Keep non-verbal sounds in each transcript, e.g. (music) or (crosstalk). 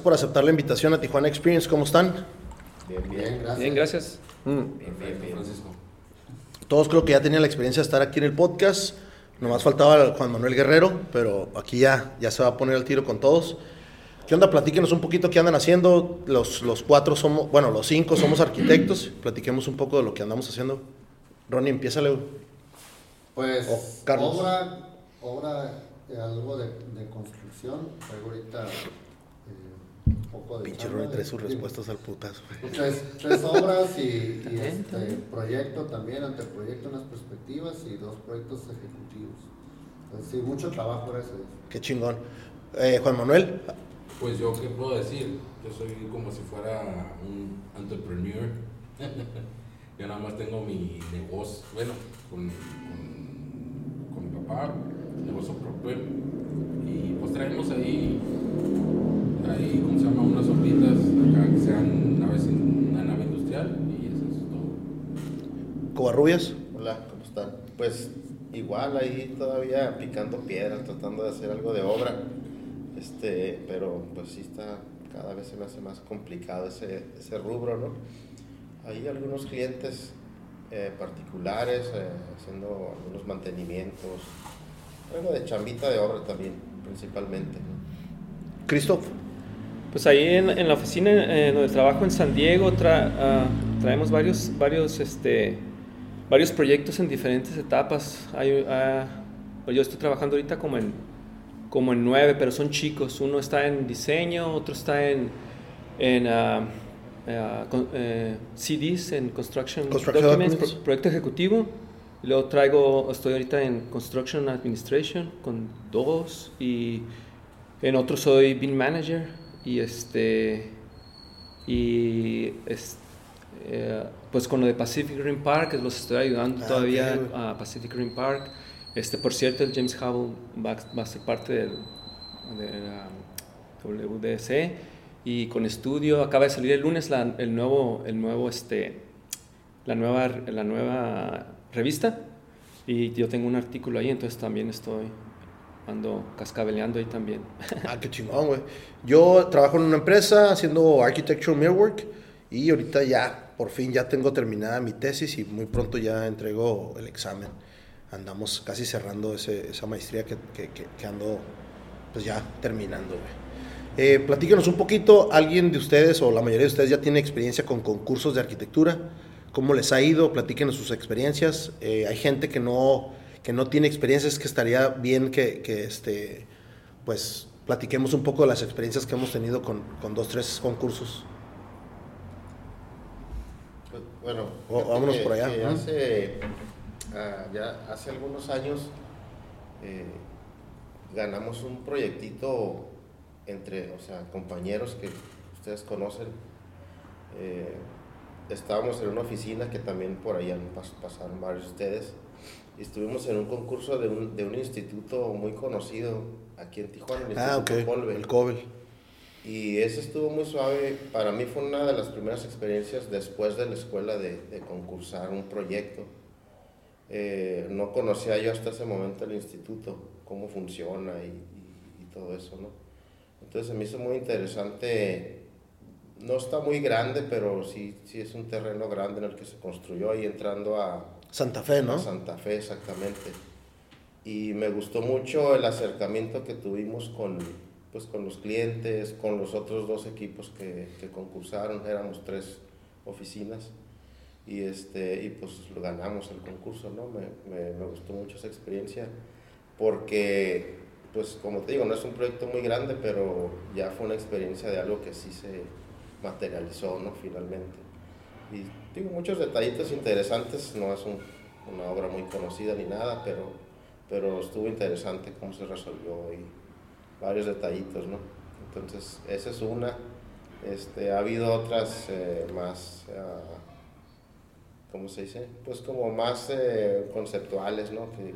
Gracias por aceptar la invitación a Tijuana Experience. ¿Cómo están? Bien, bien, gracias. Bien, gracias. Mm. Bien, bien, bien. Francisco. Todos creo que ya tenían la experiencia de estar aquí en el podcast. Nomás faltaba Juan Manuel Guerrero, pero aquí ya, ya se va a poner al tiro con todos. ¿Qué onda? Platíquenos un poquito qué andan haciendo. Los, los cuatro somos, bueno, los cinco somos arquitectos. Platiquemos un poco de lo que andamos haciendo. Ronnie, empieza güey. Pues, Carlos. obra, obra de algo de, de construcción. Traigo ahorita eh, un poco de. Pinche trae sus respuestas al putazo. Tres, tres obras y, y este proyecto también, anteproyecto, unas perspectivas y dos proyectos ejecutivos. Pues sí, mucho trabajo, gracias. Qué chingón. Eh, Juan Manuel, Pues yo qué puedo decir, yo soy como si fuera un entrepreneur. (laughs) yo nada más tengo mi negocio, bueno, con, con, con mi papá, negocio propio. Y pues traemos ahí, ahí, ¿cómo se llama? Unas sobritas acá que sean naves, una nave industrial y eso es todo. Covarrubias. Hola, ¿cómo están? Pues igual ahí todavía picando piedras, tratando de hacer algo de obra. Este, pero pues sí está, cada vez se me hace más complicado ese, ese rubro, ¿no? Hay algunos clientes eh, particulares eh, haciendo algunos mantenimientos, algo de chambita de obra también, principalmente. ¿no? Christoph. Pues ahí en, en la oficina eh, donde trabajo en San Diego tra- ah, traemos varios, varios, este, varios proyectos en diferentes etapas. Hay, ah, yo estoy trabajando ahorita como en, como en nueve, pero son chicos. Uno está en diseño, otro está en, en ah, ah, con- eh, CDs, en Construction, Construction Documents, Documents. pro- proyecto ejecutivo. Y luego traigo, estoy ahorita en Construction Administration con dos y en otro soy Bean Manager y este y es- eh, pues con lo de Pacific Green Park los estoy ayudando Ah, todavía a Pacific Green Park. Este, por cierto, el James Hubble va, va a ser parte del de la WDC y con estudio acaba de salir el lunes la, el nuevo el nuevo este la nueva la nueva revista y yo tengo un artículo ahí entonces también estoy ando cascabeleando ahí también (laughs) Ah, qué chingón, güey. Yo trabajo en una empresa haciendo architectural millwork y ahorita ya, por fin ya tengo terminada mi tesis y muy pronto ya entrego el examen. Andamos casi cerrando ese- esa maestría que, que, que- que ando pues ya terminando, güey. Eh, platíquenos un poquito, alguien de ustedes o la mayoría de ustedes ya tiene experiencia con concursos de arquitectura. ¿Cómo les ha ido? Platíquenos sus experiencias. Eh, hay gente que no, que no tiene experiencias, que estaría bien que, que este, pues platiquemos un poco de las experiencias que hemos tenido con, con dos, tres concursos. Pues, Bueno, O- vámonos que- por allá. que hace, ah, ya hace algunos años eh, ganamos un proyectito entre, o sea, compañeros que ustedes conocen. Eh, estábamos en una oficina que también por ahí han pas- pasaron varios de ustedes. Y estuvimos en un concurso de un, de un instituto muy conocido aquí en Tijuana, el Ah. Instituto Colbert. El Cobel. Y ese estuvo muy suave. Para mí fue una de las primeras experiencias después de la escuela de, de concursar un proyecto. Eh, no conocía yo hasta ese momento el instituto, cómo funciona y, y- y todo eso, ¿no? Entonces se me hizo muy interesante. No está muy grande, pero sí, sí es un terreno grande en el que se construyó ahí entrando a, Santa Fe, ¿no? Santa Fe, exactamente. Y me gustó mucho el acercamiento que tuvimos con, pues, con los clientes, con los otros dos equipos que, concursaron, éramos tres oficinas. Y, este, y pues lo ganamos el concurso, ¿no? Me, me gustó mucho esa experiencia porque, pues como te digo, no es un proyecto muy grande, pero ya fue una experiencia de algo que sí se materializó, ¿no? Finalmente. Y digo, muchos detallitos interesantes, no es un- una obra muy conocida ni nada, pero, pero estuvo interesante cómo se resolvió y varios detallitos, ¿no? Entonces, esa es una. Este, ha habido otras eh, más, ah, ¿cómo se dice? Pues como más eh, conceptuales, ¿no? Que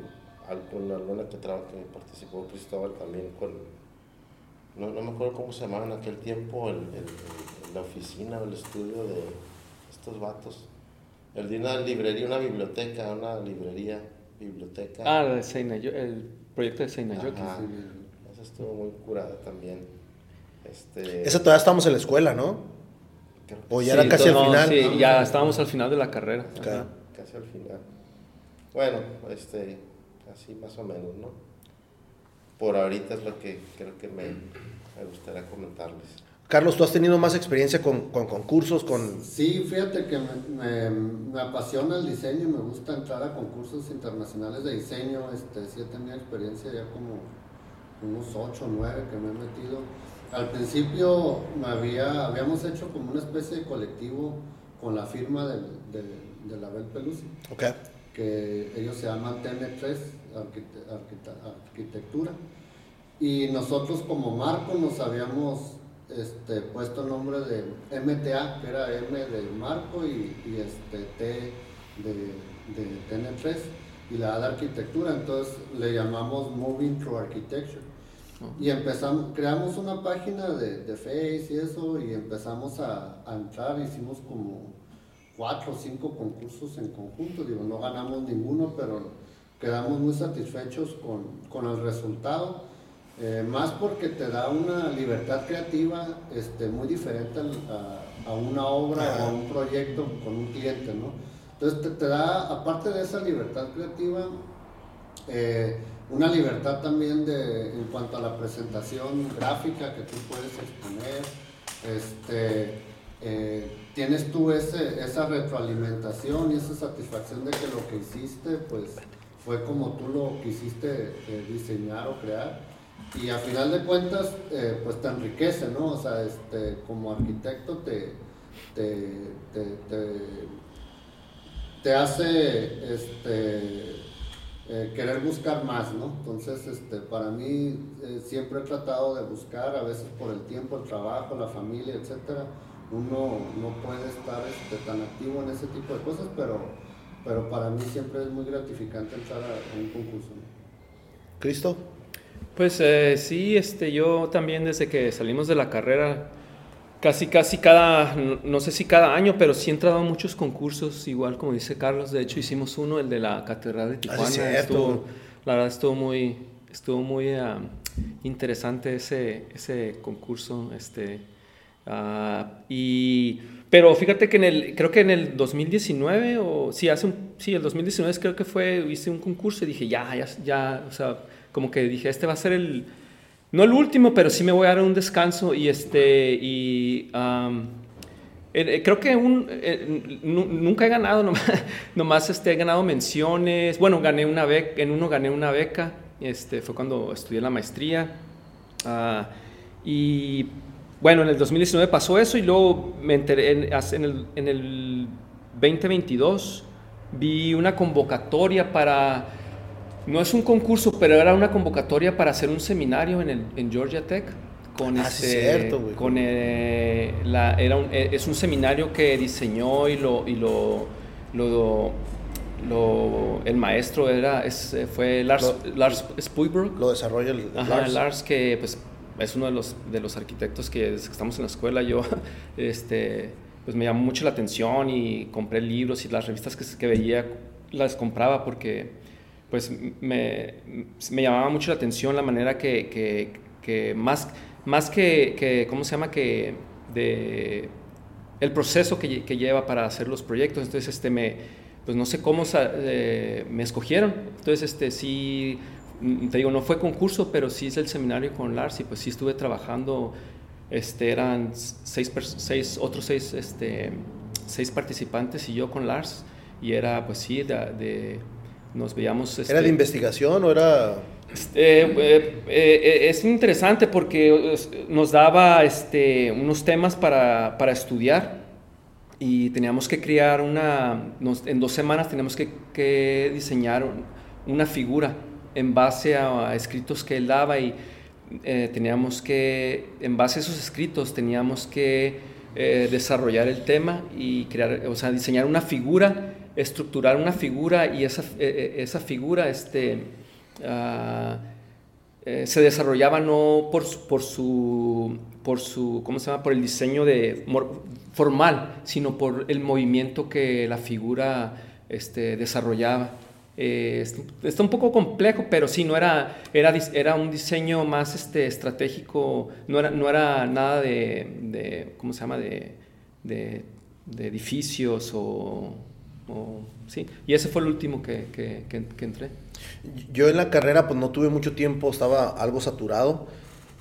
alguna, alguna que, tra- que participó Cristóbal también con, no, no me acuerdo cómo se llamaba en aquel tiempo, el- la oficina o el estudio de estos vatos. El de una librería, una biblioteca, una librería, biblioteca. ah la de Seinayo- el proyecto de Seinayoki Ajá. Esa estuvo muy curada también. Este, Esa todavía estamos en la escuela, ¿no? O ya Sí, era casi no, al final. sí, ya estábamos al final de la carrera. Ok. Ajá. casi al final. Bueno, este, así más o menos, ¿no? Por ahorita es lo que creo que me, me gustaría comentarles. Carlos, ¿tú has tenido más experiencia con, con concursos, con... Sí, fíjate que me, me- me apasiona el diseño me gusta entrar a concursos internacionales de diseño. Este, sí he tenido experiencia ya como unos 8 o 9 que me he metido. Al principio me había, habíamos hecho como una especie de colectivo con la firma del, del- de la Bel Pelusi, Ok. que ellos se llaman TN3, Arquite- Arquita- Arquitectura. Y nosotros como marco nos habíamos este, puesto el nombre de MTA, que era M de Marco y, y este, T de, de TN3 y la A de arquitectura, entonces le llamamos Moving Through Architecture. Y empezamos, creamos una página de, de Face y eso, y empezamos a, a entrar, hicimos como cuatro o cinco concursos en conjunto, digo, no ganamos ninguno, pero quedamos muy satisfechos con, con el resultado. Eh, más porque te da una libertad creativa este, muy diferente a, a una obra o a un proyecto con un cliente, ¿no? Entonces te, te da, aparte de esa libertad creativa, eh, una libertad también de, en cuanto a la presentación gráfica que tú puedes exponer. Este, eh, tienes tú ese, esa retroalimentación y esa satisfacción de que lo que hiciste pues, fue como tú lo quisiste diseñar o crear. Y a final de cuentas, eh, pues te enriquece, ¿no? O sea, este, como arquitecto te, te, te- hace este, eh, querer buscar más, ¿no? Entonces, este, para mí eh, siempre he tratado de buscar, a veces por el tiempo, el trabajo, la familia, etcétera, uno no puede estar este, tan activo en ese tipo de cosas, pero, pero para mí siempre es muy gratificante entrar a, un concurso. Cristo? Pues eh, sí, este, yo también desde que salimos de la carrera, casi, casi cada, no, sé si cada año, pero sí he entrado a muchos concursos, igual como dice Carlos. De hecho, hicimos uno, el de la Catedral de Tijuana. Ah, sí, cierto. estuvo, la verdad, estuvo muy, estuvo muy ah, interesante ese, ese concurso. Este, ah, y, pero fíjate que en el, creo que en el 2019, o sí, hace un, sí, el 2019 creo que fue, hice un concurso y dije, ya, ya, ya, o sea, como que dije, este va a ser el, no el último, pero sí me voy a dar un descanso y este, y eh, eh, creo que eh, nu- nunca he ganado, (laughs) nomás, este, he ganado menciones, bueno, gané una beca, en uno gané una beca, este, fue cuando estudié la maestría, ah, y bueno, en el 2019 pasó eso y luego me enteré, en el, en el 2022 vi una convocatoria para, no es un concurso, pero era una convocatoria para hacer un seminario en, el, en Georgia Tech. Con Ah, este, cierto, güey. con eh, la, era un- eh, es un seminario que diseñó y lo, y lo, lo, lo- el maestro era, es, eh, fue Lars, Lars Spuiberg. Lo desarrolla el Ajá, Lars. Lars. que pues es uno de los, de los arquitectos que desde que estamos en la escuela yo (laughs) este, pues me llamó mucho la atención y compré libros y las revistas que, que veía las compraba porque pues me, me llamaba mucho la atención la manera que, que, más, más que, que, ¿cómo se llama? Que de el proceso que, lle- que lleva para hacer los proyectos. Entonces, este, me, pues no sé cómo eh, me escogieron. Entonces, este, sí, mm, te digo, no fue concurso, pero sí hice el seminario con Lars y pues sí estuve trabajando, este, eran seis, seis otros seis, este, seis participantes y yo con Lars. Y era, pues sí, de- nos veíamos... ¿Era de este, investigación o era...? este, eh, eh, es interesante porque eh, nos daba este, unos temas para, para estudiar y teníamos que crear una, nos- en dos semanas teníamos que, que diseñar un- una figura en base a, a escritos que él daba y eh, teníamos que, en base a esos escritos, teníamos que eh, desarrollar el tema y crear, o sea, diseñar una figura, estructurar una figura y esa, eh, eh, esa figura, este, ah, eh, se desarrollaba no por por su, por su, ¿cómo se llama? Por el diseño de, formal, sino por el movimiento que la figura este, desarrollaba. eh, es- está un poco complejo, pero sí, no era, era, era un diseño más este, estratégico, no era, no era nada de, de, ¿cómo se llama?, de, de, de edificios o, o- sí, y ese fue el último que, que, que- entré. Yo en la carrera pues no tuve mucho tiempo, estaba algo saturado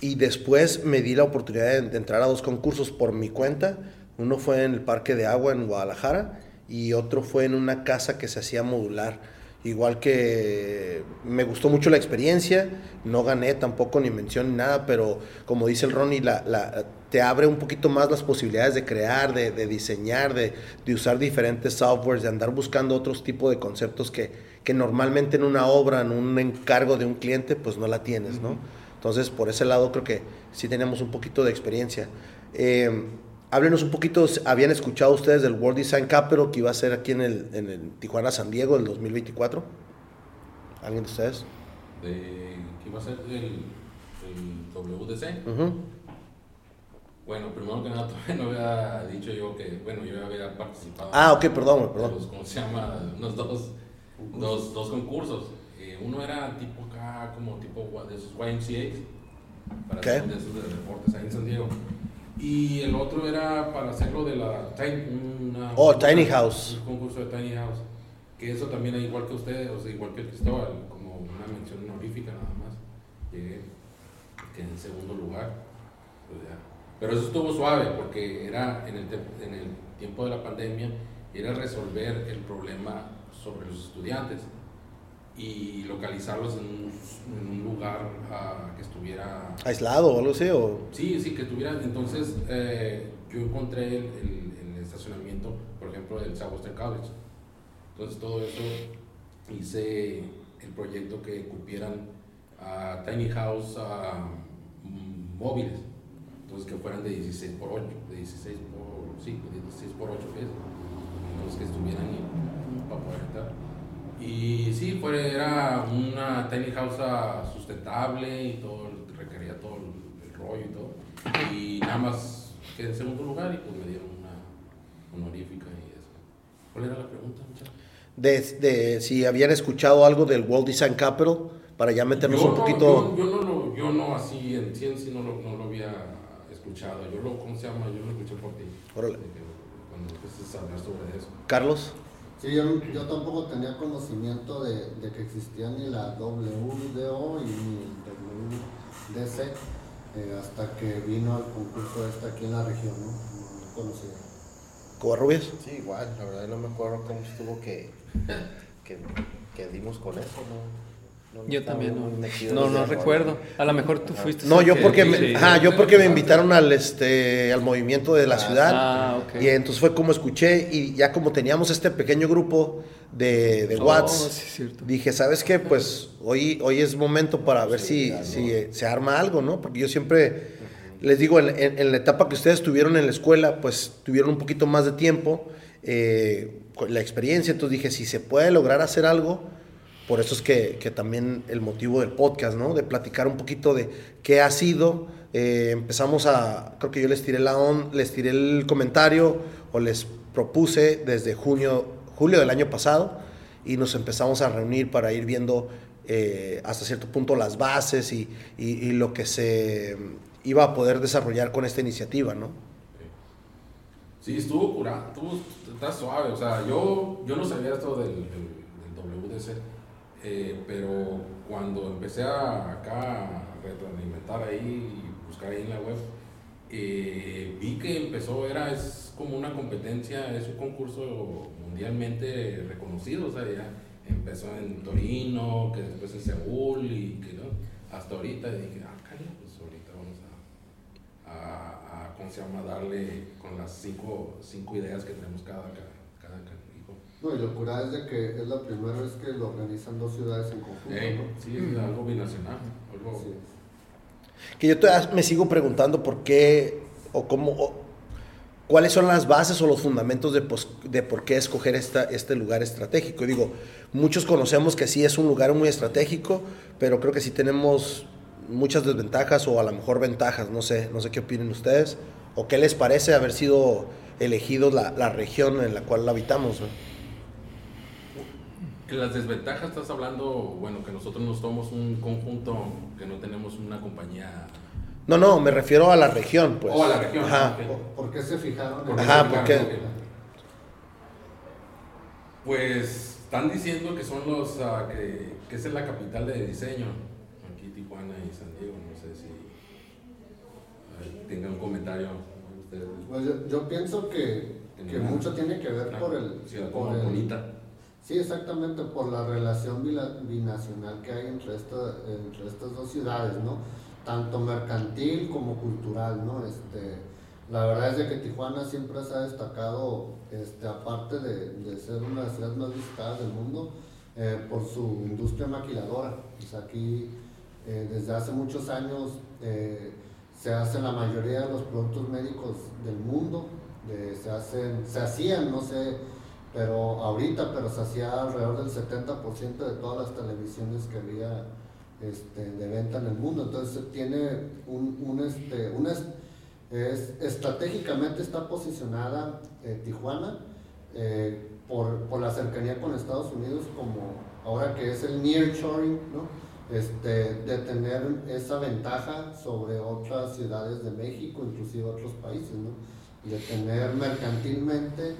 y después me di la oportunidad de entrar a dos concursos por mi cuenta. Uno fue en el Parque de Agua en Guadalajara y otro fue en una casa que se hacía modular. Igual que me gustó mucho la experiencia, no gané tampoco ni mención ni nada, pero como dice el Ronnie, la, la- te abre un poquito más las posibilidades de crear, de, de diseñar, de, de usar diferentes softwares, de andar buscando otros tipos de conceptos que, que normalmente en una obra, en un encargo de un cliente, pues no la tienes, ¿no? Entonces, por ese lado creo que sí tenemos un poquito de experiencia. Eh, háblenos un poquito, ¿habían escuchado ustedes del World Design Capital que iba a ser aquí en el, en el Tijuana San Diego del 2024? ¿Alguien de ustedes? De, ¿Qué iba a ser el, el WDC? Bueno, primero que nada, (laughs) todavía no había dicho yo que, bueno, yo había participado. Ah, ok, perdón, perdón. los, ¿Cómo se llama? (laughs) Unos dos, dos, dos concursos. Eh, uno era tipo acá, como tipo de esos YMCA's, para Ok. hacer de esos de deportes ahí en San Diego. Y el otro era para hacerlo de la Tiny, una- Oh, un Tiny House. Un concurso de Tiny House. Que eso también, igual que ustedes, o sea, igual que el Cristóbal, como una mención honorífica nada más. Llegué que en segundo lugar. pues ya. Pero eso estuvo suave porque era en el, en el tiempo de la pandemia, era resolver el problema sobre los estudiantes y localizarlos en un, en un lugar ah, que estuviera ¿Aislado o algo así? O... Sí, sí, que tuvieran. Entonces, eh, yo encontré el, el- el estacionamiento, por ejemplo, del Southwestern College. Entonces, todo eso hice el proyecto que cupieran a Tiny House mm, móviles. Entonces, que fueran de 16 por 8, de 16 por, sí, de 16 por 8 pies. Entonces, que estuvieran ahí para poder entrar. Y sí, fue, era una tiny house sustentable y todo, requería todo el, el rollo y todo. Y nada más quedé en segundo lugar y pues me dieron una honorífica y eso. ¿Cuál era la pregunta, muchachos? De, de si habían escuchado algo del World Design Capital para ya meternos Yo un no- poquito... yo, yo no lo, yo no así en ciencia no lo, no lo había escuchado. Yo lo, ¿cómo se llama? Yo lo escuché por ti. Órale. Cuando empezaste a hablar sobre eso. Carlos. Sí, yo, yo tampoco tenía conocimiento de, de que existía ni la WDO y ni el WDC eh, hasta que vino al concurso este aquí en la región, ¿no? No, no conocía. Covarrubias. Sí, igual, la verdad no me acuerdo cómo estuvo que, que, que dimos con eso, ¿no? No Yo también no, metido no, no recuerdo. A lo mejor tú fuiste. No, yo que- porque, me, sí. ajá, yo porque me invitaron al, este, al movimiento de la Ah, ciudad. Ah, ok. Y entonces fue como escuché y ya como teníamos este pequeño grupo de, de Oh, Watts, sí, es cierto. dije, ¿sabes qué? Pues hoy, hoy es momento para ver si, Sí, si se arma algo, ¿no? Porque yo siempre les digo, en, en- en la etapa que ustedes tuvieron en la escuela, pues tuvieron un poquito más de tiempo, eh, con la experiencia, entonces dije, si se puede lograr hacer algo, por eso es que, que también el motivo del podcast, ¿no? De platicar un poquito de qué ha sido. Eh, empezamos a, creo que yo les tiré la on, les tiré el comentario o les propuse desde junio, julio del año pasado y nos empezamos a reunir para ir viendo eh, hasta cierto punto las bases y, y- lo que se iba a poder desarrollar con esta iniciativa, ¿no? Sí, estuvo curado, estuvo, está suave. O sea, yo, yo no sabía esto del WDC, eh, pero cuando empecé a acá a retroalimentar ahí y buscar ahí en la web, eh, vi que empezó, era, es como una competencia, es un concurso mundialmente reconocido. O sea, ya empezó en Torino, que después en Seúl y que no, hasta ahorita dije, ah, calla, pues ahorita vamos a a, a, ¿cómo se llama? Darle con las cinco, cinco ideas que tenemos cada, cada. No, y lo curada es de que es la primera vez que lo organizan dos ciudades en conjunto, Eh, ¿no? sí, es algo binacional, algo... Sí. Que yo todavía me sigo preguntando por qué o cómo, o cuáles son las bases o los fundamentos de, pos- de por qué escoger esta, este lugar estratégico. Digo, muchos conocemos que sí es un lugar muy estratégico, pero creo que sí tenemos muchas desventajas o a lo mejor ventajas, no sé, no sé qué opinen ustedes, o qué les parece haber sido elegidos la, la región en la cual habitamos. ¿no? En las desventajas estás hablando, bueno, que nosotros no somos un conjunto, que no tenemos una compañía... No, no, me refiero a la región, pues. Oh, a la región, Ajá. ¿Por, por qué se fijaron? ¿Por en qué Ajá, ¿por qué? Pues están diciendo que son los, ah, que, es la capital de diseño, aquí Tijuana y San Diego, no sé si tengan un comentario ustedes. Pues yo, yo pienso que, que mucho tiene que ver por el... ciudad por el- bonita. Sí, exactamente, por la relación binacional que hay entre, esta- entre estas dos ciudades, ¿no? Tanto mercantil como cultural, ¿no? Este, la verdad es de que Tijuana siempre se ha destacado, este, aparte de, de ser una de las ciudades más visitadas del mundo, eh, por su industria maquiladora. Sea, aquí eh, desde hace muchos años eh, se hacen la mayoría de los productos médicos del mundo, se, hacen, se hacían, no sé, pero ahorita, pero se hacía alrededor del 70% de todas las televisiones que había este, de venta en el mundo. Entonces tiene un, este, una es, es- estratégicamente está posicionada eh, Tijuana eh, por, por la cercanía con Estados Unidos como ahora que es el nearshoring, ¿no? Este, de tener esa ventaja sobre otras ciudades de México, inclusive otros países, ¿no? y de tener mercantilmente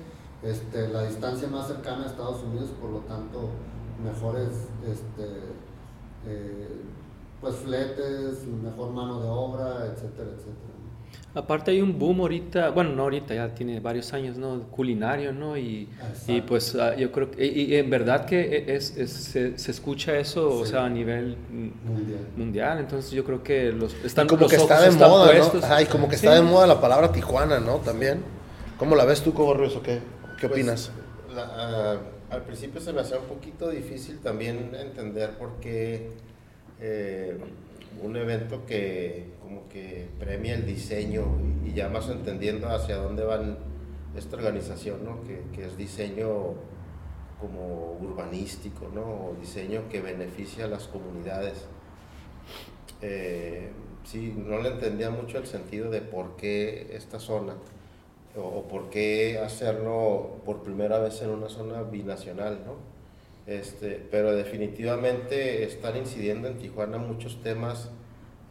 este, la distancia más cercana a Estados Unidos, por lo tanto, mejores este, eh, pues fletes, mejor mano de obra, etcétera, etcétera. Aparte hay un boom ahorita, bueno, no ahorita, ya tiene varios años, ¿no? Culinario, ¿no? Y, y pues ah, yo creo que, y, y en verdad que es, es- se, se escucha eso, o sea, a nivel Mundial. mundial, entonces yo creo que los están como los que está de moda, puestos. ¿no? Ajá, y como que Sí. está de moda la palabra Tijuana, ¿no? También. ¿Cómo la ves tú, Coborrios, o qué? ¿Qué Pues, opinas? la- ah, al principio se me hacía un poquito difícil también entender por qué eh, un evento que como que premia el diseño y, y ya más entendiendo hacia dónde van esta organización, ¿no? que, que es diseño como urbanístico, ¿no? o diseño que beneficia a las comunidades. Eh, sí, no le entendía mucho el sentido de por qué esta zona o, o por qué hacerlo por primera vez en una zona binacional, ¿no? Este, pero definitivamente están incidiendo en Tijuana muchos temas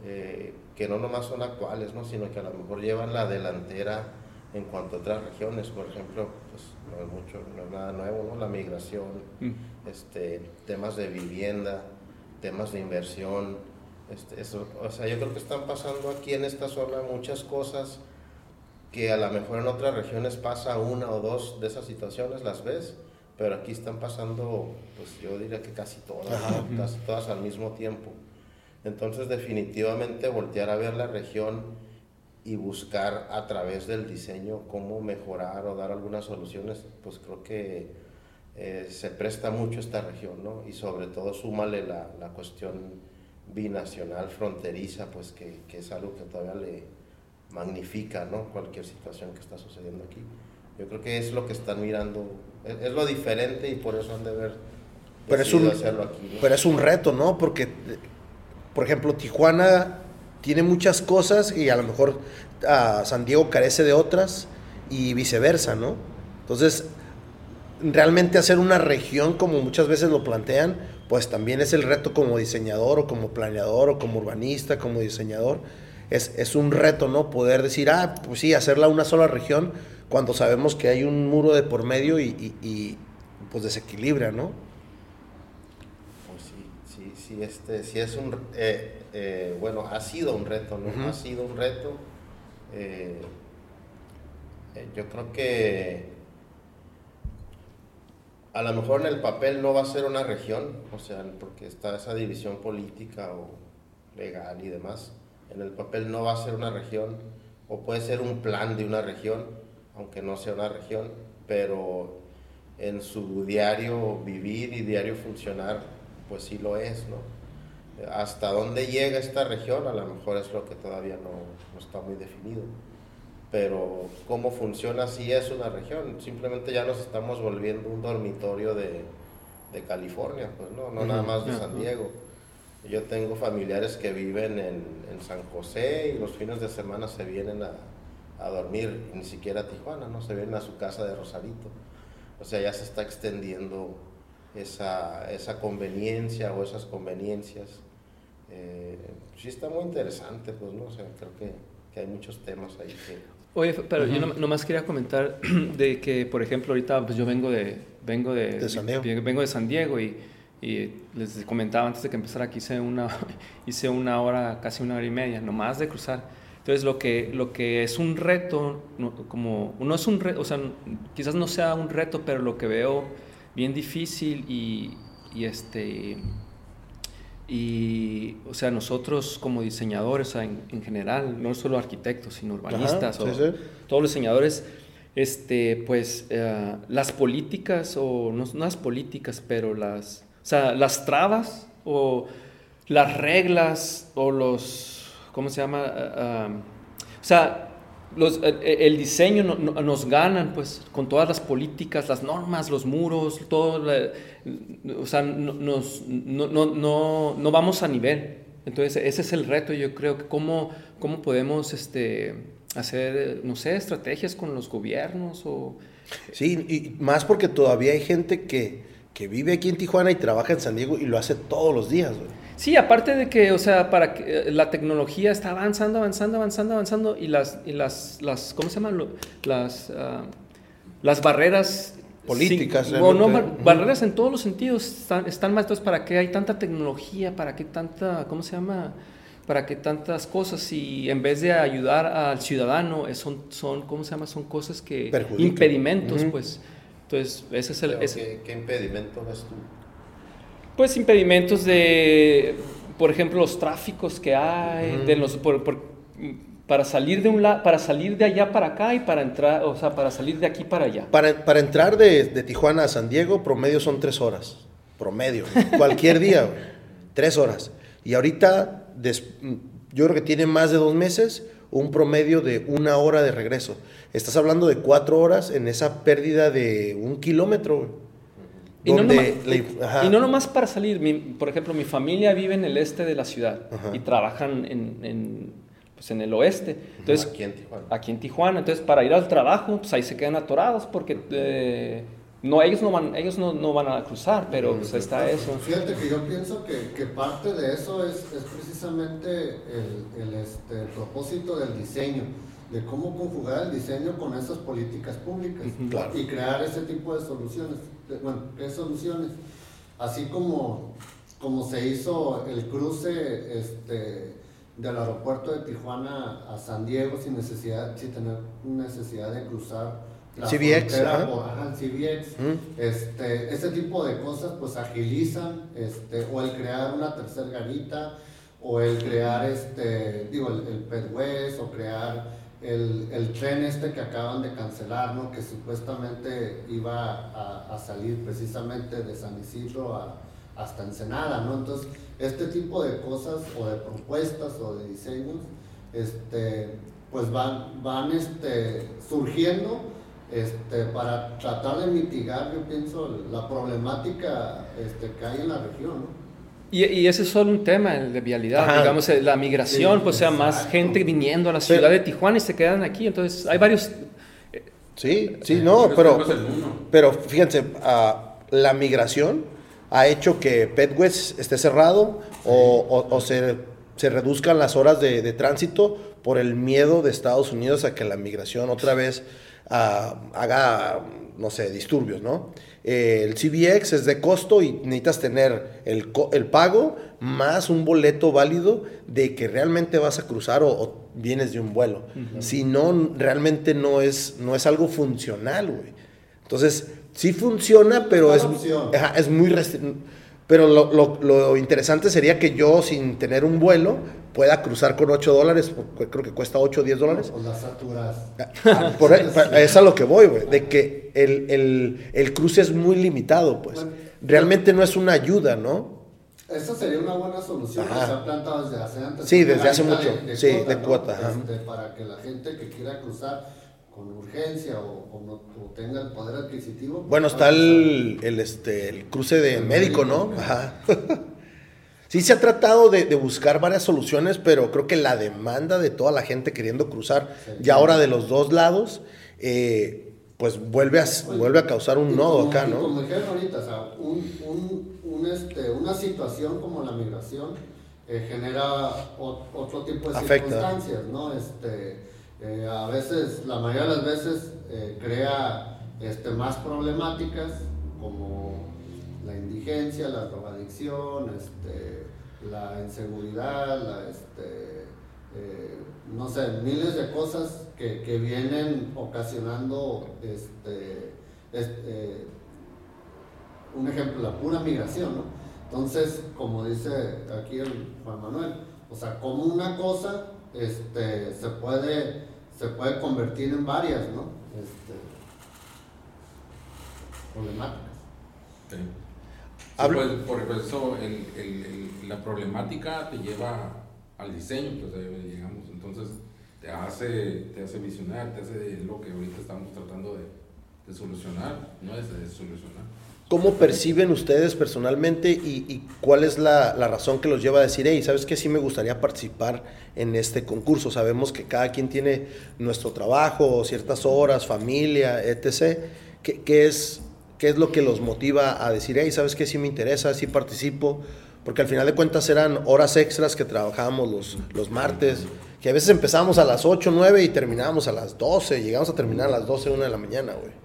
eh, que no nomás son actuales, ¿no? sino que a lo mejor llevan la delantera en cuanto a otras regiones, por ejemplo, pues no es, mucho, no es nada nuevo, ¿no? la migración, Mm. este, temas de vivienda, temas de inversión, este, eso, o sea, yo creo que están pasando aquí en esta zona muchas cosas que a lo mejor en otras regiones pasa una o dos de esas situaciones, las ves, pero aquí están pasando, pues yo diría que casi todas, casi todas al mismo tiempo. Entonces definitivamente voltear a ver la región y buscar a través del diseño cómo mejorar o dar algunas soluciones, pues creo que eh, se presta mucho esta región, ¿no? Y sobre todo súmale la, la cuestión binacional, fronteriza, pues que, que es algo que todavía le magnifica, ¿no? Cualquier situación que está sucediendo aquí. Yo creo que es lo que están mirando, es, es lo diferente y por eso han de ver Pero es un- hacerlo aquí, ¿no? Pero es un reto, ¿no? Porque, por ejemplo, Tijuana tiene muchas cosas y a lo mejor San Diego carece de otras y viceversa, ¿no? Entonces, realmente hacer una región como muchas veces lo plantean, pues también es el reto como diseñador o como planeador o como urbanista, como diseñador. Es, es un reto, ¿no? Poder decir, ah, pues sí, hacerla una sola región cuando sabemos que hay un muro de por medio y, y- y, pues desequilibra, ¿no? Pues sí, sí, sí, este, sí es un, eh, eh, bueno, ha sido un reto, ¿no? Ha sido un reto. eh, yo creo que a lo mejor en el papel no va a ser una región, o sea, porque está esa división política o legal y demás. En el papel no va a ser una región, o puede ser un plan de una región, aunque no sea una región, pero en su diario vivir y diario funcionar, pues sí lo es, ¿no? Hasta dónde llega esta región, a lo mejor es lo que todavía no, no está muy definido. Pero cómo funciona sí es una región, simplemente ya nos estamos volviendo un dormitorio de, de California, pues no, no nada más de San. Diego. Yo tengo familiares que viven en, en San José y los fines de semana se vienen a, a dormir, ni siquiera a Tijuana, ¿no? Se vienen a su casa de Rosarito. O sea, ya se está extendiendo esa, esa conveniencia o esas conveniencias. Eh, sí está muy interesante, pues, ¿no? O sea, creo que, que hay muchos temas ahí que... Oye, pero yo no- nomás quería comentar (clears throat) de que, por ejemplo, ahorita pues yo vengo de, vengo de, De San Diego. vengo de San Diego y, y les comentaba antes de que empezara que hice una, (laughs) hice una hora, casi una hora y media, nomás de cruzar. Entonces, lo que, lo que es un reto, no, como, no es un reto, o sea, quizás no sea un reto, pero lo que veo bien difícil y, y este, y, o sea, nosotros como diseñadores, o sea, en, en general, no solo arquitectos, sino urbanistas, Ajá, o sí, todos los diseñadores, este, pues eh, las políticas, o no, no las políticas, pero las, o sea, las trabas, o las reglas, o los, ¿cómo se llama? Ah, ah, o sea, los, el diseño no- no- nos ganan, pues, con todas las políticas, las normas, los muros, todo, la- o sea, no, nos- no, vamos a nivel. Entonces, ese es el reto, yo creo, que cómo, cómo podemos este, hacer, no sé, estrategias con los gobiernos o... Sí, y más porque todavía hay gente que, que vive aquí en Tijuana y trabaja en San Diego y lo hace todos los días, güey. Sí, aparte de que, o sea, para que eh, la tecnología está avanzando, avanzando, avanzando, avanzando y las, y las, las ¿cómo se llaman? Las, ah, las barreras Políticas, o no, bar- barreras en todos los sentidos están, están más, entonces, ¿para qué hay tanta tecnología? ¿Para qué tanta, ¿cómo se llama? ¿Para qué tantas cosas? Y en vez de ayudar al ciudadano, eh, son, son ¿cómo se llama? Son cosas que, impedimentos, pues. Entonces, ese es el... Ese- ¿qué, qué impedimento ves tú? pues impedimentos de, por ejemplo, los tráficos que hay, de los, por- por- para salir de un la- para salir de allá para acá y para entrar, o sea, para salir de aquí para allá. Para, para entrar de, de Tijuana a San Diego, promedio son tres horas. Promedio. Cualquier día. Tres horas. Y ahorita, des- yo creo que tiene más de dos meses, un promedio de una hora de regreso. Estás hablando de cuatro horas en esa pérdida de un kilómetro. Y no, nomás, y no nomás para salir, mi- por ejemplo, mi familia vive en el este de la ciudad Ajá. y trabajan en, en, pues en el oeste. Entonces, Aquí en Tijuana. aquí en Tijuana. Entonces, para ir al trabajo, pues ahí se quedan atorados porque eh, no, ellos, no van, ellos no, no van a cruzar, pero pues está eso. Fíjate que yo pienso que, que parte de eso es, es precisamente el, el, este, el propósito del diseño, de cómo conjugar el diseño con esas políticas públicas. Claro. y crear ese tipo de soluciones. bueno, ¿qué soluciones? Así como, como se hizo el cruce este, del aeropuerto de Tijuana a San Diego sin necesidad, sin tener necesidad de cruzar la CBX, frontera ajá. por- ajá, el CBX. Mm. Este, ese tipo de cosas pues agilizan, este, o el crear una tercer garita, o el crear, este, digo, el, el Pedwest, o crear el, el tren este que acaban de cancelar, ¿no? Que supuestamente iba a, a salir precisamente de San Isidro a- hasta Ensenada, ¿no? Entonces, este tipo de cosas, o de propuestas, o de diseños, este, pues van, van este, surgiendo este, para tratar de mitigar, yo pienso, la problemática este, que hay en la región. ¿no? Y, y ese es solo un tema, el de vialidad, Ajá. digamos, eh, la migración, Sí, pues o sea más exacto. gente viniendo a la ciudad de Tijuana y se quedan aquí, entonces hay varios... Sí, sí, no, pero, Pero fíjense, ah, la migración ha hecho que Petwest esté cerrado o, o- o se, se reduzcan las horas de, de tránsito por el miedo de Estados Unidos a que la migración otra vez haga, no sé, disturbios, ¿no? El CBX es de costo y necesitas tener el, el pago más un boleto válido de que realmente vas a cruzar o, o vienes de un vuelo. Si no, realmente no es, no es algo funcional, güey. Entonces, sí funciona, pero Es es, ajá, muy restri- Pero lo, lo- lo interesante sería que yo, sin tener un vuelo, pueda cruzar con 8 dólares, porque creo que cuesta 8 o 10 dólares. Pues las saturas. Por, pa- es a lo que voy, güey, de que el, el- el cruce es muy limitado, pues. Bueno, Realmente no es una ayuda, ¿no? Esa sería una buena solución que se ha plantado desde hace antes. Sí, desde hace mucho. Sí, de cuota. Este, para que la gente que quiera cruzar con urgencia o, o no, o tenga el poder adquisitivo. pues, Bueno, está el, el, este, el cruce de El médico, médico. ¿no? Ajá. (laughs) Sí, se ha tratado de, de buscar varias soluciones, pero creo que la demanda de toda la gente queriendo cruzar, Sí. y ahora de los dos lados, eh, pues vuelve a, vuelve a causar un nodo como- acá, ¿no? Como dijeron ahorita, o sea, un, un- un, este, una situación como la migración eh, genera o- otro tipo de Afecta. circunstancias, ¿no? Este, eh, a veces, la mayoría de las veces, eh, crea este, más problemáticas como la indigencia, la drogadicción, este, la inseguridad, este, eh, no sé, miles de cosas que, vienen ocasionando este, es- eh, un ejemplo, la pura migración, ¿no? Entonces, como dice aquí el Juan Manuel, o sea, como una cosa este, se, puede, se puede convertir en varias, ¿no? Este, problemáticas. Sí. Sí, Hablo- pues, por eso el- el- el- la problemática te lleva al diseño, pues ahí llegamos. Entonces te hace, te hace visionar, te hace lo que ahorita estamos tratando de, de solucionar, no es de solucionar. ¿Cómo perciben ustedes personalmente y, cuál es la, razón que los lleva a decir, hey, ¿sabes qué? Sí me gustaría participar en este concurso. Sabemos que cada quien tiene nuestro trabajo, ciertas horas, familia, etc. ¿Qué, es, ¿Qué es lo que los motiva a decir, hey, ¿sabes qué? Sí me interesa, sí participo? Porque al final de cuentas eran horas extras que trabajábamos los, los martes, que a veces empezábamos a las 8, 9 y terminábamos a las 12, llegamos a terminar a las 12, 1 de la mañana, güey.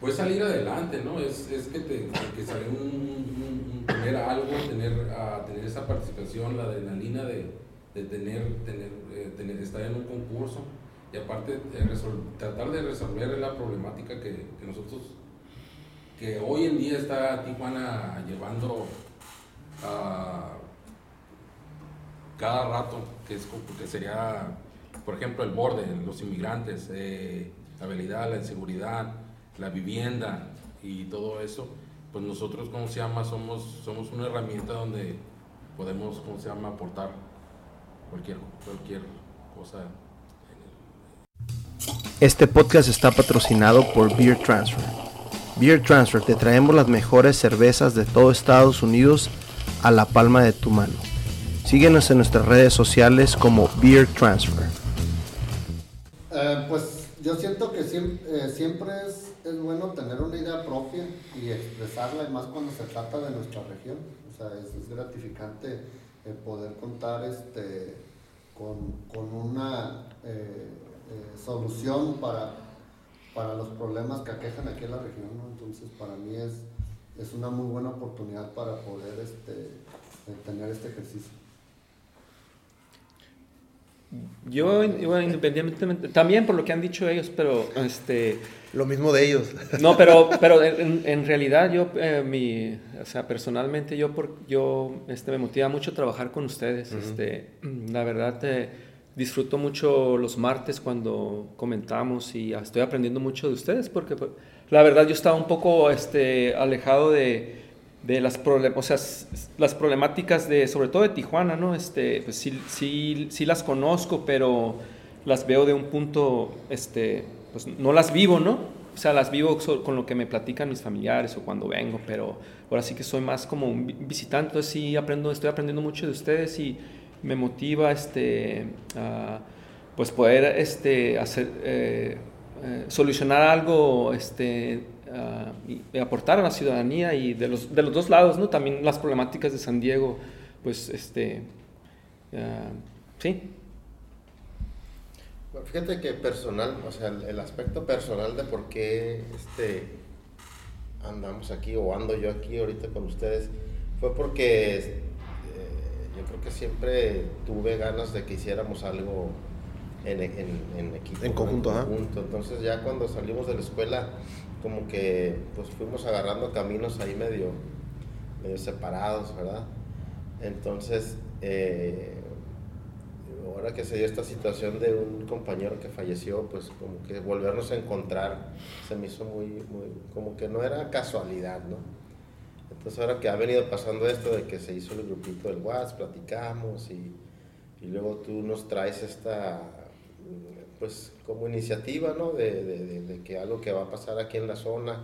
Puedes salir adelante, ¿no? Es, es que, te, que un, tener algo, tener, ah, tener esa participación, la adrenalina de, de tener, tener, eh, tener, estar en un concurso y aparte eh, tratar de resolver la problemática que, que nosotros, que hoy en día está Tijuana llevando a cada rato, que, es, que sería, por ejemplo, el borde, los inmigrantes, eh, la habilidad, la inseguridad, la vivienda y todo eso, pues nosotros, ¿cómo se llama? Somos, somos una herramienta donde podemos, ¿cómo se llama?, aportar cualquier, cualquier cosa. en el- Este podcast está patrocinado por Beer Transfer. Beer Transfer, te traemos las mejores cervezas de todo Estados Unidos a la palma de tu mano. Síguenos en nuestras redes sociales como Beer Transfer. Eh, pues yo siento que siempre, siempre es, es bueno tener una idea propia y expresarla, y más cuando se trata de nuestra región. O sea, es, gratificante eh, poder contar este, con, con una eh, eh, solución para, para los problemas que aquejan aquí en la región. ¿no? Entonces, para mí es, es una muy buena oportunidad para poder este, eh, tener este ejercicio. Yo, bueno, independientemente, también por lo que han dicho ellos, pero este, Lo mismo de ellos. (laughs) no, pero, pero en, en realidad yo, eh, mi, o sea, personalmente yo, por, yo, este, me motiva mucho trabajar con ustedes. Este, la verdad, eh, disfruto mucho los martes cuando comentamos y estoy aprendiendo mucho de ustedes porque, pues, la verdad, yo estaba un poco, este, alejado de, de las, o sea, las problemáticas de, sobre todo de Tijuana, ¿no? Este, pues sí, sí, sí las conozco, pero las veo de un punto, este, pues no las vivo, ¿no? O sea, las vivo con lo que me platican mis familiares o cuando vengo, pero ahora sí que soy más como un vi- visitante, sí aprendo, estoy aprendiendo mucho de ustedes y me motiva, este, a, pues poder, este, hacer, eh, eh, solucionar algo, este, ah, y, y aportar a la ciudadanía y de los, de los dos lados, ¿no? También las problemáticas de San Diego, pues, este, ah, sí, Bueno, Fíjate que personal, o sea, el, el aspecto personal de por qué este, andamos aquí o ando yo aquí ahorita con ustedes fue porque eh, yo creo que siempre tuve ganas de que hiciéramos algo en, en, en equipo. En conjunto. Entonces ya cuando salimos de la escuela como que pues fuimos agarrando caminos ahí medio, separados, ¿verdad? Entonces, eh, ahora que se dio esta situación de un compañero que falleció, pues como que volvernos a encontrar se me hizo muy, muy, como que no era casualidad, ¿no? Entonces ahora que ha venido pasando esto de que se hizo el grupito del WhatsApp, platicamos y, y luego tú nos traes esta, pues como iniciativa, ¿no? De, de- de- de que algo que va a pasar aquí en la zona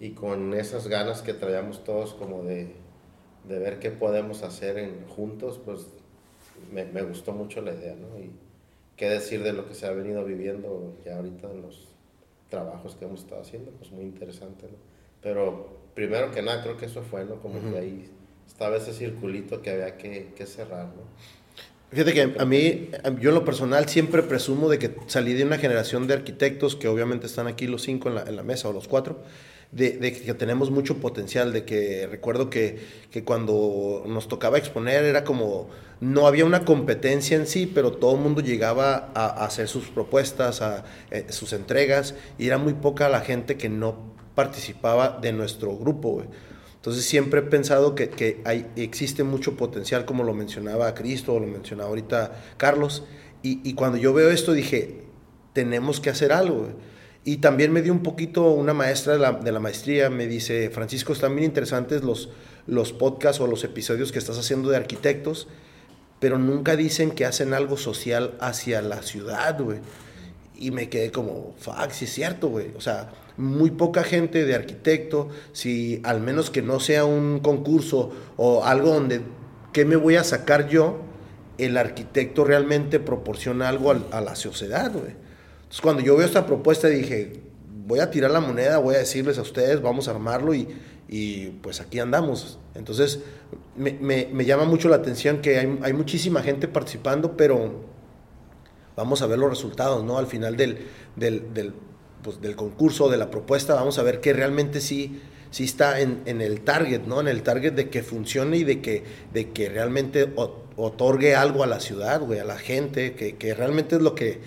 y con esas ganas que traíamos todos como de, de ver qué podemos hacer en, juntos, pues me, me gustó mucho la idea, ¿no? Y qué decir de lo que se ha venido viviendo ya ahorita en los trabajos que hemos estado haciendo, pues muy interesante, ¿no? Pero primero que nada, creo que eso fue, ¿no? Como que ahí estaba ese circulito que había que, que cerrar, ¿no? Fíjate que a mí, yo en lo personal siempre presumo de que salí de una generación de arquitectos que obviamente están aquí los cinco en la, en la mesa o los cuatro, de, de, que tenemos mucho potencial, de que recuerdo que, que, cuando nos tocaba exponer era como, no había una competencia en sí, pero todo el mundo llegaba a, a hacer sus propuestas, a, eh, sus entregas, y era muy poca la gente que no participaba de nuestro grupo. Güey. Entonces siempre he pensado que, que hay, existe mucho potencial, como lo mencionaba Cristo, o lo mencionaba ahorita Carlos, y, y, cuando yo veo esto dije, tenemos que hacer algo. Y también me dio un poquito una maestra de la, de la, maestría, me dice, Francisco, están bien interesantes los, los podcasts o los episodios que estás haciendo de arquitectos, pero nunca dicen que hacen algo social hacia la ciudad, güey. Y me quedé como, fuck, sí es cierto, güey. O sea, muy poca gente de arquitecto, si al menos que no sea un concurso o algo donde, ¿qué me voy a sacar yo? El arquitecto realmente proporciona algo a, la sociedad, güey. Entonces, cuando yo veo esta propuesta dije, voy a tirar la moneda, voy a decirles a ustedes, vamos a armarlo y, y pues aquí andamos. Entonces, me, me, me, llama mucho la atención que hay, hay muchísima gente participando, pero vamos a ver los resultados, ¿no? Al final del, del pues, del concurso, de la propuesta, vamos a ver que realmente sí, sí está en, en, el target, ¿no? En el target de que funcione y de que, de que realmente otorgue algo a la ciudad, güey, a la gente, que, que realmente es lo que,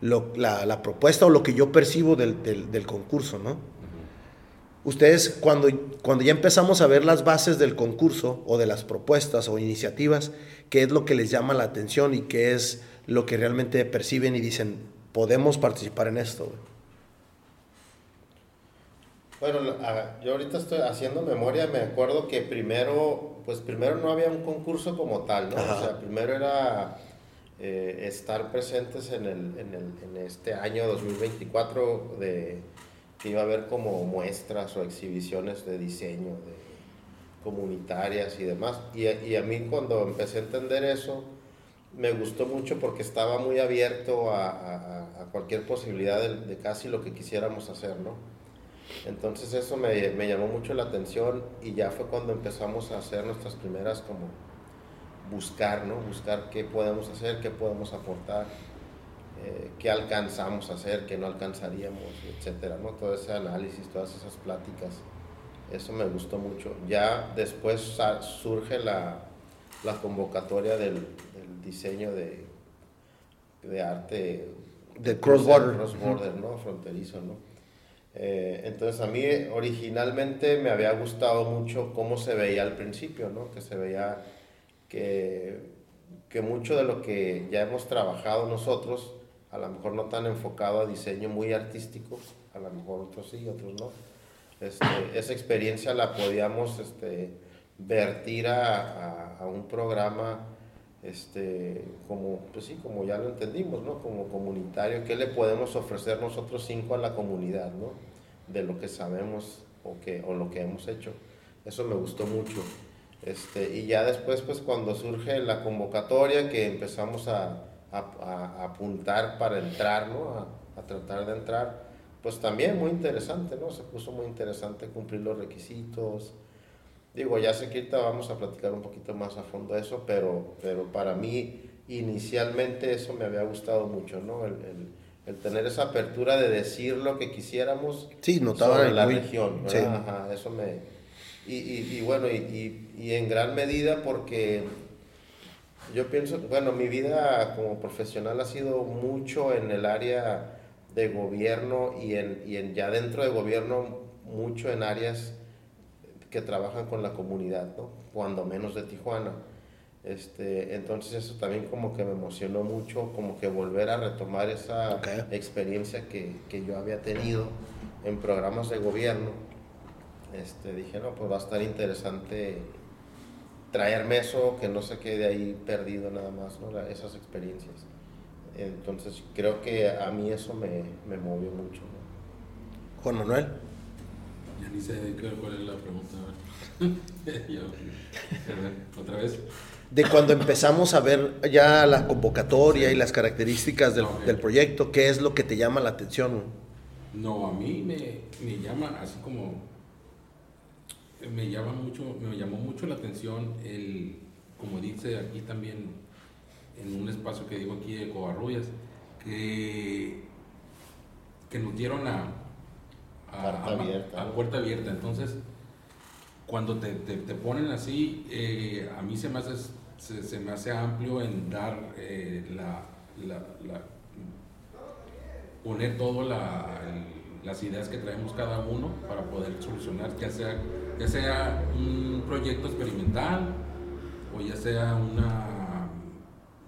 lo, la, propuesta o lo que yo percibo del, del, del concurso, ¿no? Ustedes, cuando, cuando ya empezamos a ver las bases del concurso o de las propuestas o iniciativas, ¿qué es lo que les llama la atención y qué es lo que realmente perciben y dicen, podemos participar en esto? Güey? Bueno, yo ahorita estoy haciendo memoria, me acuerdo que primero, pues primero no había un concurso como tal, ¿no? Ajá. O sea, primero era eh, estar presentes en, el, en, el, en, este año 2024 de que iba a haber como muestras o exhibiciones de diseño, de comunitarias y demás. Y, y a mí cuando empecé a entender eso, me gustó mucho porque estaba muy abierto a, a, a cualquier posibilidad de, de casi lo que quisiéramos hacer, ¿no? Entonces eso me, me, llamó mucho la atención y ya fue cuando empezamos a hacer nuestras primeras como buscar, ¿no? Buscar qué podemos hacer, qué podemos aportar, eh, qué alcanzamos a hacer, qué no alcanzaríamos, etcétera, ¿no? Todo ese análisis, todas esas pláticas, eso me gustó mucho. Ya después surge la, la convocatoria del, del, diseño de, de arte de cross-border, cross -border, ¿no? Fronterizo, ¿no? Eh, entonces a mí originalmente me había gustado mucho cómo se veía al principio, ¿no? Que se veía que, que mucho de lo que ya hemos trabajado nosotros, a lo mejor no tan enfocado a diseño muy artístico, a lo mejor otros sí, otros no. Este, esa experiencia la podíamos este, vertir a, a, a, un programa este, como, pues sí, como ya lo entendimos, ¿no? Como comunitario, ¿qué le podemos ofrecer nosotros cinco a la comunidad, ¿no? De lo que sabemos o, que, o lo que hemos hecho. Eso me gustó mucho. Este, y ya después, pues cuando surge la convocatoria, que empezamos a, a, a apuntar para entrar, ¿no? A, tratar de entrar, pues también muy interesante, ¿no? Se puso muy interesante cumplir los requisitos, Digo, ya sé que ahorita vamos a platicar un poquito más a fondo eso, pero, pero para mí inicialmente eso me había gustado mucho, ¿no? El, el, el tener esa apertura de decir lo que quisiéramos sí, notaba sobre la muy, región, sí. Ajá, eso me... Y, y, y bueno, y, y, en gran medida porque yo pienso, bueno, mi vida como profesional ha sido mucho en el área de gobierno y en, y en ya dentro de gobierno mucho en áreas que trabajan con la comunidad, ¿no? Cuando menos de Tijuana. Este, entonces eso también como que me emocionó mucho, como que volver a retomar esa okay. experiencia que, que, yo había tenido en programas de gobierno. Este, dije, no, pues va a estar interesante traerme eso, que no se quede ahí perdido nada más, ¿no? esas experiencias. Entonces creo que a mí eso me, me movió mucho. ¿no? Juan Manuel. Ya ni sé cuál es la pregunta. (laughs) Yo, ¿Otra vez? De cuando empezamos a ver ya la convocatoria sí. y las características del, okay. del, proyecto, ¿qué es lo que te llama la atención? No, a mí me, me llama así como me llama mucho, me llamó mucho la atención el, como dice aquí también en un espacio que digo aquí de Covarrubias, que, que nos dieron a, Puerta a- abierta, a puerta abierta. Entonces, cuando te, te- te ponen así, eh, a mí se me hace, se, se me hace amplio en dar eh, la, la- la- poner todas las ideas que traemos cada uno para poder solucionar, ya sea, ya sea un proyecto experimental o ya sea una,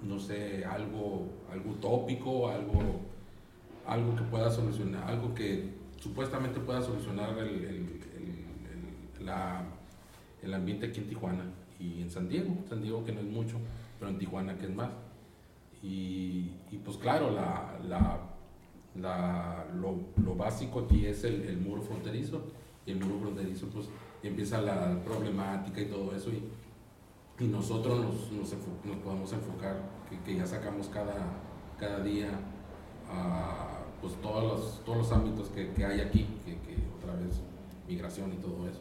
no sé, algo, algo utópico, algo, algo que pueda solucionar, algo que supuestamente pueda solucionar el, el- el- la- el ambiente aquí en Tijuana y en San Diego, San Diego que no es mucho, pero en Tijuana que es más. Y, y pues claro, la, la, la- lo, lo básico aquí es el, muro fronterizo, y el muro fronterizo pues empieza la problemática y todo eso, y, y nosotros nos, nos podemos enfocar, que, que ya sacamos cada, cada día a pues todos los, todos los ámbitos que, que hay aquí, que, que otra vez migración y todo eso.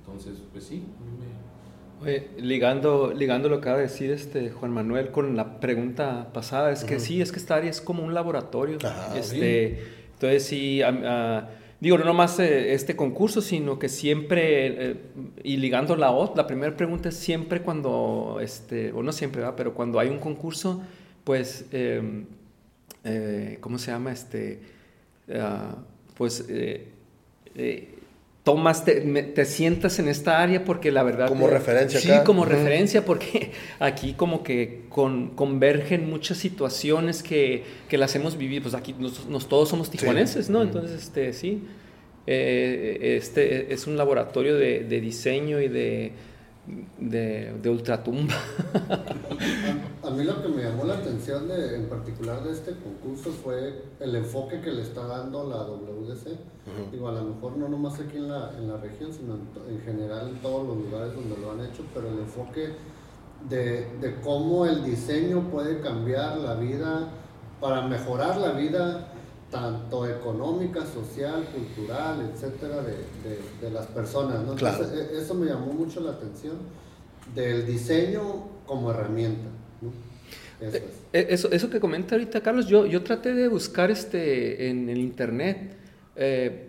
Entonces, pues sí, a mí me- Oye, ligando, ligando lo que acaba de decir este Juan Manuel con la pregunta pasada, es que sí, es que esta área es como un laboratorio. Ajá, este, Entonces, sí, ah, digo, no nomás eh, este concurso, sino que siempre, eh, y ligando la otra, la primera pregunta es siempre cuando, este, o no siempre, ¿verdad? pero cuando hay un concurso, pues, eh, eh, ¿cómo se llama? Este, ah, pues, eh, eh, tomas, te, me- te sientas en esta área porque la verdad... Como eh, referencia Sí, acá. como referencia porque (laughs) aquí como que con, convergen muchas situaciones que, que las hemos vivido, pues aquí nos, nos- todos somos tijuanenses, ¿no? Entonces, este, sí, eh, este es un laboratorio de, de diseño y de, de, de ultratumba. A, (laughs) a mí lo que me llamó la atención de, en particular de este concurso fue el enfoque que le está dando la WDC. Digo, a lo mejor no nomás aquí en la, en la región, sino en, en general en todos los lugares donde lo han hecho, pero el enfoque de, de cómo el diseño puede cambiar la vida, para mejorar la vida tanto económica, social, cultural, etcétera, de, de- de las personas. ¿no? Entonces, e- eso me llamó mucho la atención del diseño como herramienta. ¿no? Eso es. Eh, Eso, eso que comenta ahorita Carlos, yo, yo traté de buscar este, en el internet eh,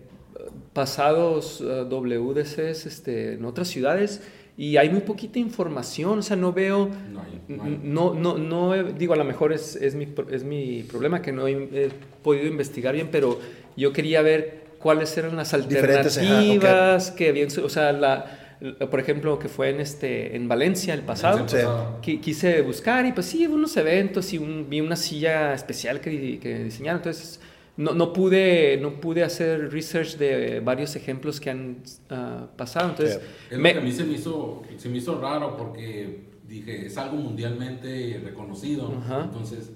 pasados eh, WDCs este, en otras ciudades y hay muy poquita información, o sea, no veo, no hay, no hay. no, no, no, digo, a lo mejor es, es, mi, pro- es mi problema que no he, he podido investigar bien, pero yo quería ver cuáles eran las alternativas que habían, o sea, la, la- por ejemplo, que fue en, este, en Valencia el pasado. Sí. Qui- quise buscar y pues sí, unos eventos y un- vi una silla especial que, di- que diseñaron. Entonces no, no, pude, no pude hacer research de varios ejemplos que han ah, pasado. Entonces, Es lo me- que a mí se me hizo, se me hizo raro porque dije, es algo mundialmente reconocido. Ajá. Entonces,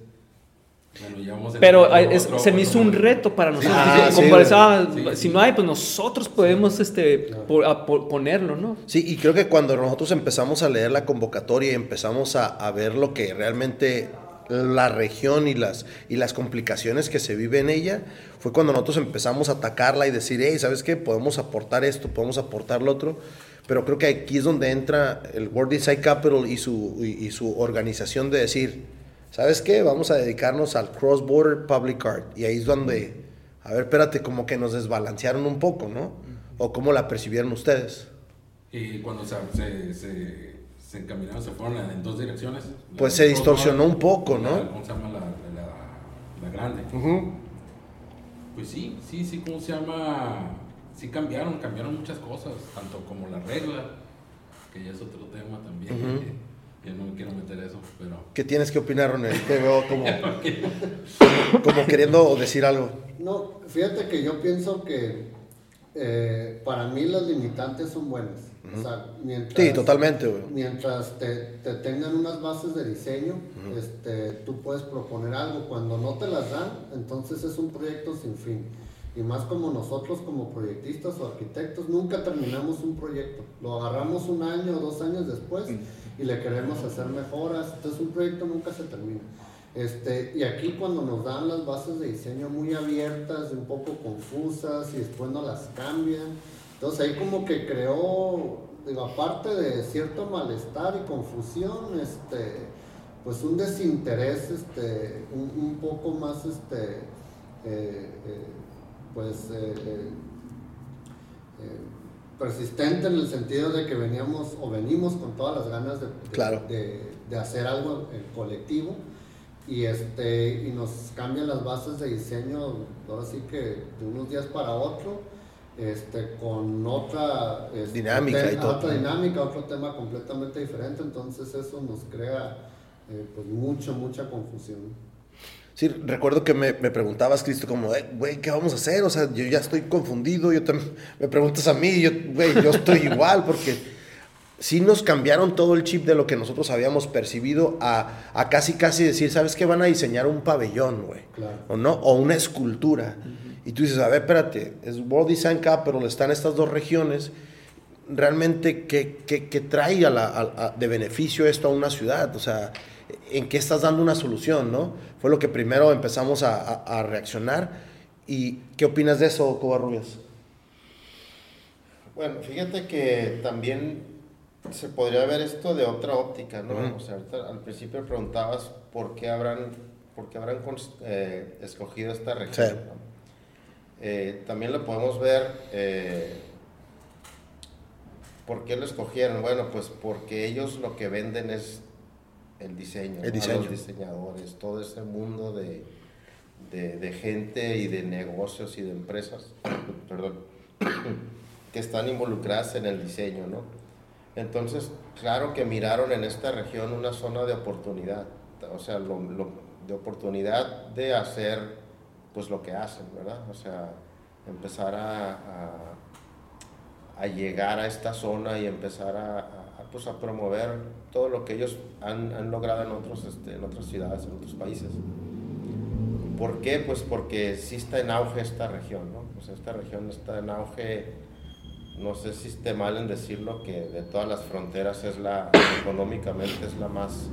bueno, ya vamos a pero es- otro- se me otro hizo un reto para nosotros. Ah, como sí, ah, si sí. no hay, pues nosotros podemos este, a- ponerlo, ¿no? Sí, y creo que cuando nosotros empezamos a leer la convocatoria y empezamos a, a ver lo que realmente la región y las, y las complicaciones que se vive en ella, fue cuando nosotros empezamos a atacarla y decir, hey, ¿sabes qué? Podemos aportar esto, podemos aportar lo otro. Pero creo que aquí es donde entra el World Design Capital y su, y, y su organización de decir, ¿sabes qué? Vamos a dedicarnos al Cross Border Public Art. Y ahí es donde, a ver, espérate, como que nos desbalancearon un poco, ¿no? ¿O cómo la percibieron ustedes? Y cuando se, se, se, se encaminaron, se fueron en dos direcciones. Pues se distorsionó un poco, la- ¿no? ¿Cómo se llama la, la, la grande? Pues sí, sí, sí, ¿cómo se llama? Sí cambiaron, cambiaron muchas cosas, tanto como la regla, que ya es otro tema también. Ujú. que no me quiero meter eso, pero... ¿Qué tienes que opinar, Ronel? Te veo (laughs) como, como queriendo decir algo. No, fíjate que yo pienso que eh, para mí las limitantes son buenas. O sea, mientras, Sí, totalmente, güey. Mientras te, te tengan unas bases de diseño, este, tú puedes proponer algo. Cuando no te las dan, entonces es un proyecto sin fin. Y más como nosotros como proyectistas o arquitectos, nunca terminamos un proyecto. Lo agarramos un año o dos años después y le queremos hacer mejoras. Entonces un proyecto nunca se termina. Este, y aquí cuando nos dan las bases de diseño muy abiertas, un poco confusas y después no las cambian. Entonces ahí como que creó, digo, aparte de cierto malestar y confusión, este, pues un desinterés este, un, poco más este, eh, eh, pues, eh, persistente en el sentido de que veníamos o venimos con todas las ganas de, de hacer algo en colectivo. Y este y nos cambian las bases de diseño ahora sí que de unos días para otro este con otra este, dinámica y otra dinámica otro tema completamente diferente entonces eso nos crea eh, pues mucha mucha confusión Sí, recuerdo que me, me preguntabas, Cristo, como, güey, ¿qué vamos a hacer? O sea, yo ya estoy confundido, yo también, me preguntas a mí, yo, güey, yo estoy (laughs) igual, porque sí nos cambiaron todo el chip de lo que nosotros habíamos percibido a, a casi casi decir, ¿sabes qué? Van a diseñar un pabellón, güey. O no, o una escultura. Y tú dices, a ver, espérate, es World Design Capital, están estas dos regiones. Realmente, ¿qué, qué, qué trae a la, de beneficio esto a una ciudad? O sea, ¿en qué estás dando una solución, no? Fue lo que primero empezamos a, a, reaccionar. ¿Y qué opinas de eso, Covarrubias? Bueno, fíjate que también se podría ver esto de otra óptica, ¿no? O sea, al principio preguntabas por qué habrán, por qué habrán eh, escogido esta región. Eh, también lo podemos ver, eh, ¿por qué lo escogieron? Bueno, pues porque ellos lo que venden es el diseño, el diseño. los diseñadores, todo ese mundo de, de, de gente y de negocios y de empresas, (coughs) perdón, (coughs) que están involucradas en el diseño, ¿no? Entonces, claro que miraron en esta región una zona de oportunidad, o sea, de oportunidad de hacer pues lo que hacen, ¿verdad? O sea, empezar a, llegar a esta zona y empezar a, pues, a promover todo lo que ellos han, han logrado en, otros, este, en otras ciudades, en otros países. ¿Por qué? Pues porque sí está en auge esta región, ¿no? Pues esta región está en auge no sé si esté mal en decirlo, que de todas las fronteras es la, económicamente es la más,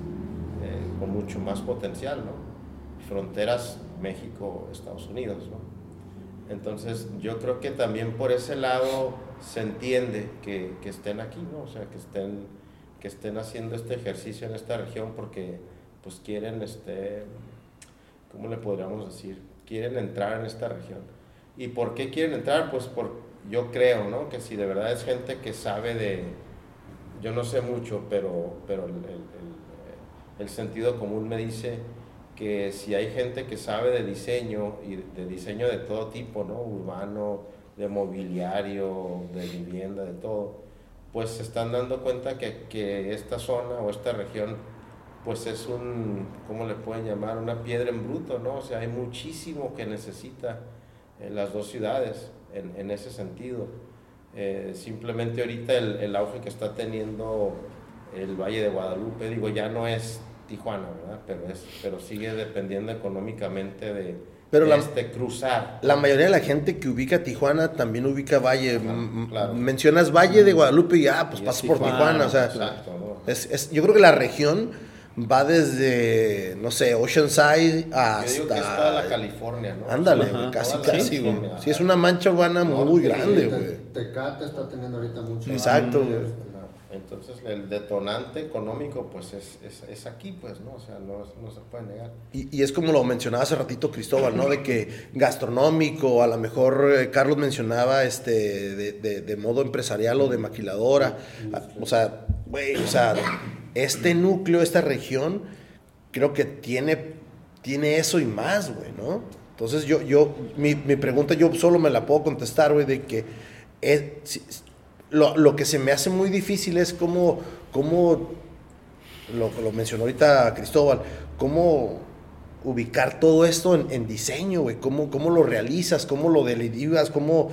eh, con mucho más potencial, ¿no? Fronteras México, Estados Unidos, ¿no? Entonces yo creo que también por ese lado se entiende que, que, estén aquí, ¿no? O sea, que estén, que estén haciendo este ejercicio en esta región porque pues quieren, este, ¿cómo le podríamos decir? Quieren entrar en esta región. ¿Y por qué quieren entrar? Pues por yo creo, ¿no? Que si de verdad es gente que sabe de, yo no sé mucho, pero, pero el, sentido común me dice que si hay gente que sabe de diseño y de diseño de todo tipo, ¿no? Urbano, de mobiliario, de vivienda, de todo, pues se están dando cuenta que, que esta zona o esta región pues es un, ¿cómo le pueden llamar? Una piedra en bruto, ¿no? O sea, hay muchísimo que necesita en las dos ciudades en, en ese sentido. Eh, simplemente ahorita el, el, auge que está teniendo el Valle de Guadalupe, digo, ya no es Tijuana, ¿verdad? Pero, es, pero sigue dependiendo económicamente de, pero la, este cruzar. La mayoría de la gente que ubica Tijuana también ubica Valle. Mencionas Valle de Guadalupe y ya, pues pasas por Tijuana. O sea, Exacto, es, es, yo creo que la región va desde, no sé, Oceanside hasta... Yo digo que es toda la California, ¿no? Ándale, casi, casi, güey. Sí, es una mancha urbana muy grande, güey. Tecate está teniendo ahorita mucho... Exacto, güey. Entonces el detonante económico pues es, es, es, aquí, pues, ¿no? O sea, no, no se puede negar. Y, y, es como lo mencionaba hace ratito Cristóbal, ¿no? De que gastronómico, a lo mejor eh, Carlos mencionaba este, de, de, de, modo empresarial o de maquiladora. O sea, güey, o sea, este núcleo, esta región, creo que tiene, tiene eso y más, güey, ¿no? Entonces yo, yo, mi, mi, pregunta yo solo me la puedo contestar, güey, de que lo, lo, que se me hace muy difícil es cómo, cómo lo, lo mencionó ahorita Cristóbal, cómo ubicar todo esto en, diseño, güey, cómo, cómo lo realizas, cómo lo derivas, cómo,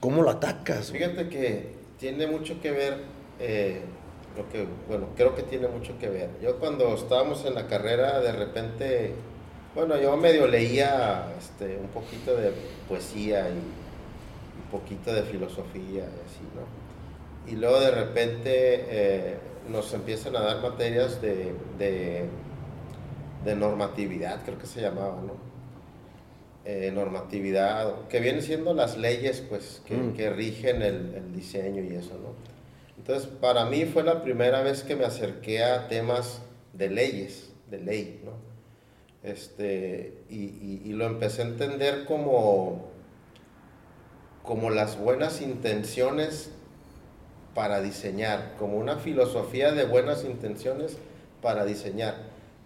cómo lo atacas. Fíjate que tiene mucho que ver eh, lo que, bueno, creo que tiene mucho que ver. Yo cuando estábamos en la carrera, de repente, bueno, yo medio leía este, un poquito de poesía y un poquito de filosofía y así, ¿no? Y luego de repente eh, nos empiezan a dar materias de, de, de normatividad, creo que se llamaba, ¿no? Eh, normatividad, que vienen siendo las leyes pues que, Mm. que rigen el, el diseño y eso, ¿no? Entonces, para mí fue la primera vez que me acerqué a temas de leyes, de ley, ¿no? Este, y, y- y lo empecé a entender como, como las buenas intenciones para diseñar, como una filosofía de buenas intenciones para diseñar,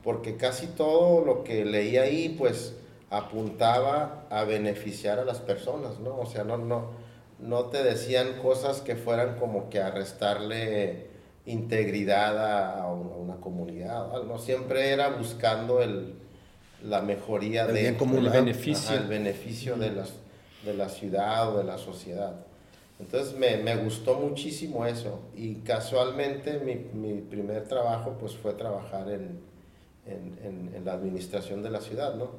porque casi todo lo que leí ahí, pues, apuntaba a beneficiar a las personas, ¿no? O sea, no, no, no te decían cosas que fueran como que a restarle integridad a, a una, comunidad, ¿no? siempre era buscando el, la mejoría El de, bien común, el beneficio. Ajá, el beneficio de, las, de la ciudad o de la sociedad. Entonces me, me gustó muchísimo eso y casualmente mi, mi primer trabajo pues fue trabajar en, en, en- en la administración de la ciudad, ¿no?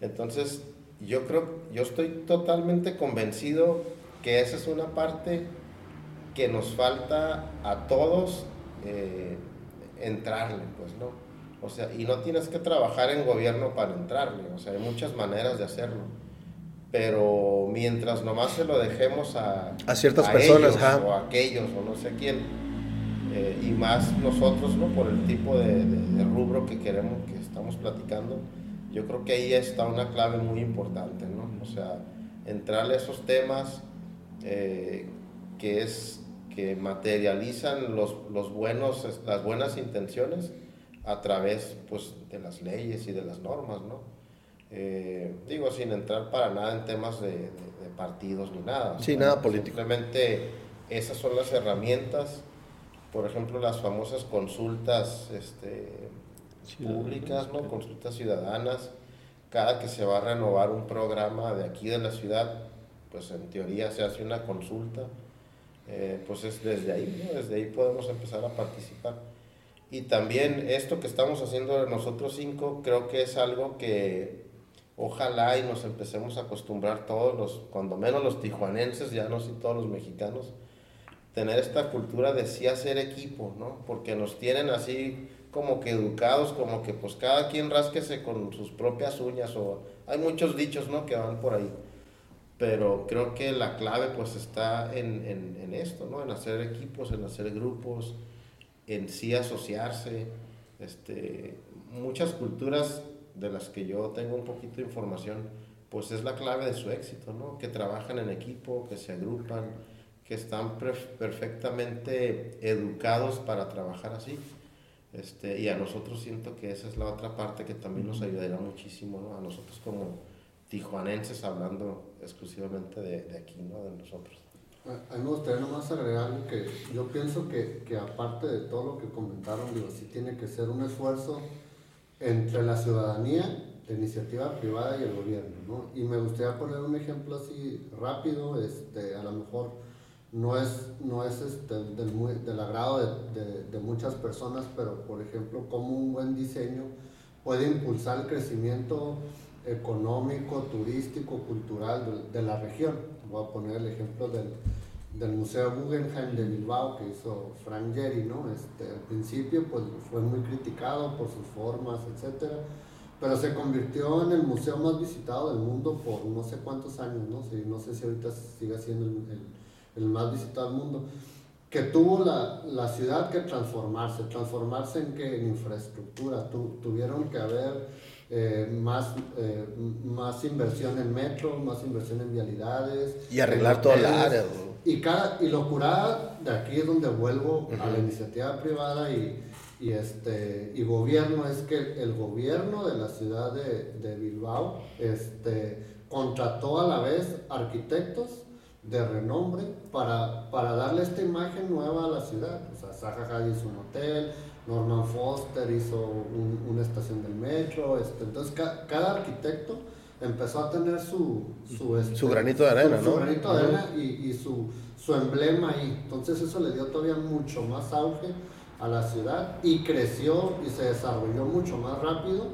Entonces yo creo, yo estoy totalmente convencido que esa es una parte que nos falta a todos eh, entrarle, pues, ¿no? O sea, y no tienes que trabajar en gobierno para entrarle, o sea, hay muchas maneras de hacerlo. Pero mientras nomás se lo dejemos a, A ciertas personas, ellos, o a aquellos, o no sé quién, eh, y más nosotros, ¿no? Por el tipo de, de- de rubro que queremos, que estamos platicando, yo creo que ahí está una clave muy importante, ¿no? O sea, entrarle a esos temas eh, que es que materializan los, los buenos, las buenas intenciones a través pues, de las leyes y de las normas, ¿no? Eh, digo, sin entrar para nada en temas de, de- de partidos ni nada. Sí, nada político. Simplemente esas son las herramientas, por ejemplo, las famosas consultas este, públicas, ¿no? Consultas ciudadanas. Cada que se va a renovar un programa de aquí de la ciudad, pues en teoría se hace una consulta. Eh, pues es desde ahí. Desde ahí podemos empezar a participar. Y también esto que estamos haciendo nosotros cinco, creo que es algo que ojalá y nos empecemos a acostumbrar todos los, cuando menos los tijuanenses, ya no sé todos los mexicanos, tener esta cultura de sí hacer equipo, ¿no? Porque nos tienen así como que educados, como que pues cada quien rásquese con sus propias uñas o hay muchos dichos, ¿no? Que van por ahí. Pero creo que la clave pues está en, en, en esto, ¿no? En hacer equipos, en hacer grupos, en sí asociarse. Este, muchas culturas de las que yo tengo un poquito de información, pues es la clave de su éxito, ¿no? Que trabajan en equipo, que se agrupan, que están perf- perfectamente educados para trabajar así. Este, y a nosotros siento que esa es la otra parte que también nos ayudará muchísimo, ¿no? A nosotros como tijuanenses hablando exclusivamente de, de aquí, ¿no? De nosotros. A mí me gustaría nomás agregar algo que yo pienso que, que aparte de todo lo que comentaron, digo, sí tiene que ser un esfuerzo entre la ciudadanía, la iniciativa privada y el gobierno, ¿no? Y me gustaría poner un ejemplo así rápido, este, a lo mejor no es, no es este, del, muy- del agrado de, de- de muchas personas, pero por ejemplo, como un buen diseño puede impulsar el crecimiento económico, turístico, cultural de, de la región. Voy a poner el ejemplo del, del Museo Guggenheim de Bilbao que hizo Frank Gehry, ¿no? Este, al principio pues fue muy criticado por sus formas, etcétera, pero se convirtió en el museo más visitado del mundo por no sé cuántos años, no sé, no sé si ahorita sigue siendo el, el- el más visitado del mundo, que tuvo la, la ciudad que transformarse, transformarse en que en infraestructura, Tu- tuvieron que haber eh, más, eh, más inversión en metro, más inversión en vialidades. Y arreglar la hoteles. área. Y, cada, y lo curada de aquí es donde vuelvo a la iniciativa privada y, y, este, y gobierno, es que el gobierno de la ciudad de, de Bilbao este, contrató a la vez arquitectos de renombre para, para darle esta imagen nueva a la ciudad. O sea, Hadid hizo un hotel, Norman Foster hizo un- una estación del metro. Este, entonces, ca- cada arquitecto empezó a tener su, su, este, Su granito de arena, su- granito de arena y, y su, su emblema ahí. Entonces eso le dio todavía mucho más auge a la ciudad y creció y se desarrolló mucho más rápido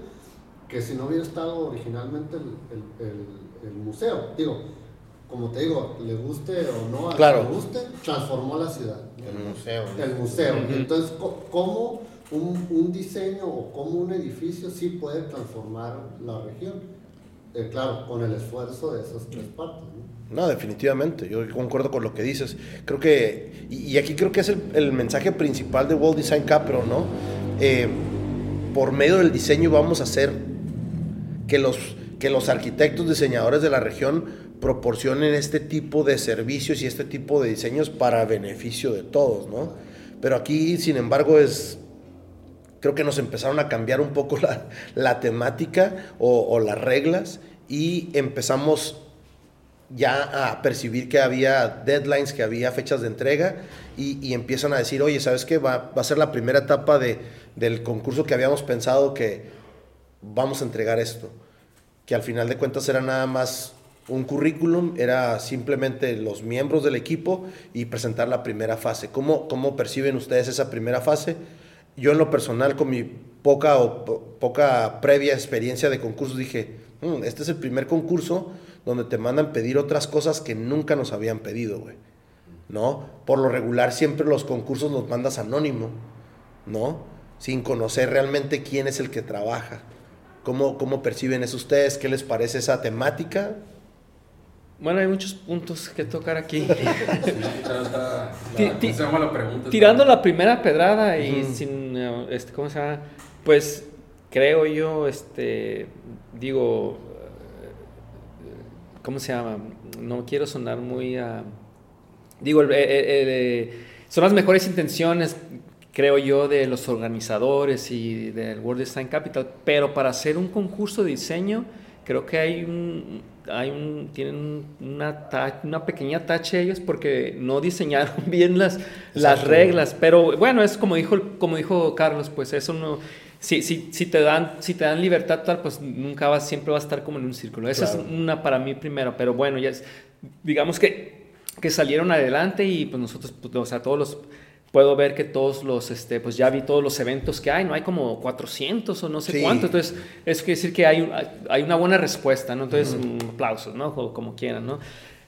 que si no hubiera estado originalmente el, el- el- el museo. Digo, como te digo, le guste o no a Claro. le guste, transformó la ciudad. El museo. ¿no? El museo. Y entonces, ¿cómo un, un diseño o cómo un edificio sí puede transformar la región. Eh, claro, con el esfuerzo de esas tres partes. ¿no? No, definitivamente, yo concuerdo con lo que dices. Creo que, y, y aquí creo que es el, el mensaje principal de World Design Capital, ¿no? Eh, por medio del diseño vamos a hacer que los, que los arquitectos, diseñadores de la región proporcionen este tipo de servicios y este tipo de diseños para beneficio de todos, ¿no? Pero aquí, sin embargo, es, creo que nos empezaron a cambiar un poco (laughs) la, la temática o, o las reglas y empezamos ya a percibir que había deadlines, que había fechas de entrega y, y empiezan a decir, oye, ¿sabes qué? Va, va a ser la primera etapa de, del concurso que habíamos pensado que vamos a entregar esto. Que al final de cuentas era nada más un currículum, era simplemente los miembros del equipo y presentar la primera fase. ¿Cómo, cómo perciben ustedes esa primera fase? Yo en lo personal, con mi poca o po- poca previa experiencia de concursos, dije, "Mm, este es el primer concurso donde te mandan pedir otras cosas que nunca nos habían pedido, güey. ¿No? Por lo regular siempre los concursos los mandas anónimo, ¿no? Sin conocer realmente quién es el que trabaja. ¿Cómo, cómo perciben eso ustedes? ¿Qué les parece esa temática? Bueno, hay muchos puntos que tocar aquí. Tirando la primera pedrada y Ujú. sin, eh, este, ¿cómo se llama? Pues creo yo, este, digo, eh, ¿cómo se llama? No quiero sonar muy, ah, digo, el- el- el- el- son las mejores intenciones, creo yo, de los organizadores y del World Design Capital, pero para hacer un concurso de diseño, creo que hay un, hay un, tienen una, ta- una pequeña tache ellos porque no diseñaron (laughs) bien las, las reglas, pero bueno, es como dijo, como dijo Carlos, pues eso no, si, si, si, te dan, si te dan libertad tal, pues nunca vas, siempre vas a estar como en un círculo. Esa Claro. es una para mí primero, pero bueno, ya es, digamos que, que salieron adelante y pues nosotros, pues, o sea, todos los, puedo ver que todos los, este, pues ya vi todos los eventos que hay, no hay como 400 o no sé Sí. cuánto, entonces eso quiere decir que hay, un- hay una buena respuesta, ¿no? Entonces, mm, aplausos, ¿no? O como quieran, ¿no?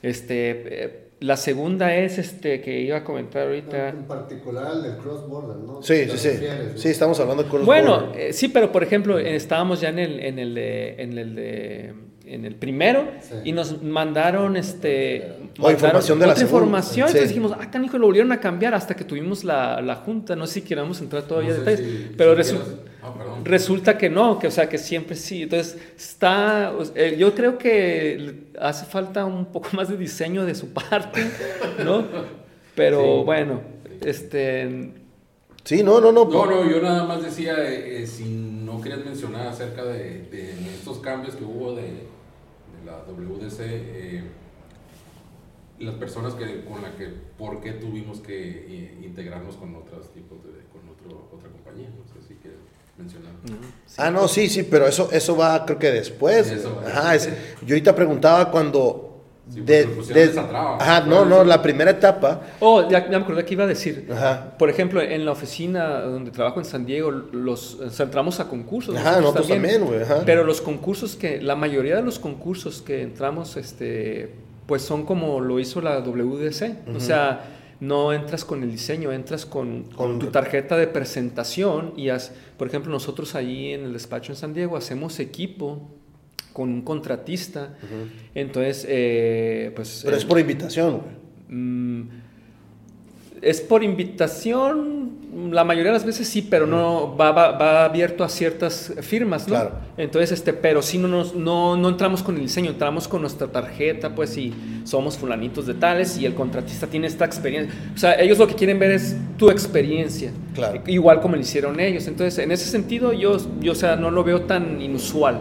Este, eh, la segunda es, este, que iba a comentar ahorita. En particular el del cross border, ¿no? Sí, ¿Te sí, sí. Sí, estamos hablando con Bueno, eh, sí, pero por ejemplo, eh, estábamos ya en el, en el, de, en el, de, en el primero Sí. y nos mandaron este O información de la otra información, Sí. entonces dijimos, ah, canijo, lo volvieron a cambiar hasta que tuvimos la, la junta, no sé si queramos entrar todavía No en sé detalles, si- pero si resu- quieras- Ah, resulta que no, que o sea, que siempre sí, entonces está, o sea, eh, yo creo que hace falta un poco más de diseño de su (laughs) parte, ¿no? Pero Sí. bueno, este... Sí, no, no, no. No, no, yo nada más decía, eh, eh, si no querías mencionar acerca de, de estos cambios que hubo de la WDC, eh, las personas que, con la que, por qué tuvimos que eh, integrarnos con otros tipos de, con otro, otra compañía, no sé si quieres mencionar. Ah, no, sí, sí, pero eso, eso va creo que después. Eso Ajá, es- después. yo ahorita preguntaba cuando... Sí, de- de- esa traba. ajá, no, no, la primera etapa. Oh, ya, ya me acordé que iba a decir. Ajá. Por ejemplo, en la oficina donde trabajo en San Diego, los o sea, entramos a concursos. Ajá, nosotros también, güey. ajá. Pero los concursos que, la mayoría de los concursos que entramos, este, pues son como lo hizo la WDC. O sea, no entras con el diseño, entras con, con Con- tu tarjeta de presentación y, haz- por ejemplo, nosotros ahí en el despacho en San Diego hacemos equipo con un contratista. Entonces, eh, pues... Pero es por invitación, güey. Mm, es por invitación, la mayoría de las veces sí, pero no va, va, va abierto a ciertas firmas, ¿no? Claro. Entonces, este, pero sí no, nos, no, no entramos con el diseño, entramos con nuestra tarjeta, pues, y somos fulanitos de tales, y el contratista tiene esta experiencia. O sea, ellos lo que quieren ver es tu experiencia, Claro. igual como lo hicieron ellos. Entonces, en ese sentido, yo, yo o sea, no lo veo tan inusual,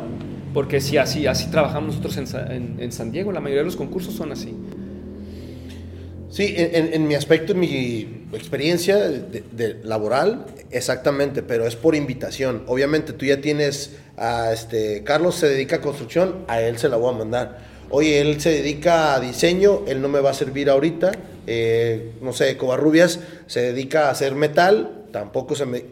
porque sí, así, así trabajamos nosotros en, en, en San Diego, la mayoría de los concursos son así. Sí, en, en- mi aspecto, en mi experiencia laboral, exactamente, pero es por invitación. Obviamente tú ya tienes a este Carlos se dedica a construcción, a él se la voy a mandar. Oye, él se dedica a diseño, él no me va a servir ahorita. Eh, no sé, Covarrubias se dedica a hacer metal, tampoco se me.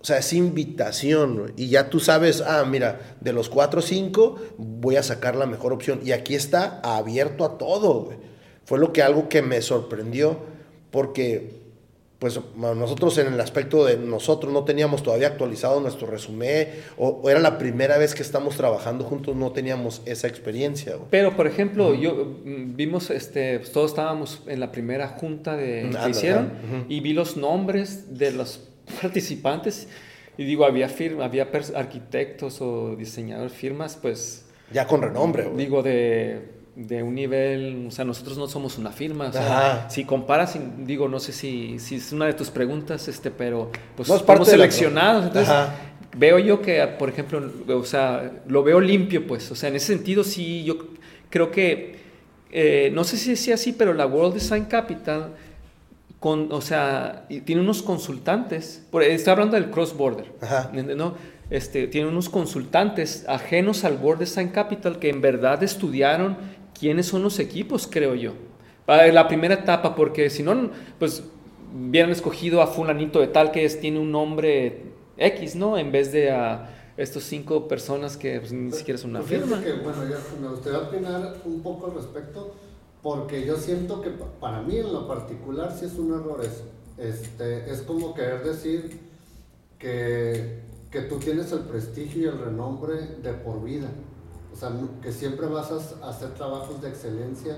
O sea, es invitación. güey. Y ya tú sabes, ah, mira, de los cuatro o cinco voy a sacar la mejor opción. Y aquí está abierto a todo, güey. Fue lo que algo que me sorprendió, porque pues nosotros en el aspecto de nosotros no teníamos todavía actualizado nuestro resumen o, era la primera vez que estamos trabajando juntos, no teníamos esa experiencia. Pero, por ejemplo, yo mm, vimos, este, pues, todos estábamos en la primera junta de, mm, que hicieron y vi los nombres de los participantes. Y digo, había, firma, había arquitectos o diseñadores, firmas, pues... Ya con renombre. Digo, de de un nivel, o sea, nosotros no somos una firma, o sea, si comparas, digo, no sé si, si es una de tus preguntas, este, pero pues estamos seleccionados, entonces veo yo que, por ejemplo, o sea, lo veo limpio, pues, o sea, en ese sentido sí, yo creo que, eh, no sé si es así, pero la World Design Capital, con, o sea, tiene unos consultantes, por, estoy hablando del cross border, ¿no? Este, tiene unos consultantes ajenos al World Design Capital que en verdad estudiaron quiénes son los equipos, creo yo. La primera etapa, porque si no, pues hubieran escogido a fulanito de tal que es, tiene un nombre X, ¿no? En vez de a estos cinco personas que pues, ni siquiera son una pues firma. Que, bueno, ya me gustaría opinar un poco al respecto, porque yo siento que para mí en lo particular sí es un error eso. Este, es como querer decir que, que tú tienes el prestigio y el renombre de por vida. O sea, que siempre vas a hacer trabajos de excelencia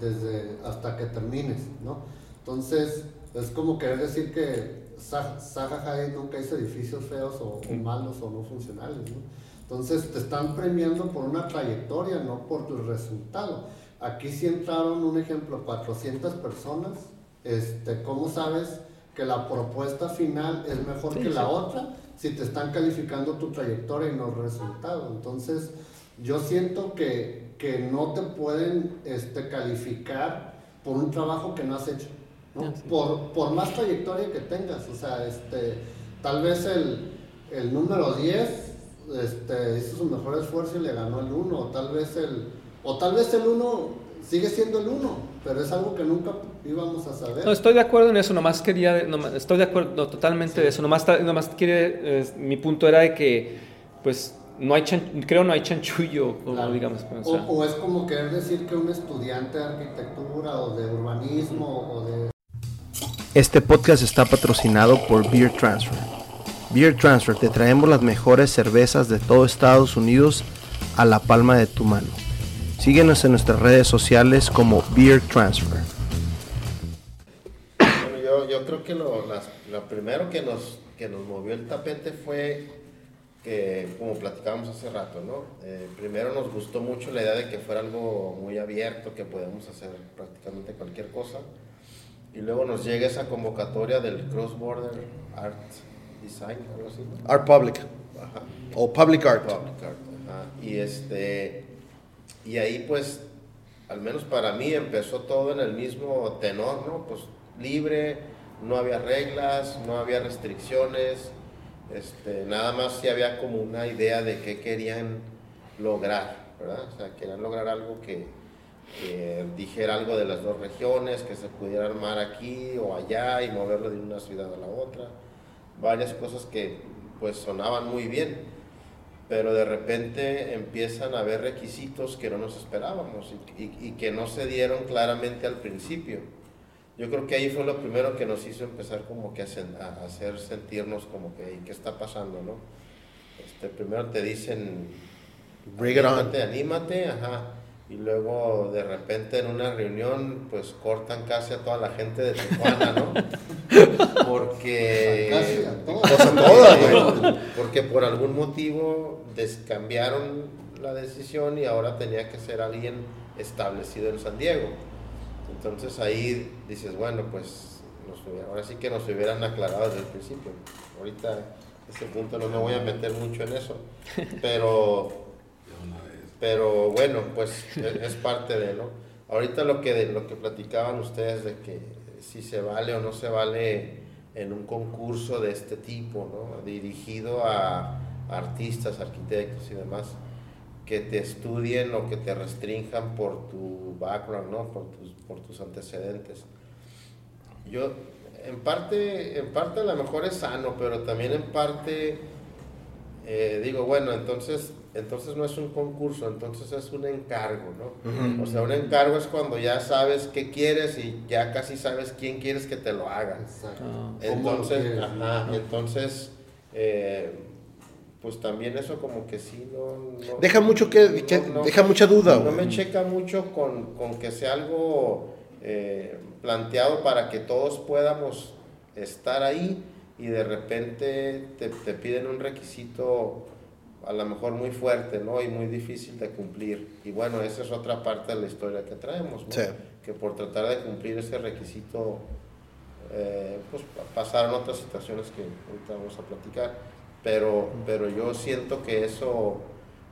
desde hasta que termines, ¿no? Entonces, es como querer decir que Zaha Hadid nunca hizo edificios feos o, malos o no funcionales, ¿no? Entonces, te están premiando por una trayectoria, no por tu resultado. Aquí sí entraron, un ejemplo, 400 personas. Este, ¿Cómo sabes que la propuesta final es mejor que la otra si te están calificando tu trayectoria y no el resultado? Entonces, yo siento que, que no te pueden este, calificar por un trabajo que no has hecho, ¿no? Ah, por, por, más trayectoria que tengas, o sea, este, tal vez el, el número 10 este, hizo su mejor esfuerzo y le ganó el 1, o tal vez el, o tal vez el 1 sigue siendo el 1, pero es algo que nunca íbamos a saber. No, estoy de acuerdo en eso, nomás quería, estoy de acuerdo totalmente de eso, nomás, nomás quiere, mi punto era de que, pues, no hay creo no hay chanchullo, digamos. O, es como querer decir que un estudiante de arquitectura o de urbanismo o de... Este podcast está patrocinado por Beer Transfer. Beer Transfer, te traemos las mejores cervezas de todo Estados Unidos a la palma de tu mano. Síguenos en nuestras redes sociales como Beer Transfer. Bueno, yo, creo que lo, primero que nos, que nos movió el tapete fue que como platicábamos hace rato, ¿no? Eh, primero nos gustó mucho la idea de que fuera algo muy abierto, que podemos hacer prácticamente cualquier cosa. Y luego nos llega esa convocatoria del Cross Border Art Design, algo así. Art Public. O Public Art. Public Art. Y, este, y ahí pues, al menos para mí, empezó todo en el mismo tenor, ¿no? Pues libre, no había reglas, no había restricciones este, nada más si había como una idea de qué querían lograr, ¿verdad? O sea, querían lograr algo que, dijera algo de las dos regiones, que se pudiera armar aquí o allá y moverlo de una ciudad a la otra. Varias cosas que pues sonaban muy bien, pero de repente empiezan a haber requisitos que no nos esperábamos y que no se dieron claramente al principio yo creo que ahí fue lo primero que nos hizo empezar como que a, hacer sentirnos como que, ¿qué está pasando, no? Este, primero te dicen, Bring anímate, anímate, ajá. Y luego de repente en una reunión pues cortan casi a toda la gente de Tijuana, ¿no? (laughs) Porque... Casi a todas. porque por algún motivo descambiaron la decisión y ahora tenía que ser alguien establecido en San Diego. Entonces ahí dices, bueno, pues ahora sí que nos hubieran aclarado desde el principio. Ahorita ese punto no me voy a meter mucho en eso, pero, pero bueno, pues es, parte de, ¿no? Ahorita lo que, lo que platicaban ustedes de que si se vale o no se vale en un concurso de este tipo, ¿no? Dirigido a artistas, arquitectos y demás que te estudien o que te restrinjan por tu background, ¿no? por, tus, por tus antecedentes. Yo, en parte, en parte a lo mejor es sano, pero también en parte eh, digo, bueno, entonces, entonces no es un concurso, entonces es un encargo, ¿no? O sea, un encargo es cuando ya sabes qué quieres y ya casi sabes quién quieres que te lo haga. Exacto. Ah. ¿Cómo lo Entonces, quieres? ajá, entonces, eh, pues también eso como que sí, no... no- Deja mucho que, que- no- no- deja mucha duda, no me checa mucho con, con que sea algo eh, planteado para que todos podamos estar ahí y de repente te, te piden un requisito a lo mejor muy fuerte, ¿no? Y muy difícil de cumplir. Y bueno, esa es otra parte de la historia que traemos, ¿no? Sí. Que por tratar de cumplir ese requisito, eh, pues pa- pasaron otras situaciones que ahorita vamos a platicar. Pero, pero yo siento que eso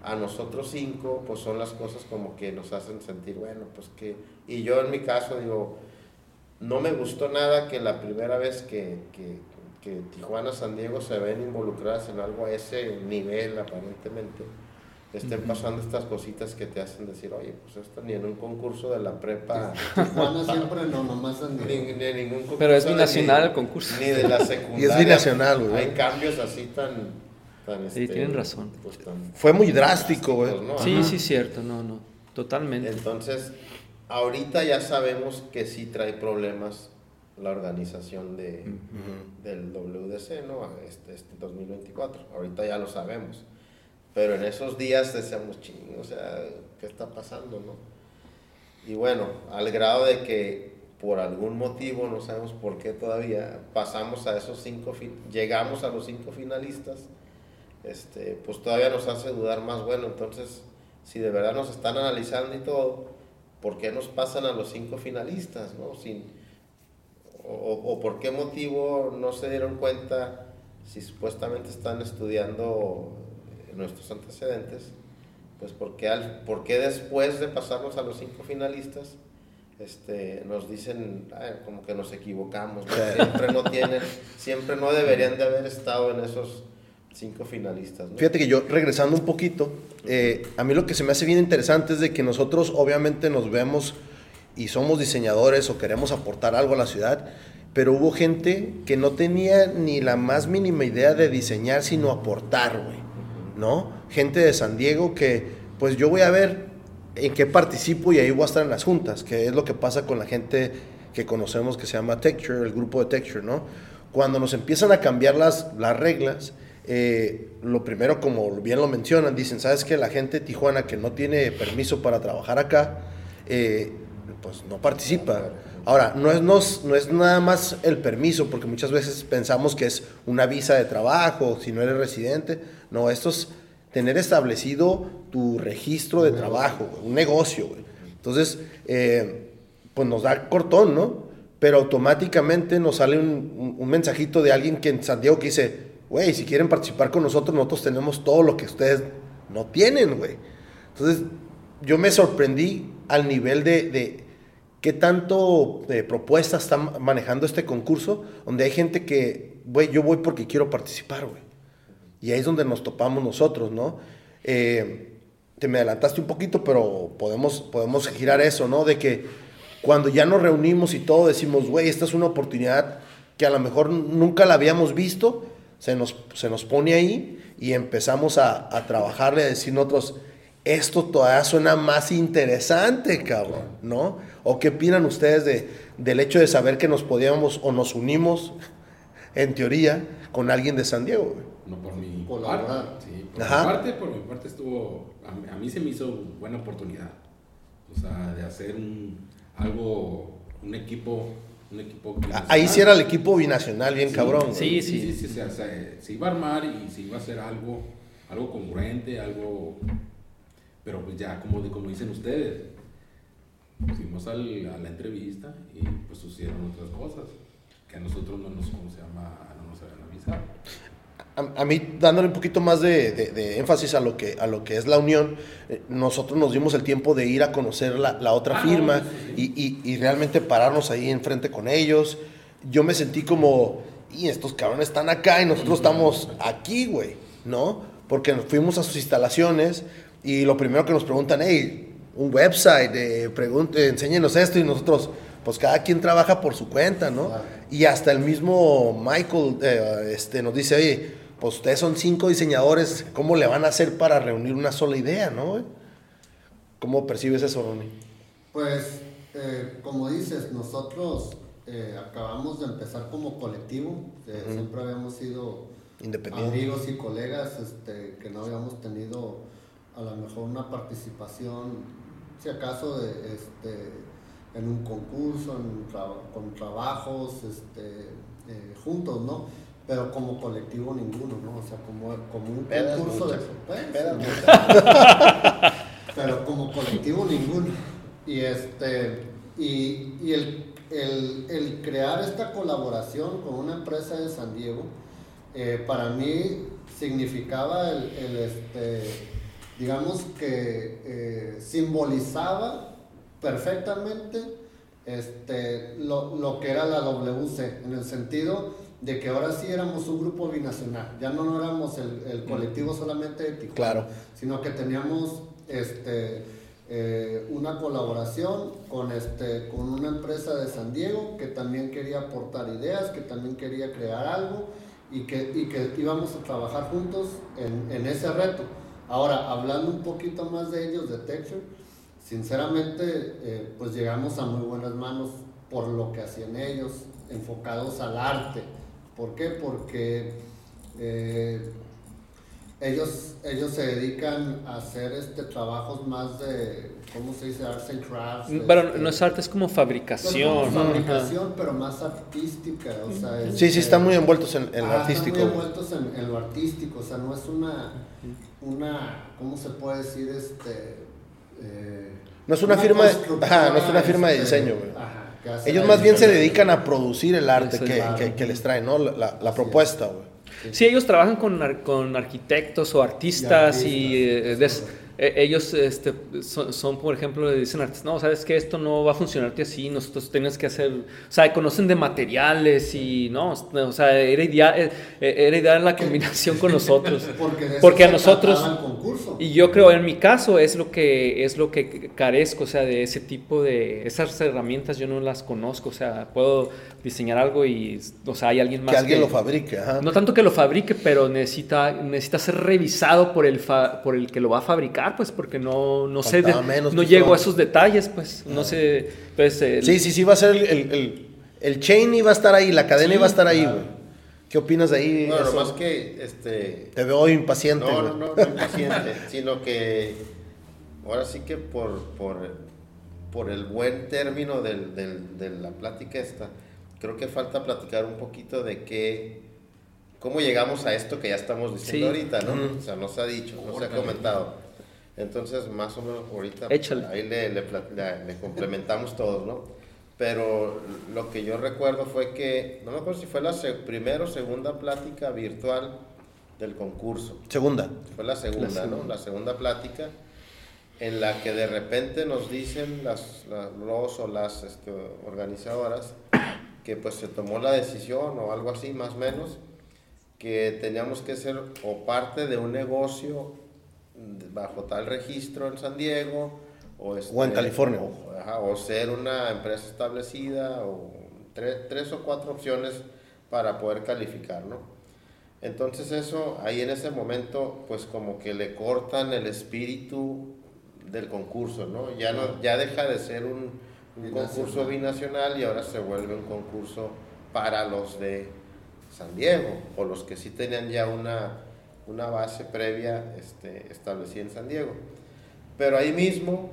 a nosotros cinco, pues son las cosas como que nos hacen sentir, bueno, pues que... Y yo en mi caso digo, no me gustó nada que la primera vez que, que, que Tijuana, San Diego se ven involucradas en algo a ese nivel aparentemente, estén pasando estas cositas que te hacen decir, oye, pues esto ni en un concurso de la prepa, (laughs) Tijuana siempre no, nomás en ni, ni en ningún concurso Pero es binacional el concurso. Ni de la (laughs) Y secundaria. es binacional, güey. Hay cambios así tan... tan Sí, tienen razón. pues, tan Fue muy drástico, güey. ¿no? Sí, Ajá. sí, cierto, no, no, totalmente. Entonces, ahorita ya sabemos que sí trae problemas la organización de, Ujú. del WDC, ¿no? Este, este 2024. Ahorita ya lo sabemos. Pero en esos días decíamos, ching, o sea, ¿qué está pasando, no? Y bueno, al grado de que por algún motivo, no sabemos por qué todavía, pasamos a esos cinco, llegamos a los cinco finalistas, este, pues todavía nos hace dudar más, bueno, entonces, si de verdad nos están analizando y todo, ¿por qué nos pasan a los cinco finalistas, no? Sin, o, o por qué motivo no se dieron cuenta si supuestamente están estudiando nuestros antecedentes, pues ¿por qué, al, por qué después de pasarnos a los cinco finalistas este, nos dicen "Ay, como que nos equivocamos, ¿no? Siempre no tienen, (laughs) siempre no deberían de haber estado en esos cinco finalistas. ¿no? Fíjate que yo, regresando un poquito, eh, a mí lo que se me hace bien interesante es de que nosotros obviamente nos vemos y somos diseñadores o queremos aportar algo a la ciudad, pero hubo gente que no tenía ni la más mínima idea de diseñar, sino aportar, güey, ¿no? Gente de San Diego que, pues yo voy a ver en qué participo y ahí voy a estar en las juntas, que es lo que pasa con la gente que conocemos que se llama Texture, el grupo de Texture, ¿no? Cuando nos empiezan a cambiar las, las reglas, eh, lo primero, como bien lo mencionan, dicen, ¿sabes que La gente de Tijuana que no tiene permiso para trabajar acá, eh, pues no participa. Ahora, no es, no, es- nada más el permiso, porque muchas veces pensamos que es una visa de trabajo, si no eres residente. No, esto es tener establecido tu registro de trabajo, un negocio. güey. Entonces, eh, pues nos da cortón, ¿no? Pero automáticamente nos sale un, un- mensajito de alguien que en San Diego que dice, güey, si quieren participar con nosotros, nosotros tenemos todo lo que ustedes no tienen, güey. Entonces, yo me sorprendí al nivel de, de qué tanto de propuestas está ma- manejando este concurso, donde hay gente que, güey, yo voy porque quiero participar, güey. Y ahí es donde nos topamos nosotros, ¿no? Eh, te me adelantaste un poquito, pero podemos, podemos girar eso, ¿no? De que cuando ya nos reunimos y todo, decimos, güey, esta es una oportunidad que a lo mejor nunca la habíamos visto, se nos, se nos pone ahí y empezamos a, a trabajarle, a decir nosotros, esto todavía suena más interesante, cabrón, ¿no? ¿O qué opinan ustedes de, del hecho de saber que nos podíamos o nos unimos, en teoría, con alguien de San Diego, güey? No por mi parte. Sí, por Ajá. mi parte, por mi parte estuvo. A mí, a mí se me hizo buena oportunidad. O sea, de hacer un, algo, un equipo. Un equipo Ah, Ahí sí era el equipo binacional, bien Sí, cabrón. güey. sí. Sí, sí, sí, sí, o sea, se, se iba a armar y se iba a hacer algo, algo congruente, algo, pero pues ya, como, como dicen ustedes, fuimos al- a la entrevista y pues sucedieron otras cosas que a nosotros no nos, ¿cómo se llama? No nos habían avisado. A, a mí, dándole un poquito más de, de- de énfasis a lo, que, a lo que es la unión, eh, nosotros nos dimos el tiempo de ir a conocer la, la otra Ah, no, firma sí, sí, y, y- y realmente pararnos ahí enfrente con ellos. Yo me sentí como, y estos cabrones están acá y nosotros estamos aquí, güey, ¿no? Porque nos fuimos a sus instalaciones y lo primero que nos preguntan, hey, un website, eh, pregunte, enséñenos esto y nosotros, pues cada quien trabaja por su cuenta, ¿no? Claro. Y hasta el mismo Michael eh, este, nos dice, oye, pues ustedes son cinco diseñadores, ¿cómo le van a hacer para reunir una sola idea, no? ¿Cómo percibes eso, Ronnie? Pues, eh, como dices, nosotros eh, acabamos de empezar como colectivo, eh, siempre habíamos sido amigos y colegas este, que no habíamos tenido a lo mejor una participación, si acaso, de, este, en un concurso, en tra- con trabajos este, eh, juntos, ¿no? Pero como colectivo ninguno, ¿no? O sea, como, como un Pedas concurso de... muchas. pues, sí, muchas. (laughs) pero como colectivo ninguno. Y este y, y el, el- el crear esta colaboración con una empresa de San Diego, eh, para mí significaba el, el, este, digamos que eh, simbolizaba perfectamente este, lo, lo que era la WC, en el sentido de que ahora sí éramos un grupo binacional, ya no éramos el, el colectivo solamente de Tijuana, Claro. sino que teníamos este, eh, una colaboración con, este, con una empresa de San Diego que también quería aportar ideas, que también quería crear algo y que, y que íbamos a trabajar juntos en, en ese reto. Ahora, hablando un poquito más de ellos, de Texture, sinceramente, eh, pues llegamos a muy buenas manos por lo que hacían ellos, enfocados al arte. ¿Por qué? Porque eh, ellos, ellos se dedican a hacer este trabajos más de, ¿cómo se dice? Arts and crafts. Pero este, no es arte, es como no, fabricación. como fabricación, pero más artística. O sea, Sí, sí, este, están muy envueltos en, en lo artístico. Están muy envueltos en, en lo artístico, o sea, no es una, una ¿cómo se puede decir? Este, eh, No es una firma de- ajá, no es una firma de este, diseño, güey. ajá, Ellos más bien se dedican a producir el arte que, que- que les traen, ¿no? La, la- la Así propuesta, güey. Sí, ellos trabajan con, ar- con arquitectos o artistas y, Y eh, des- ellos este, son, son, por ejemplo, le dicen artistas, no, sabes que esto no va a funcionarte así, nosotros tenemos que hacer, o sea, conocen de materiales y no, o sea, era ideal, eh, era ideal la combinación con nosotros. (laughs) Porque, de eso Porque a nosotros- trataba el concurso. Y yo creo, en mi caso, es lo que es lo que carezco, o sea, de ese tipo de esas herramientas yo no las conozco, o sea, puedo diseñar algo y, o sea, hay alguien más Que alguien lo fabrique, ajá. no tanto que lo fabrique, pero necesita, necesita ser revisado por el, fa- por el que lo va a fabricar, pues porque no, no sé, de- menos, no llego a todo. esos detalles, pues no sé, pues el- Sí, sí, sí, va a ser el, el, el- el chain iba a estar ahí, la cadena Sí, iba a estar ahí, claro. güey. ¿Qué opinas de ahí? Bueno, Eso? nomás que, este... Te veo impaciente, No, no, no, no impaciente, (laughs) sino que ahora sí que por, por, por el buen término del, del- de la plática esta, creo que falta platicar un poquito de qué, cómo llegamos a esto que ya estamos diciendo Sí. ahorita, ¿no? Ujú. O sea, no se ha dicho, no se ha comentado. Entonces, más o menos ahorita Échale. ahí le, le pla- le- le complementamos todos, ¿no? Pero lo que yo recuerdo fue que, no me acuerdo si fue la se- primera o segunda plática virtual del concurso. Segunda. Fue la segunda, La segunda. ¿no? La segunda plática en la que de repente nos dicen las, la- los o las este, organizadoras que pues se tomó la decisión o algo así más o menos que teníamos que ser o parte de un negocio bajo tal registro en San Diego o, este, O en California. o, ajá, o ser una empresa establecida o tre- tres o cuatro opciones para poder calificar, ¿no? Entonces eso, ahí en ese momento, pues como que le cortan el espíritu del concurso, ¿no? Ya, no, ya deja de ser un, un concurso binacional y ahora se vuelve un concurso para los de San Diego o los que sí tenían ya una, una base previa este, establecida en San Diego. Pero ahí mismo,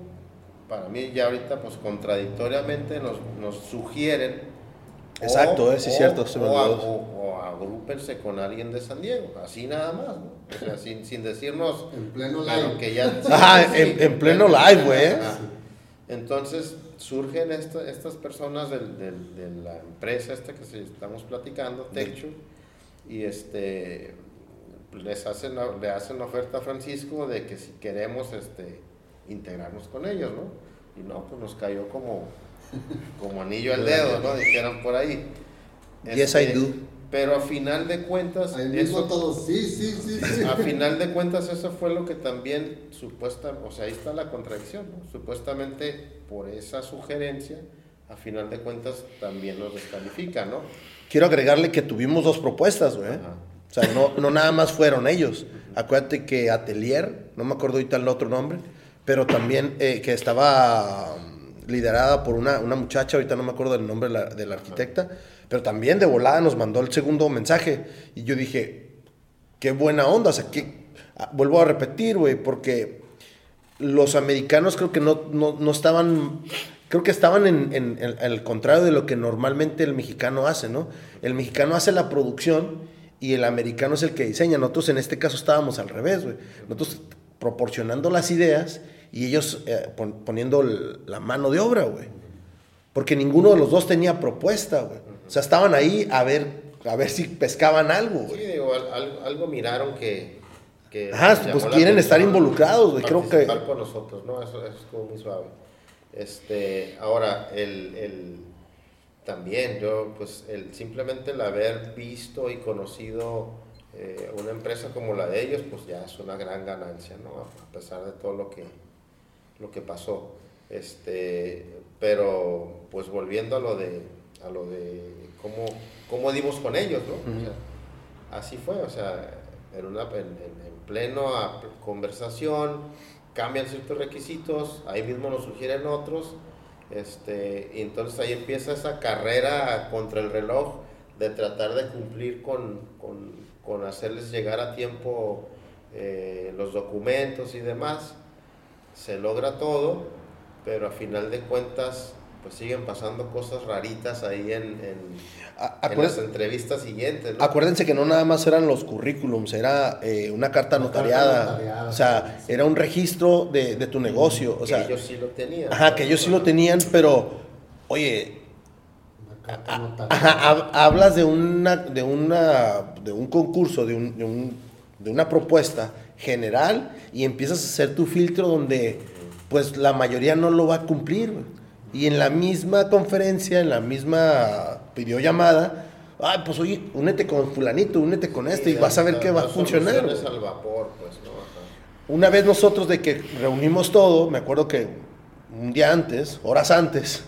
para mí ya ahorita, pues contradictoriamente nos, nos sugieren Exacto, eh, sí es cierto, se me o, a- o- o agrúpense con alguien de San Diego, así nada más, ¿no? O sea, (laughs) sin, sin decirnos En pleno claro, live. que ya... (laughs) Ajá, sí, en- en pleno live, güey, ¿eh? Entonces surgen esta- estas personas del- del- de la empresa esta que estamos platicando, Texture, y este les hacen le hacen oferta a Francisco de que si queremos este integrarnos con ellos, ¿no? Y no, pues nos cayó como, como anillo al (laughs) dedo, ¿no? Dijeron por ahí. Yes, I do. Pero a final de cuentas, eso, todos, sí, sí, sí. sí. a final de cuentas eso fue lo que también supuesta, o sea, ahí está la contradicción, ¿no? Supuestamente por esa sugerencia, a final de cuentas también nos descalifica, ¿no? Quiero agregarle que tuvimos dos propuestas, güey. Ajá. O sea, no, no nada más fueron ellos. Acuérdate que Atelier, no me acuerdo ahorita el otro nombre, pero también eh, que estaba um, liderada por una, una muchacha, ahorita no me acuerdo del nombre de la, arquitecta, pero también de volada nos mandó el segundo mensaje. Y yo dije, qué buena onda, o sea, que, ah, vuelvo a repetir, güey, porque los americanos creo que no, no, no estaban, creo que estaban en- en el contrario de lo que normalmente el mexicano hace, ¿no? El mexicano hace la producción y el americano es el que diseña. Nosotros en este caso estábamos al revés, güey. Nosotros proporcionando las ideas y ellos eh, pon- poniendo la mano de obra, güey. Porque ninguno de los dos tenía propuesta, güey. O sea, estaban ahí a ver, a ver si pescaban algo, Sí, digo, al- al- algo miraron que... que Ajá, pues quieren estar involucrados, güey, creo que- con nosotros, ¿no? Eso, eso estuvo muy suave. Este, ahora, el, el- también yo, pues, el, simplemente el haber visto y conocido eh, una empresa como la de ellos, pues ya es una gran ganancia, ¿no? A pesar de todo lo que, lo que pasó. Este, pero, pues, volviendo a lo de, a lo de cómo, cómo dimos con ellos, ¿no? O sea, así fue, o sea, en, una, en, en- en pleno conversación, cambian ciertos requisitos, ahí mismo nos sugieren otros, este, y entonces ahí empieza esa carrera contra el reloj de tratar de cumplir con, con, con hacerles llegar a tiempo eh, los documentos y demás. Se logra todo, pero a final de cuentas pues siguen pasando cosas raritas ahí en, en las entrevistas siguientes. ¿no? Acuérdense que no nada más eran los currículums, era eh, una carta notariada. notariada, o sea, sí. era un registro de, de tu negocio. O que sea, ellos sí lo tenían. ajá, que ellos sí lo tenían, pero, oye, ajá, hab- hablas de una, de una, de un concurso, de, un- de un- de una propuesta general y empiezas a hacer tu filtro donde, pues, la mayoría no lo va a cumplir. Y en la misma conferencia, en la misma videollamada, ay, pues oye, únete con fulanito, únete con este y vas a ver qué va a funcionar. al vapor, pues, ¿no? Una vez nosotros de que reunimos todo, me acuerdo que un día antes, horas antes,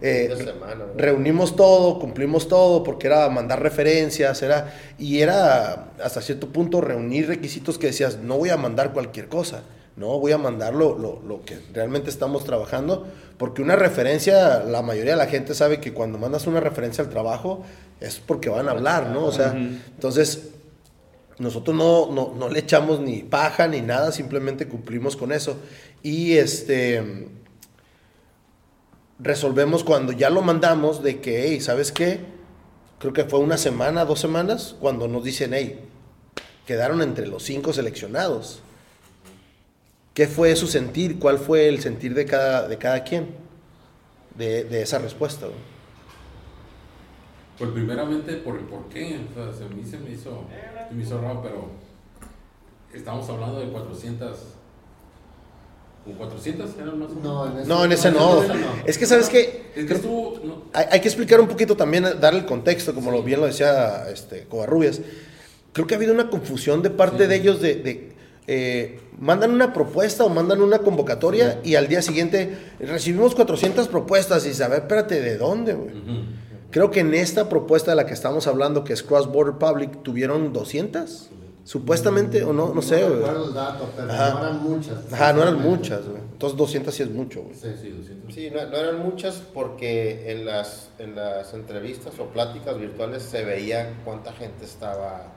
eh, semana, reunimos todo, cumplimos todo, porque era mandar referencias, era, y era hasta cierto punto reunir requisitos que decías, no voy a mandar cualquier cosa, no, voy a mandar lo, lo- lo que realmente estamos trabajando, porque una referencia, la mayoría de la gente sabe que cuando mandas una referencia al trabajo es porque van a hablar, ¿no? O sea, entonces nosotros no, no, no le echamos ni paja ni nada, simplemente cumplimos con eso. Y este resolvemos cuando ya lo mandamos de que, hey, ¿sabes qué? Creo que fue una semana, dos semanas, cuando nos dicen, hey, quedaron entre los cinco seleccionados. ¿Qué fue su sentir? ¿Cuál fue el sentir de cada, de cada quien? De, de esa respuesta. güey? Pues primeramente por el por qué, o sea, se me, se me hizo, se me hizo raro, pero estamos hablando de 400, ¿o 400 eran más o menos? No, en ese No, en ese no. en ese no. Es que, ¿sabes qué? Es que estuvo, no, Hay, hay que explicar un poquito también, darle el contexto, como lo bien lo decía este, Covarrubias. Creo que ha habido una confusión de parte Sí. de ellos de, de, eh, mandan una propuesta o mandan una convocatoria y al día siguiente recibimos 400 propuestas y saber, espérate, ¿de dónde, güey? Creo que en esta propuesta de la que estamos hablando, que es Cross Border Public, tuvieron 200, supuestamente, o no, no sé, No güey. recuerdo el dato, pero Ajá. no eran muchas. Ajá, no eran sinceramente. muchas, güey. Entonces 200 sí es mucho, güey. Sí. Sí, 200. Sí, no, no eran muchas porque en las, en las entrevistas o pláticas virtuales se veía cuánta gente estaba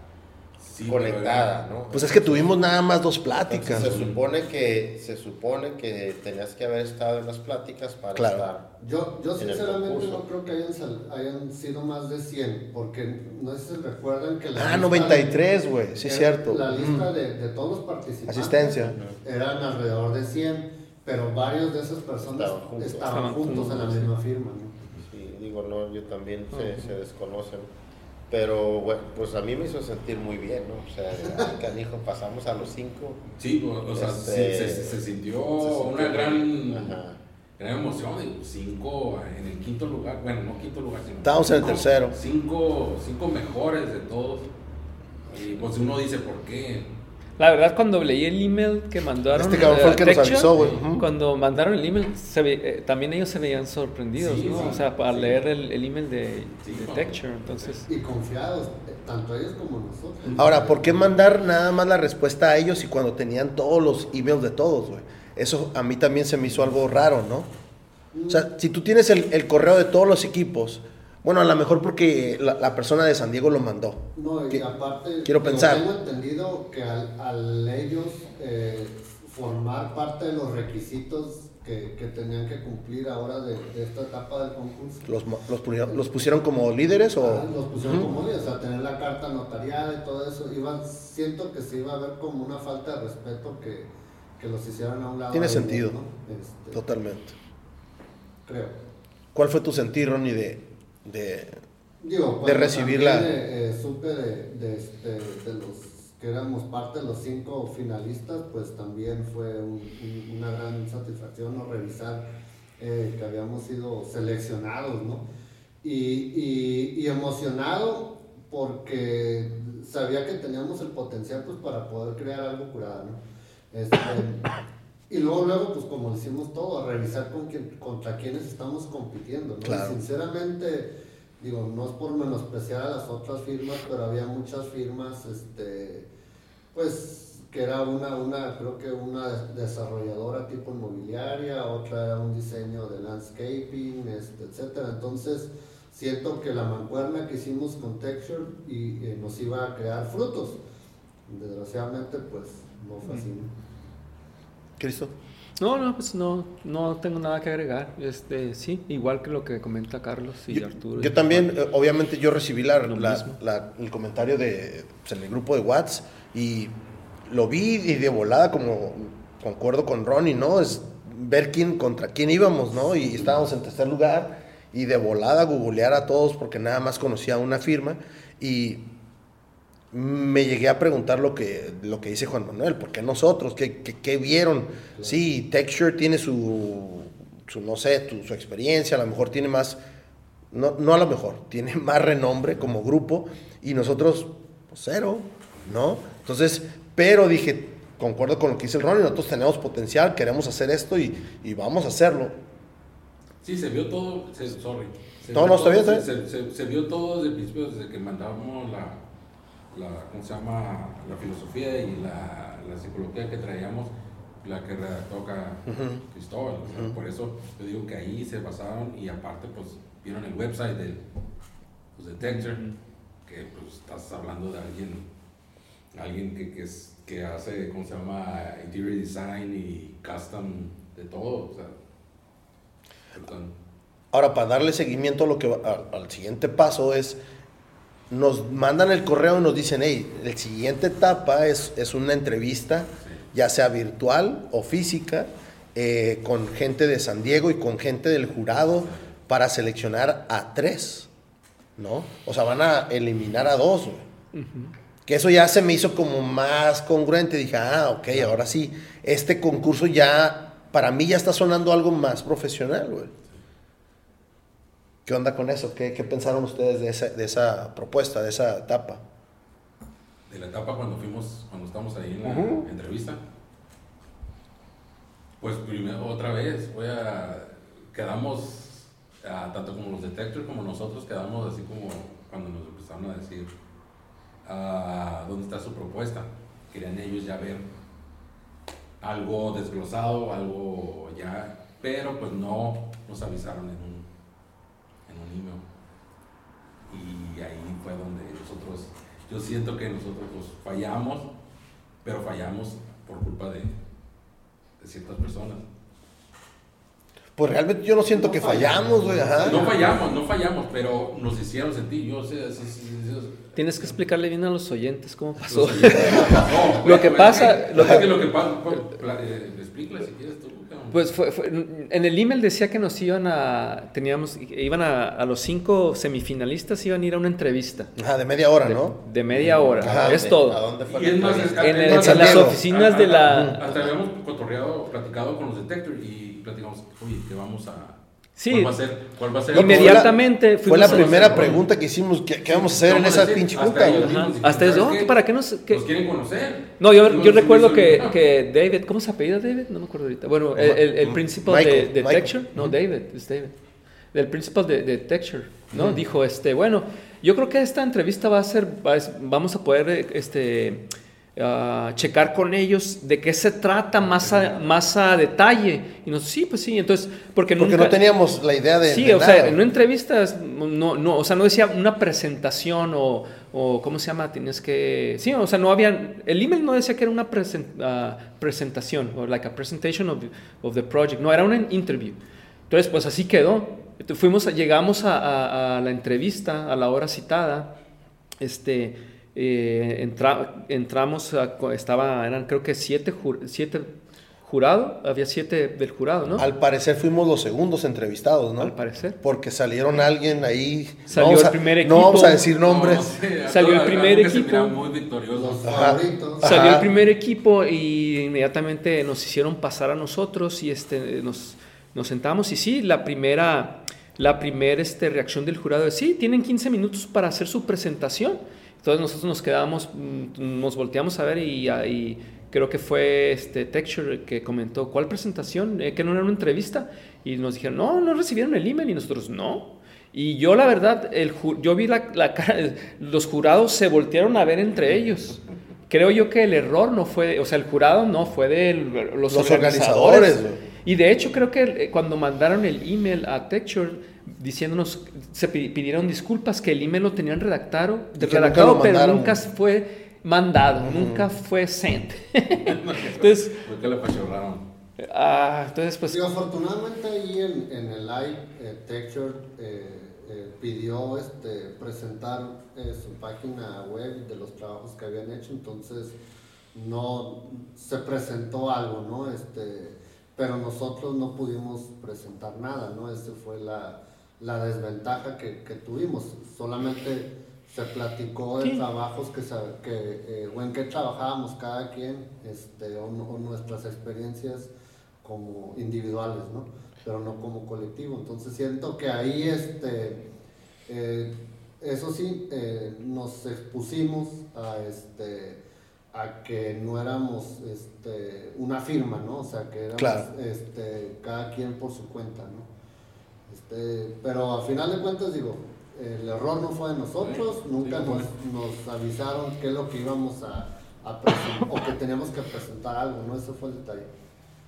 Sí, conectada, pero ¿no? Pues es que tuvimos nada más dos Entonces, pláticas. se supone que se supone que tenías que haber estado en las pláticas para Claro. estar. Yo, yo sinceramente no creo que hayan, sal- hayan sido más de 100, porque no sé si recuerdan que la Ah, lista 93, güey, sí, cierto. La lista Mm. de, de todos los participantes Asistencia. eran alrededor de 100, pero varios de esas personas Estaban juntos. estaban Estaban juntos en la misma firma. ¿no? Sí, digo, no, yo también se, se desconocen. Pero bueno, pues a mí me hizo sentir muy bien, ¿no? O sea, ay, (laughs) canijo, pasamos a los cinco. Sí, o, o sea, Este, sí, se, se sintió se sintió una gran, Ajá. gran emoción. digo, Cinco en el quinto lugar, bueno, no quinto lugar, sino. Estábamos en el tercero. Cinco, cinco mejores de todos. Y pues uno dice, ¿por qué? La verdad, cuando leí el email que mandaron. Este cabrón fue el a que nos Texture, avisó, güey. Cuando mandaron el email, se ve- eh, también ellos se veían sorprendidos, Sí, ¿no? sí, o sea, para sí. leer el, el email de, Sí, de no. Texture. Entonces, Y confiados, eh, tanto ellos como nosotros. Ahora, ¿por qué mandar nada más la respuesta a ellos y cuando tenían todos los emails de todos, güey? Eso a mí también se me hizo algo raro, ¿no? O sea, si tú tienes el, el correo de todos los equipos, bueno, a lo mejor porque la, la persona de San Diego lo mandó. No, y Que- aparte, quiero pensar. tengo entendido que al, al ellos eh, formar parte de los requisitos que, que tenían que cumplir ahora de, de esta etapa del concurso, ¿Los, los, pusieron, los pusieron como líderes o...? ah, los pusieron como líderes, o sea, tener la carta notariada y todo eso, iban, siento que se iba a ver como una falta de respeto que, que los hicieran a un lado. Tiene sentido. ¿no? Este, Totalmente. creo. ¿Cuál fue tu sentir, Ronnie, de, de... Digo, de cuando recibir también, la- eh, eh, supe de, de, este, de los que éramos parte de los cinco finalistas, pues también fue un- un- una gran satisfacción ¿no? revisar eh, que habíamos sido seleccionados, ¿no? Y, y, y emocionado porque sabía que teníamos el potencial pues para poder crear algo curado, ¿no? Este, y luego, luego, pues como decimos todo, revisar con quién, contra quiénes estamos compitiendo, ¿no? Claro. Y sinceramente, digo, no es por menospreciar a las otras firmas, pero había muchas firmas, este, pues, que era una, una, creo que una desarrolladora tipo inmobiliaria, otra era un diseño de landscaping, este, etcétera. Entonces, siento que la mancuerna que hicimos con Texture y, eh, nos iba a crear frutos. Desgraciadamente, pues, no fue así. Cristo? no, no, pues no, no tengo nada que agregar. Este, sí, igual que lo que comenta Carlos y Yo, Arturo. yo y también, Juan. eh, obviamente yo recibí la, la- el comentario de, pues, en el grupo de Whats y lo vi y de volada como concuerdo con Ronnie, ¿no? Es ver quién contra quién íbamos, ¿no? Y estábamos en tercer lugar y de volada googlear a todos porque nada más conocía una firma y me llegué a preguntar lo que, lo que dice Juan Manuel, ¿por qué nosotros? ¿Qué, qué- qué vieron? Sí, Texture tiene su, su no sé, tu- su experiencia, a lo mejor tiene más, no, no a lo mejor, (laughs) tiene más renombre como grupo y nosotros, pues cero, ¿no? Entonces, pero dije, concuerdo con lo que dice el Ronnie, nosotros tenemos potencial, queremos hacer esto y, y vamos a hacerlo. Sí, se vio todo, se, sorry. Se No, vio no, está todo, bien, está Se, se- se vio todo desde el principio, desde que mandábamos la, la, ¿cómo se llama? La filosofía y la, la psicología que traíamos, la que redactó acá Cristóbal. O sea, Por eso yo digo que ahí se basaron y aparte pues vieron el website del, pues, de Texture, que pues estás hablando de alguien, alguien que, que, es, que hace, ¿cómo se llama? Interior design y custom de todo. O sea. Ahora, para darle seguimiento a lo que va- a- al siguiente paso es, nos mandan el correo y nos dicen, hey, la siguiente etapa es, es una entrevista, ya sea virtual o física, eh, con gente de San Diego y con gente del jurado para seleccionar a tres, ¿no? O sea, van a eliminar a dos, güey. Que eso ya se me hizo como más congruente. Dije, ah, ok, ahora sí, este concurso ya, para mí ya está sonando algo más profesional, güey. ¿Qué onda con eso? ¿Qué, qué pensaron ustedes de esa, de esa propuesta, de esa etapa? de la etapa cuando fuimos, cuando estamos ahí en la entrevista. Pues primero, otra vez, voy a, quedamos, tanto como los detectives como nosotros, quedamos así como cuando nos empezaron a decir, ah, ¿dónde está su propuesta? Querían ellos ya ver algo desglosado, algo ya, pero pues no nos avisaron en un, en un email. Y ahí fue donde nosotros, yo siento que nosotros pues, fallamos, pero fallamos por culpa de, de ciertas personas. Pues realmente yo no siento No que fallamos. güey. ajá. No fallamos, no fallamos, pero nos hicieron sentir, yo sé, sí, sí, sí, sí. Tienes que explicarle bien a los oyentes cómo pasó. Oyentes. (laughs) No, Lo que pues, pasa- es que- lo que- lo que pasa, pues, eh, explícale si quieres tú. Pues fue, fue- en el email decía que nos iban a, teníamos, iban a, a los cinco semifinalistas iban a ir a una entrevista Ajá, de media hora, de, ¿no? de media hora, Ajá, es ¿A todo. dónde fue Y la es más, entrevista? En, el- En las oficinas de la... Hasta habíamos cotorreado, platicado con los detectives y platicamos, oye, que vamos a, Sí. ¿Cuál va a ser? ¿Cuál va a ser? No, Inmediatamente Fue la primera pregunta que hicimos, ¿qué, qué vamos a hacer en esa decir, pinche junta? Hasta eso, ¿sabes "Oh, qué? ¿para qué nos...? qué-" Nos quieren conocer. No, yo, No yo nos recuerdo que, que David, ¿cómo se apellida David? No me acuerdo ahorita. Bueno, el, el, el principal Michael, de, de Michael. Texture, no, David, es David. El principal de, de Texture, ¿no? Dijo, este, bueno, yo creo que esta entrevista va a ser, va a- vamos a poder, eh, este, ah, checar con ellos de qué se trata más a, más a detalle. Y nos, sí, pues sí, entonces, porque, Porque nunca... no teníamos la idea de. Sí, de o nada. sea, en una entrevista, no, no, o sea, no decía una presentación o, o, ¿cómo se llama? Tienes que, sí, o sea, no había, el email no decía que era una presen- ah, presentación, o like a presentation of, of the project, no, era una interview. Entonces, pues así quedó. Fuimos, llegamos a, a- a la entrevista a la hora citada, este, eh, entra- entramos, a- estaba, eran creo que siete, jur- siete jurados, había siete del jurado, ¿no? Al parecer fuimos los segundos entrevistados, ¿no? Al parecer. Porque salieron alguien ahí. Salió el primer No vamos equipo. a decir nombres. No, sí, Salió el primer equipo. muy victorioso. Ajá. Ajá. Salió el primer equipo y inmediatamente nos hicieron pasar a nosotros y este, nos, nos sentamos y sí, la primera, la primera este, reacción del jurado es, sí, tienen 15 minutos para hacer su presentación. Entonces nosotros nos quedamos, mm, nos volteamos a ver y, y creo que fue este Texture que comentó, ¿cuál presentación? Eh, que no era una entrevista. Y nos dijeron, no, no recibieron el email y nosotros, no. Y yo la verdad, el, yo vi la, la cara, los jurados se voltearon a ver entre ellos. Creo yo que el error no fue, o sea, el jurado no fue de los, Los organizadores. organizadores, y de hecho creo que eh, cuando mandaron el email a Texture diciéndonos, se pi- pidieron disculpas que el email lo tenían redactado, Y nunca redactado lo pero nunca fue mandado, nunca fue sent. (laughs) entonces, ¿Por qué le apachurraron? ah, entonces pues Sí, afortunadamente ahí en, en el live, eh, Texture eh, eh, pidió este, presentar eh, su página web de los trabajos que habían hecho, entonces no se presentó algo, ¿no? Este, pero nosotros no pudimos presentar nada, ¿no? Esa fue la, la desventaja que, que tuvimos. Solamente se platicó de Sí. trabajos que, que eh, o en qué trabajábamos cada quien, este, o, nuestras experiencias como individuales, ¿no? Pero no como colectivo. Entonces siento que ahí, este, eh, eso sí, eh, nos expusimos a, este, a que no éramos este, una firma, ¿no? O sea, que éramos Claro. este, cada quien por su cuenta, ¿no? Este, pero a final de cuentas, digo, el error no fue de nosotros, Sí, nunca sí, nos, avisaron qué es lo que íbamos a, a presentar, o que teníamos que presentar algo, ¿no? Ese fue el detalle.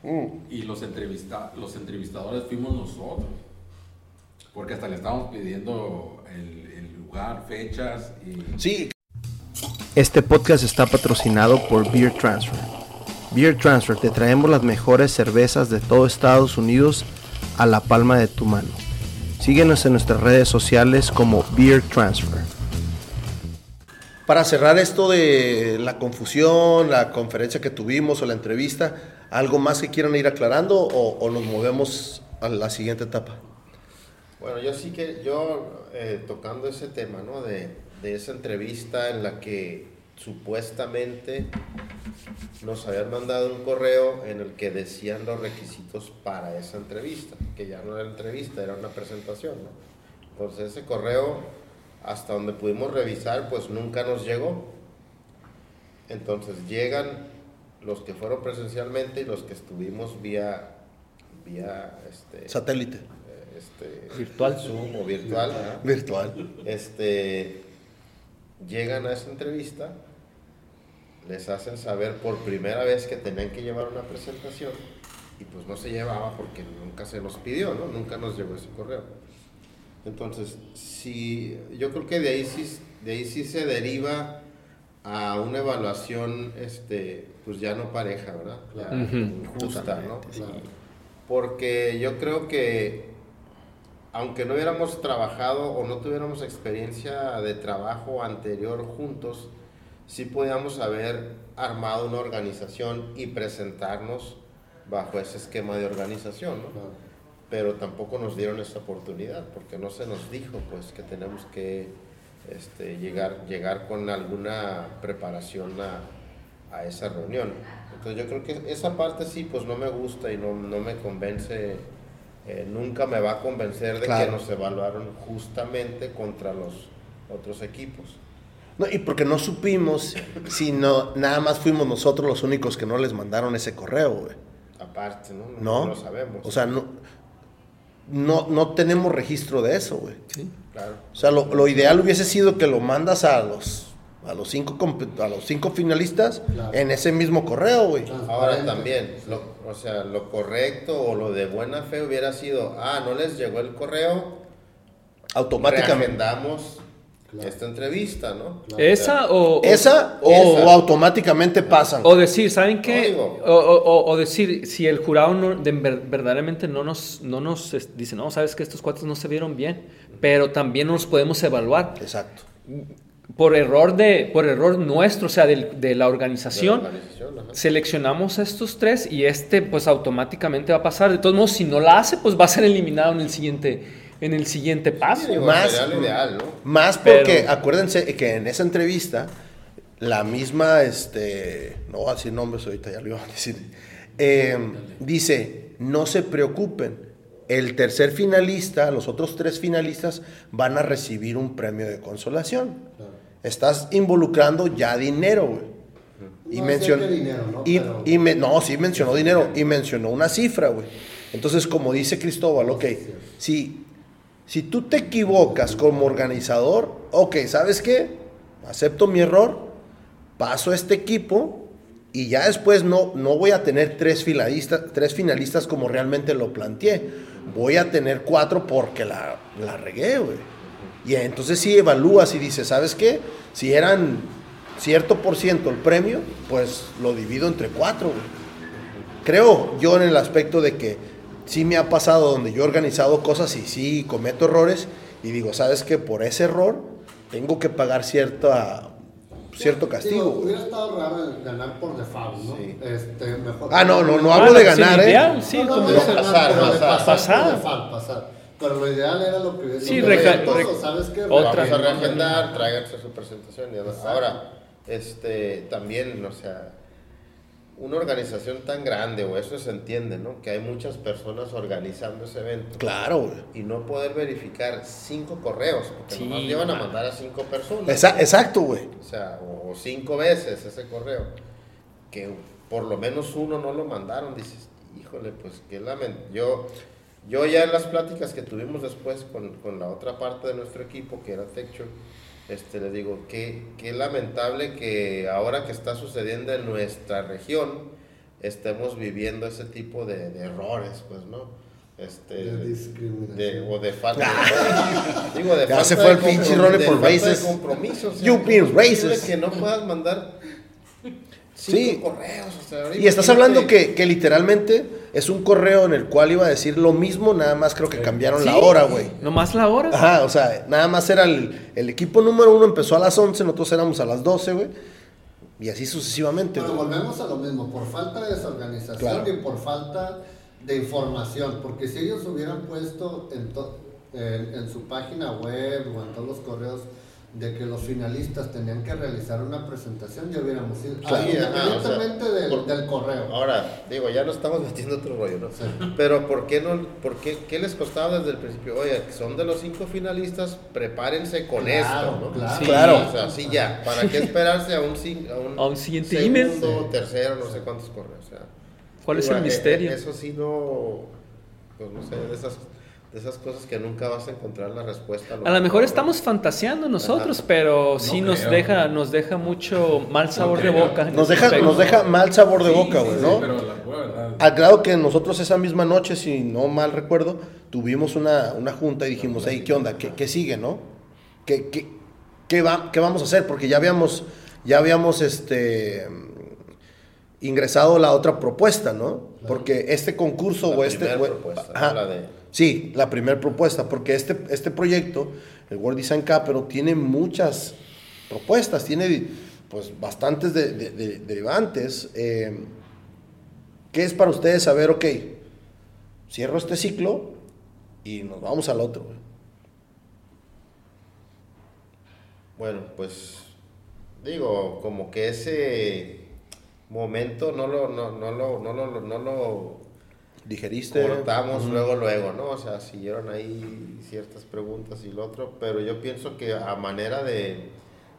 Mm. Y los, entrevista los entrevistadores fuimos nosotros. Porque hasta le estábamos pidiendo el, el lugar, fechas y... Sí, Este podcast está patrocinado por Beer Transfer. Beer Transfer te traemos las mejores cervezas de todo Estados Unidos a la palma de tu mano. Síguenos en nuestras redes sociales como Beer Transfer. Para cerrar esto de la confusión, la conferencia que tuvimos o la entrevista, ¿algo más que quieran ir aclarando o, o nos movemos a la siguiente etapa? Bueno, yo sí que, yo eh, tocando ese tema, ¿no? De, de esa entrevista en la que supuestamente nos habían mandado un correo en el que decían los requisitos para esa entrevista, que ya no era entrevista, era una presentación, ¿no? Entonces ese correo, hasta donde pudimos revisar, pues nunca nos llegó. Entonces llegan los que fueron presencialmente y los que estuvimos vía, vía este, Satélite, eh, este, Virtual. Zoom o virtual, este, llegan a esa entrevista, les hacen saber por primera vez que tenían que llevar una presentación y pues no se llevaba porque nunca se nos pidió, ¿no? Nunca nos llegó ese correo. Entonces, sí, yo creo que de ahí sí, de ahí sí se deriva a una evaluación, este, pues ya no pareja, ¿verdad? Ya Ujú. justa, ¿no? Claro. Porque yo creo que aunque no hubiéramos trabajado o no tuviéramos experiencia de trabajo anterior juntos, sí podíamos haber armado una organización y presentarnos bajo ese esquema de organización, ¿no? Claro. Pero tampoco nos dieron esa oportunidad porque no se nos dijo pues que tenemos que este, llegar, llegar con alguna preparación a, a esa reunión. Entonces yo creo que esa parte sí pues no me gusta y no, no me convence eh, nunca me va a convencer de Claro. que nos evaluaron justamente contra los otros equipos. No, y porque no supimos si no, nada más fuimos nosotros los únicos que no les mandaron ese correo, güey. Aparte, ¿no? No. lo sabemos. O sea, no, no, no tenemos registro de eso, güey. claro. O sea, lo, lo ideal hubiese sido que lo mandas a los, a los, cinco, comp- a los cinco finalistas Claro. en ese mismo correo, güey. Ahora también, lo- o sea, lo correcto o lo de buena fe hubiera sido, ah, no les llegó el correo, Automáticamente. Claro. esta entrevista, ¿no? Claro. Esa o... ¿Esa o, Esa. o automáticamente pasan? O decir, ¿saben qué? O, o- o- o decir, si el jurado no- de- ver- verdaderamente no nos, no nos es- dice, no, sabes que estos cuates no se vieron bien, pero también nos podemos evaluar Exacto. por error de, por error nuestro, o sea, de la organización. De la organización. Seleccionamos a estos tres y este pues automáticamente va a pasar. De todos modos, si no la hace, pues va a ser eliminado en el siguiente, en el siguiente paso. Sí, digo, Más- sería lo ideal, ¿no? Más Pero- porque acuérdense que en esa entrevista, la misma, este, no voy a decir nombres ahorita, ya lo iba a decir, eh, dice, no se preocupen, el tercer finalista, los otros tres finalistas van a recibir un premio de consolación. Claro. Estás involucrando ya dinero, güey. Y No mencionó. y, Pero- y me- no, sí mencionó dinero. Y mencionó una cifra, güey. Entonces, como dice Cristóbal, ok, si, si tú te equivocas como organizador, ok, ¿sabes qué? Acepto mi error, paso a este equipo y ya después no, no voy a tener tres finalistas, tres finalistas como realmente lo planteé. Voy a tener cuatro porque la, la regué, güey. Y entonces sí evalúas y dices, ¿sabes qué? Si eran cierto por ciento el premio, pues lo divido entre cuatro, güey. Creo yo en el aspecto de que sí me ha pasado donde yo he organizado cosas y sí cometo errores y digo, ¿sabes qué? Por ese error tengo que pagar cierta, cierto Digo, castigo. güey. hubiera estado raro el ganar por default, ¿no? Sí. Este, mejor. Ah, no, no, no Ah, hablo de ganar, ¿eh? ideal, sí, no, no, como no, pasar, pasar. Pasar. por default, pasar. Pero lo ideal era lo que Sí, lo que reca- había re- puesto, ¿sabes qué? otra. Vamos a reagendar, tráiganse su presentación. y demás. Ahora, este, también, o sea, una organización tan grande, o eso se entiende, ¿no? Que hay muchas personas organizando ese evento. Claro, güey. Y no poder verificar cinco correos, porque Sí, nomás llevan a no. mandar a cinco personas. Esa- exacto, güey. O sea, o, o cinco veces ese correo. Que por lo menos uno no lo mandaron. Dices, híjole, pues qué lamento. Yo, yo ya en las pláticas que tuvimos después con, con la otra parte de nuestro equipo, que era Texture, este, le digo, qué, qué lamentable que ahora que está sucediendo en nuestra región, estemos viviendo ese tipo de, de errores, pues, ¿no? Este, De discriminación. de- o de falta de, (laughs) digo, de Ya falta se fue de el pinche por races. compromiso, o sea, You ¿cómo being es posible racist. que no puedas mandar Sí. cinco correos o sea, Y estás hablando que, que literalmente es un correo en el cual iba a decir lo mismo, nada más creo que cambiaron la Sí. hora, güey. Nomás la hora. Ajá, o sea, nada más era el, el equipo número uno empezó a las 11, nosotros éramos a las 12, güey. Y así sucesivamente, Pero güey. volvemos a lo mismo, por falta de desorganización Claro. y por falta de información, porque si ellos hubieran puesto en, to- en, en su página web o en todos los correos de que los finalistas tenían que realizar una presentación, ya hubiéramos ido, Claro, Ah, ajá, o sea, independientemente del, por- del correo. Ahora, digo, ya no estamos (laughs) metiendo otro rollo, ¿no? Sí. Pero ¿por qué no? ¿Por qué, qué les costaba desde el principio? Oye, son de los cinco finalistas, prepárense con Claro, esto, ¿no? claro. Sí. Claro. O sea, sí ya. ¿Para qué (laughs) esperarse a un, a un, A un siguiente segundo, email? tercero, no sé cuántos correos? O sea, ¿Cuál es el eh, misterio? eh, Eso sí no, pues no sé, de esas, de esas cosas que nunca vas a encontrar la respuesta. A lo mejor estamos fantaseando nosotros, Ajá. pero sí No nos creo. deja, nos deja mucho mal sabor de boca. Nos deja, aspecto. nos deja mal sabor de Sí, boca, sí, güey, sí, ¿no? pero la pura verdad. Al grado que nosotros esa misma noche, si no mal recuerdo, tuvimos una, una junta y dijimos, hey, ¿qué onda? ¿Qué, qué sigue, no? ¿Qué, qué, qué, va, ¿Qué vamos a hacer? Porque ya habíamos, ya habíamos este, ingresado la otra propuesta, ¿no? Porque este concurso La o este... propuesta, ajá. La de- Sí, la primera propuesta, porque este, este proyecto, el World Design Capital, tiene muchas propuestas, tiene pues bastantes de, de- de- derivantes. Eh, ¿Qué es para ustedes saber, ok, cierro este ciclo y nos vamos al otro? Bueno, pues digo, como que ese momento no lo, no lo, no lo, no lo, ¿Digeriste? cortamos luego, luego, ¿no? O sea, siguieron ahí ciertas preguntas y lo otro, pero yo pienso que a manera de,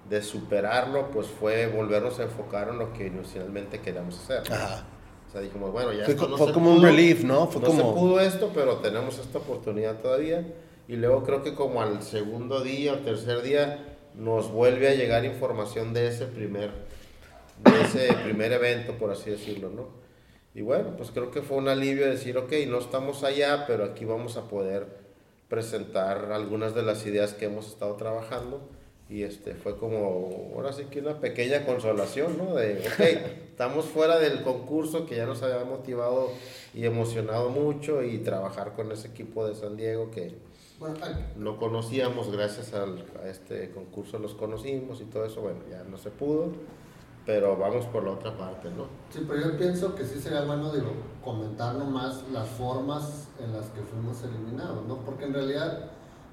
de superarlo, pues fue volvernos a enfocar en lo que inicialmente queríamos hacer. Ajá. O sea, dijimos, bueno, ya Fue, esto no fue se como un pudo, relief, ¿no? Fue no como... se pudo esto, pero tenemos esta oportunidad todavía. Y luego creo que como al segundo día o tercer día nos vuelve a llegar información de ese primer, de ese primer evento, por así decirlo, ¿no? Y bueno, pues creo que fue un alivio decir, ok, no estamos allá, pero aquí vamos a poder presentar algunas de las ideas que hemos estado trabajando. Y este fue como, ahora sí que una pequeña consolación, ¿no? De, ok, (laughs) estamos fuera del concurso que ya nos había motivado y emocionado mucho y trabajar con ese equipo de San Diego que no conocíamos, gracias al- a este concurso los conocimos y todo eso, bueno, ya no se pudo, pero vamos por la otra parte, ¿no? Sí, pero yo pienso que sí sería bueno, digo, comentar nomás las formas en las que fuimos eliminados, ¿no? Porque en realidad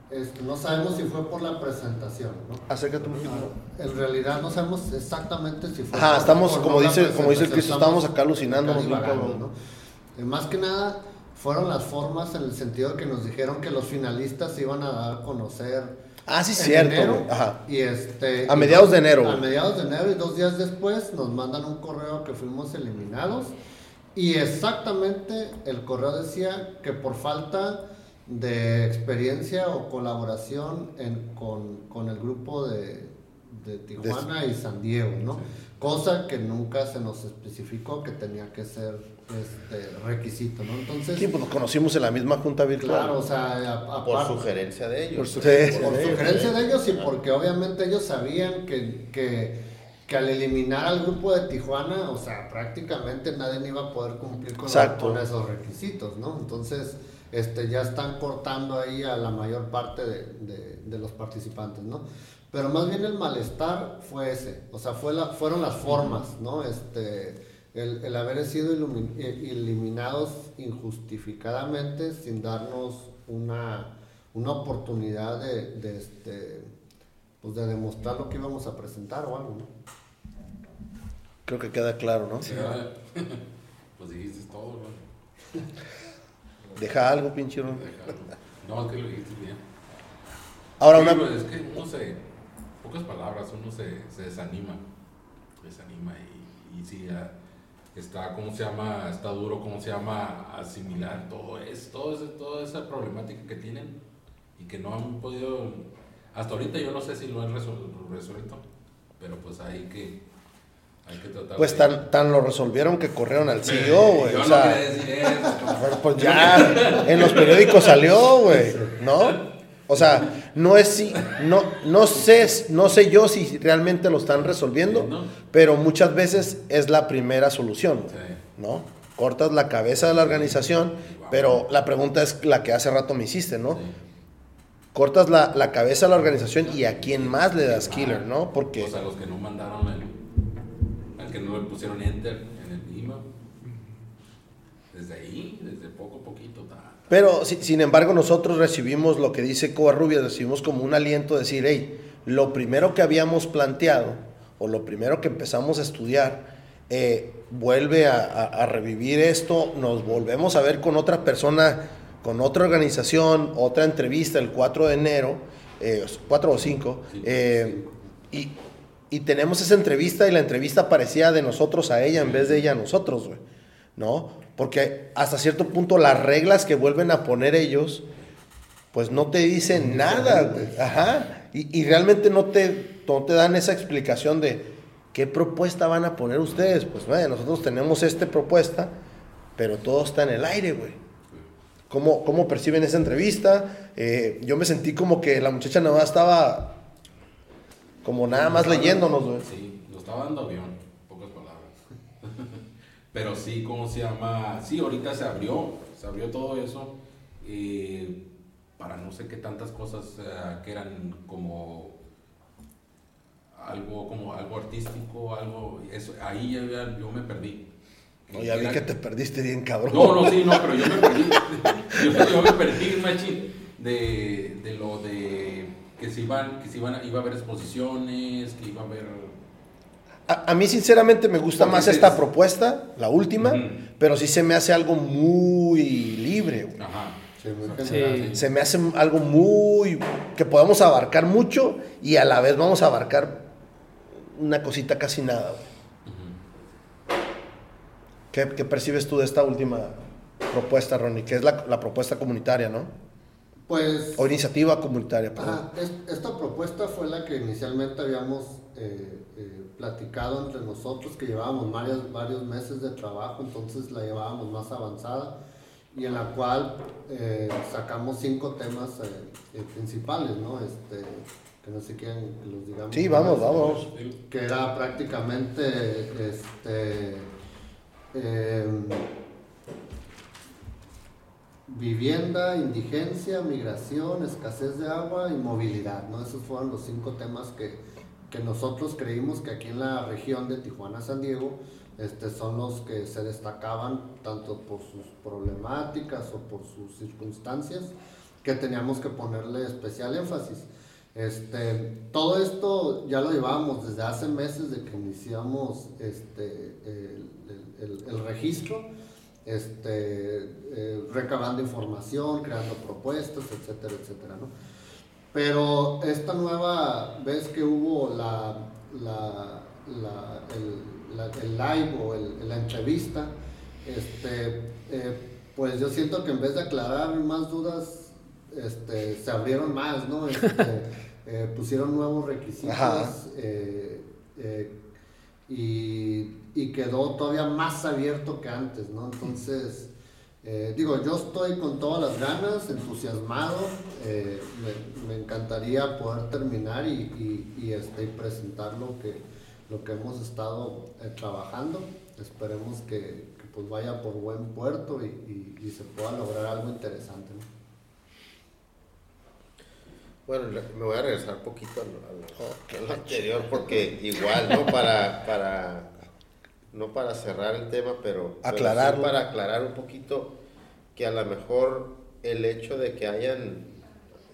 este, no sabemos si fue por la presentación, ¿no? Acércate un poquito. En realidad no sabemos exactamente si fue Ajá, por- estamos, por como dice, como dice el Cristo, estamos acá alucinándonos divagando, cabrón. ¿no? Más que nada fueron las formas en el sentido de que nos dijeron que los finalistas se iban a dar a conocer Ah, sí, en cierto, enero. Ajá. Y este, A y mediados dos- de enero, A mediados de enero y dos días después nos mandan un correo que fuimos eliminados. Y exactamente el correo decía que por falta de experiencia o colaboración en- con, con el grupo de, de Tijuana y San Diego, ¿no? Cosa que nunca se nos especificó que tenía que ser este requisito, ¿no? Entonces, Sí, pues nos conocimos en la misma junta virtual. claro, o sea, a- Por sugerencia de ellos. Por su- Sí. por de ellos, sugerencia de ellos y porque obviamente ellos sabían que, que, que al eliminar al grupo de Tijuana, o sea, prácticamente nadie iba a poder cumplir con esos requisitos, ¿no? Entonces, este, ya están cortando ahí a la mayor parte de, de- de los participantes, ¿no? Pero más bien el malestar fue ese, o sea, fue la, fueron las formas, ¿no? Este, el, el haber sido eh, eliminados injustificadamente sin darnos una, una oportunidad de, de, este, pues de demostrar lo que íbamos a presentar o algo, ¿no? Creo que queda claro, ¿no? Ya, (laughs) Pues dijiste todo, ¿no? (laughs) Deja algo, pinche. Ron. No, es que lo dijiste bien. Ahora Sí, una... pues, es que uno se, pocas palabras, uno se, se desanima, desanima y, y sí, ya está, ¿cómo se llama? Está duro, ¿cómo se llama? Asimilar todo ese- toda esa problemática que tienen y que no han podido, hasta ahorita yo no sé si lo han resuelto, pero pues hay que, hay que tratar Pues de- tan, tan lo resolvieron que corrieron al CEO, güey. O sea, decir eso. (laughs) Pues ya, en los periódicos salió, güey, ¿no? O sea, no es si, no, no sé, no sé yo si realmente lo están resolviendo, pero muchas veces es la primera solución, Sí. ¿no? Cortas la cabeza de la organización, pero la pregunta es la que hace rato me hiciste, ¿no? Cortas la, la cabeza de la organización y a quién más le das killer, ¿no? Porque... O sea, los que no mandaron el, al que no le pusieron enter en el email. Desde ahí, desde poco a poquito. ta, ta. Pero, si- sin embargo, nosotros recibimos lo que dice Covarrubias, recibimos como un aliento de decir, hey, lo primero que habíamos planteado, o lo primero que empezamos a estudiar, eh, vuelve a, a- a revivir esto, nos volvemos a ver con otra persona, con otra organización, otra entrevista el 4 de enero, eh, 4 o 5, Sí, eh, y, y tenemos esa entrevista y la entrevista parecía de nosotros a ella en vez de ella a nosotros, güey. ¿No? Porque hasta cierto punto las reglas que vuelven a poner ellos, pues no te dicen nada, güey. Ajá. Y, y realmente no te, no te dan esa explicación de qué propuesta van a poner ustedes. Pues, bueno, nosotros tenemos esta propuesta, pero todo está en el aire, güey. ¿Cómo, ¿Cómo perciben esa entrevista? Eh, yo me sentí como que la muchacha nada más estaba como nada más leyéndonos, güey. Sí, lo estaba dando avión. Pero sí, ¿cómo se llama? Sí, ahorita se abrió, se abrió todo eso. eh, para no sé qué tantas cosas eh, que eran como algo como algo artístico, algo eso ahí ya, yo me perdí. No, ya vi que te perdiste bien, cabrón. No, no, sí, no, pero yo me perdí. (laughs) Yo, yo me perdí, machín, de, de lo de que se iban, que se iban, iba a haber exposiciones, que iba a haber. A, a mí sinceramente me gusta más esta es- propuesta, la última, pero sí se me hace algo muy libre. güey. Ajá. Sí. Se me hace algo muy... que podemos abarcar mucho y a la vez vamos a abarcar una cosita casi nada. güey. ¿Qué, qué percibes tú de esta última propuesta, Ronnie? Que es la, la propuesta comunitaria, ¿no? Pues O iniciativa comunitaria, perdón. Ah, es- esta propuesta fue la que inicialmente habíamos eh, eh, platicado entre nosotros, que llevábamos varios, varios meses de trabajo, entonces la llevábamos más avanzada y en la cual eh, sacamos cinco temas principales, ¿no? Este, que no sé quién los digamos. Sí, vamos, vamos. que era prácticamente este em, vivienda, indigencia, migración, escasez de agua y movilidad, ¿no? Esos fueron los cinco temas que, que nosotros creímos que aquí en la región de Tijuana, San Diego, este, son los que se destacaban tanto por sus problemáticas o por sus circunstancias que teníamos que ponerle especial énfasis. Este, todo esto ya lo llevábamos desde hace meses de que iniciamos este, el registro, este, eh, recabando información, creando propuestas, etcétera, etcétera. ¿no? Pero esta nueva vez que hubo la, la, la- el, la- el live o el- la entrevista, este, eh, pues yo siento que en vez de aclarar más dudas, este, se abrieron más, ¿no? Este, (laughs) eh, pusieron nuevos requisitos eh, y, y quedó todavía más abierto que antes, ¿no? Entonces, eh, digo, yo estoy con todas las ganas, entusiasmado, eh, me, me encantaría poder terminar y, y- y, este, y presentar lo que, lo que hemos estado eh, trabajando. Esperemos que, que, pues vaya por buen puerto y, y- y se pueda lograr algo interesante. ¿no? Bueno, me voy a regresar un poquito al, al- al anterior porque igual, ¿no? Para, para, no para cerrar el tema, pero, pero sí para aclarar un poquito que a lo mejor el hecho de que hayan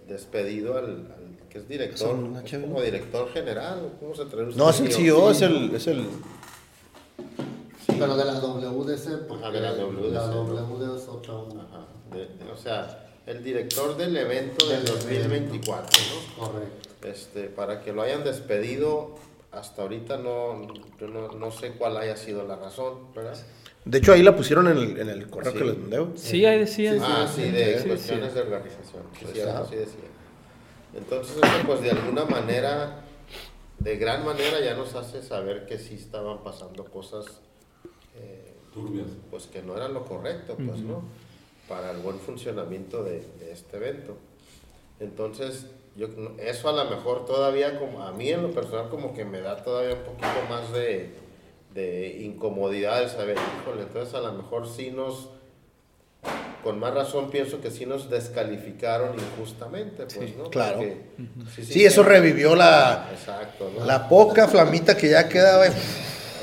despedido al, al que es director, una como ¿no? director general, ¿o ¿cómo se traduce? No, es el CEO, es el... Es el Pero de la WDC, porque Ajá, de la WDC, la ¿no? WD es otra onda. Ajá, de- de- o sea, el director del evento del Del 2024, ¿no? Correcto. Este, para que lo hayan despedido, hasta ahorita no, yo no, no sé cuál haya sido la razón, ¿verdad? De hecho, ahí la pusieron en el, en el correo Sí. que les mandé. Sí, ahí decían. ah, sí, de sí, cuestiones sí. de organización, sí, Pues, cierto, sí decía. Entonces eso pues de alguna manera, de gran manera ya nos hace saber que sí estaban pasando cosas eh, Turbias. pues que no eran lo correcto, pues, ¿no? Para el buen funcionamiento de, de este evento. Entonces, yo, eso a lo mejor todavía, como a mí en lo personal, como que me da todavía un poquito más de, de incomodidad el saber, híjole, entonces a lo mejor sí nos, con más razón pienso que sí nos descalificaron injustamente, pues, Sí, ¿no? claro. Porque Sí, eso revivió la, Exacto, ¿no? la poca flamita que ya quedaba.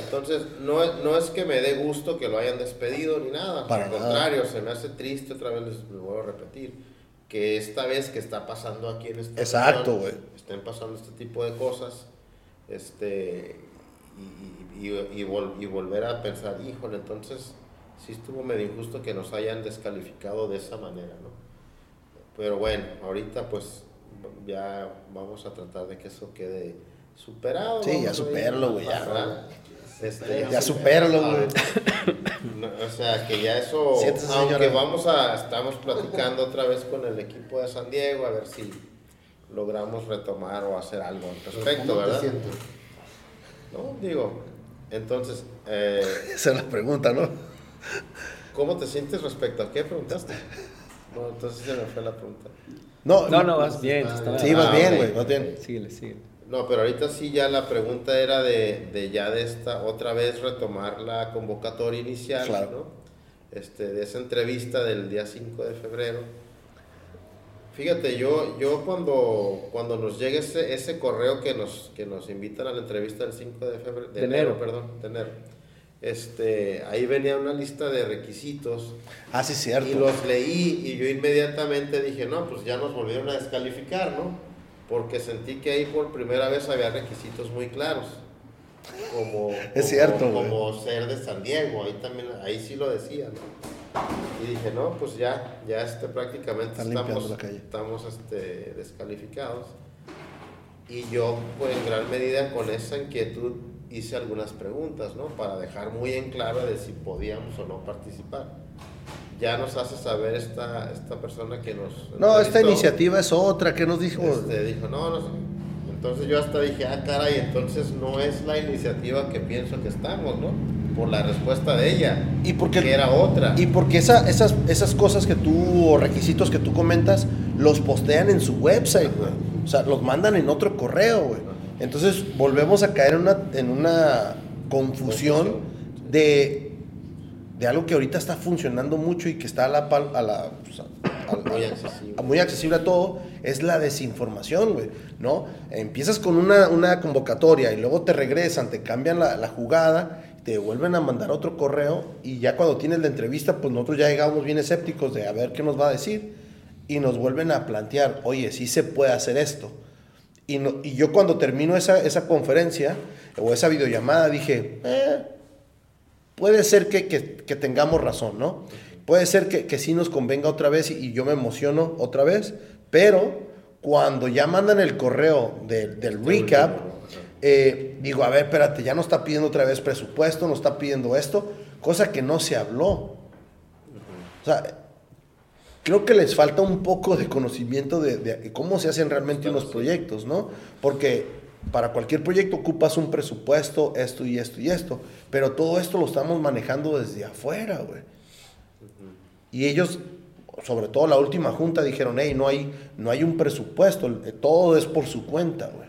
Entonces, no, es- no es que me dé gusto que lo hayan despedido ni nada. Para Al nada. contrario, se me hace triste, otra vez les lo vuelvo a repetir, que esta vez que está pasando aquí en esta Exacto, güey. estén pasando este tipo de cosas, este, y, y- y- y vol- y volver a pensar, híjole, entonces sí estuvo medio injusto que nos hayan descalificado de esa manera, ¿no? Pero bueno, ahorita pues ya vamos a tratar de que eso quede superado. Sí, ya supéralo, güey, ya. Este, Ya supéralo, güey. no, o sea, que ya eso, Siéntese, aunque señora. vamos a, estamos platicando otra vez con el equipo de San Diego a ver si logramos retomar o hacer algo al respecto, ¿Cómo te ¿verdad? sientes? No, digo, entonces, eh, (laughs) Esa es la pregunta, ¿no? ¿cómo te sientes respecto a qué preguntaste? No, entonces se me fue la pregunta. No, No, no, vas bien. está Sí, vas Ah, bien, ok. güey, vas bien. Síguele, síguele. No, pero ahorita sí ya la pregunta era de, de ya de esta, otra vez retomar la convocatoria inicial, Claro. ¿no? Este, de esa entrevista del día 5 de febrero. Fíjate, yo, yo cuando, cuando nos llegue ese, ese correo que nos, que nos invitan a la entrevista del 5 de febrero, de, De enero, enero. perdón, de enero, este, ahí venía una lista de requisitos Ah, sí, y cierto. los leí y yo inmediatamente dije, no, pues ya nos volvieron a descalificar, ¿no? Porque sentí que ahí por primera vez había requisitos muy claros. como, (laughs) Es cierto, güey. como ser de San Diego, ahí también, ahí sí lo decía, ¿no? Y dije, no, pues ya, ya este, prácticamente Están estamos, estamos este, descalificados. Y yo, pues en gran medida con esa inquietud hice algunas preguntas, ¿no? Para dejar muy en claro de si podíamos o no participar. Ya nos hace saber esta, esta persona que nos... No, esta iniciativa es otra, ¿qué nos dijo? este, dijo, no, no sé. Entonces yo hasta dije, ah, caray, entonces no es la iniciativa que pienso que estamos, ¿no? Por la respuesta de ella, Y porque, que era otra. y porque esa- esas, esas cosas que tú, o requisitos que tú comentas, los postean en su website, güey. O sea, los mandan en otro correo, güey. Entonces volvemos a caer en una, en una confusión de, de algo que ahorita está funcionando mucho y que está a la, a la, pues, a- a- Muy accesible. muy accesible a todo, es la desinformación, güey, ¿no? Empiezas con una, una convocatoria y luego te regresan, te cambian la, la jugada, te vuelven a mandar otro correo y ya cuando tienes la entrevista, pues nosotros ya llegamos bien escépticos de a ver qué nos va a decir y nos vuelven a plantear, oye, sí se puede hacer esto. Y, no- y yo cuando termino esa, esa conferencia o esa videollamada dije, eh, puede ser que, que- que tengamos razón, ¿no? Puede ser que, que sí nos convenga otra vez y, y yo me emociono otra vez, pero cuando ya mandan el correo de- del recap, eh, digo, a ver, espérate, ya nos está pidiendo otra vez presupuesto, nos está pidiendo esto, cosa que no se habló. O sea, creo que les falta un poco de conocimiento de, de cómo se hacen realmente unos proyectos, ¿no? Porque para cualquier proyecto ocupas un presupuesto, esto y esto y esto, pero todo esto lo estamos manejando desde afuera, güey. Y ellos, sobre todo la última junta, dijeron, hey, no hay, no hay un presupuesto, eh, todo es por su cuenta, güey.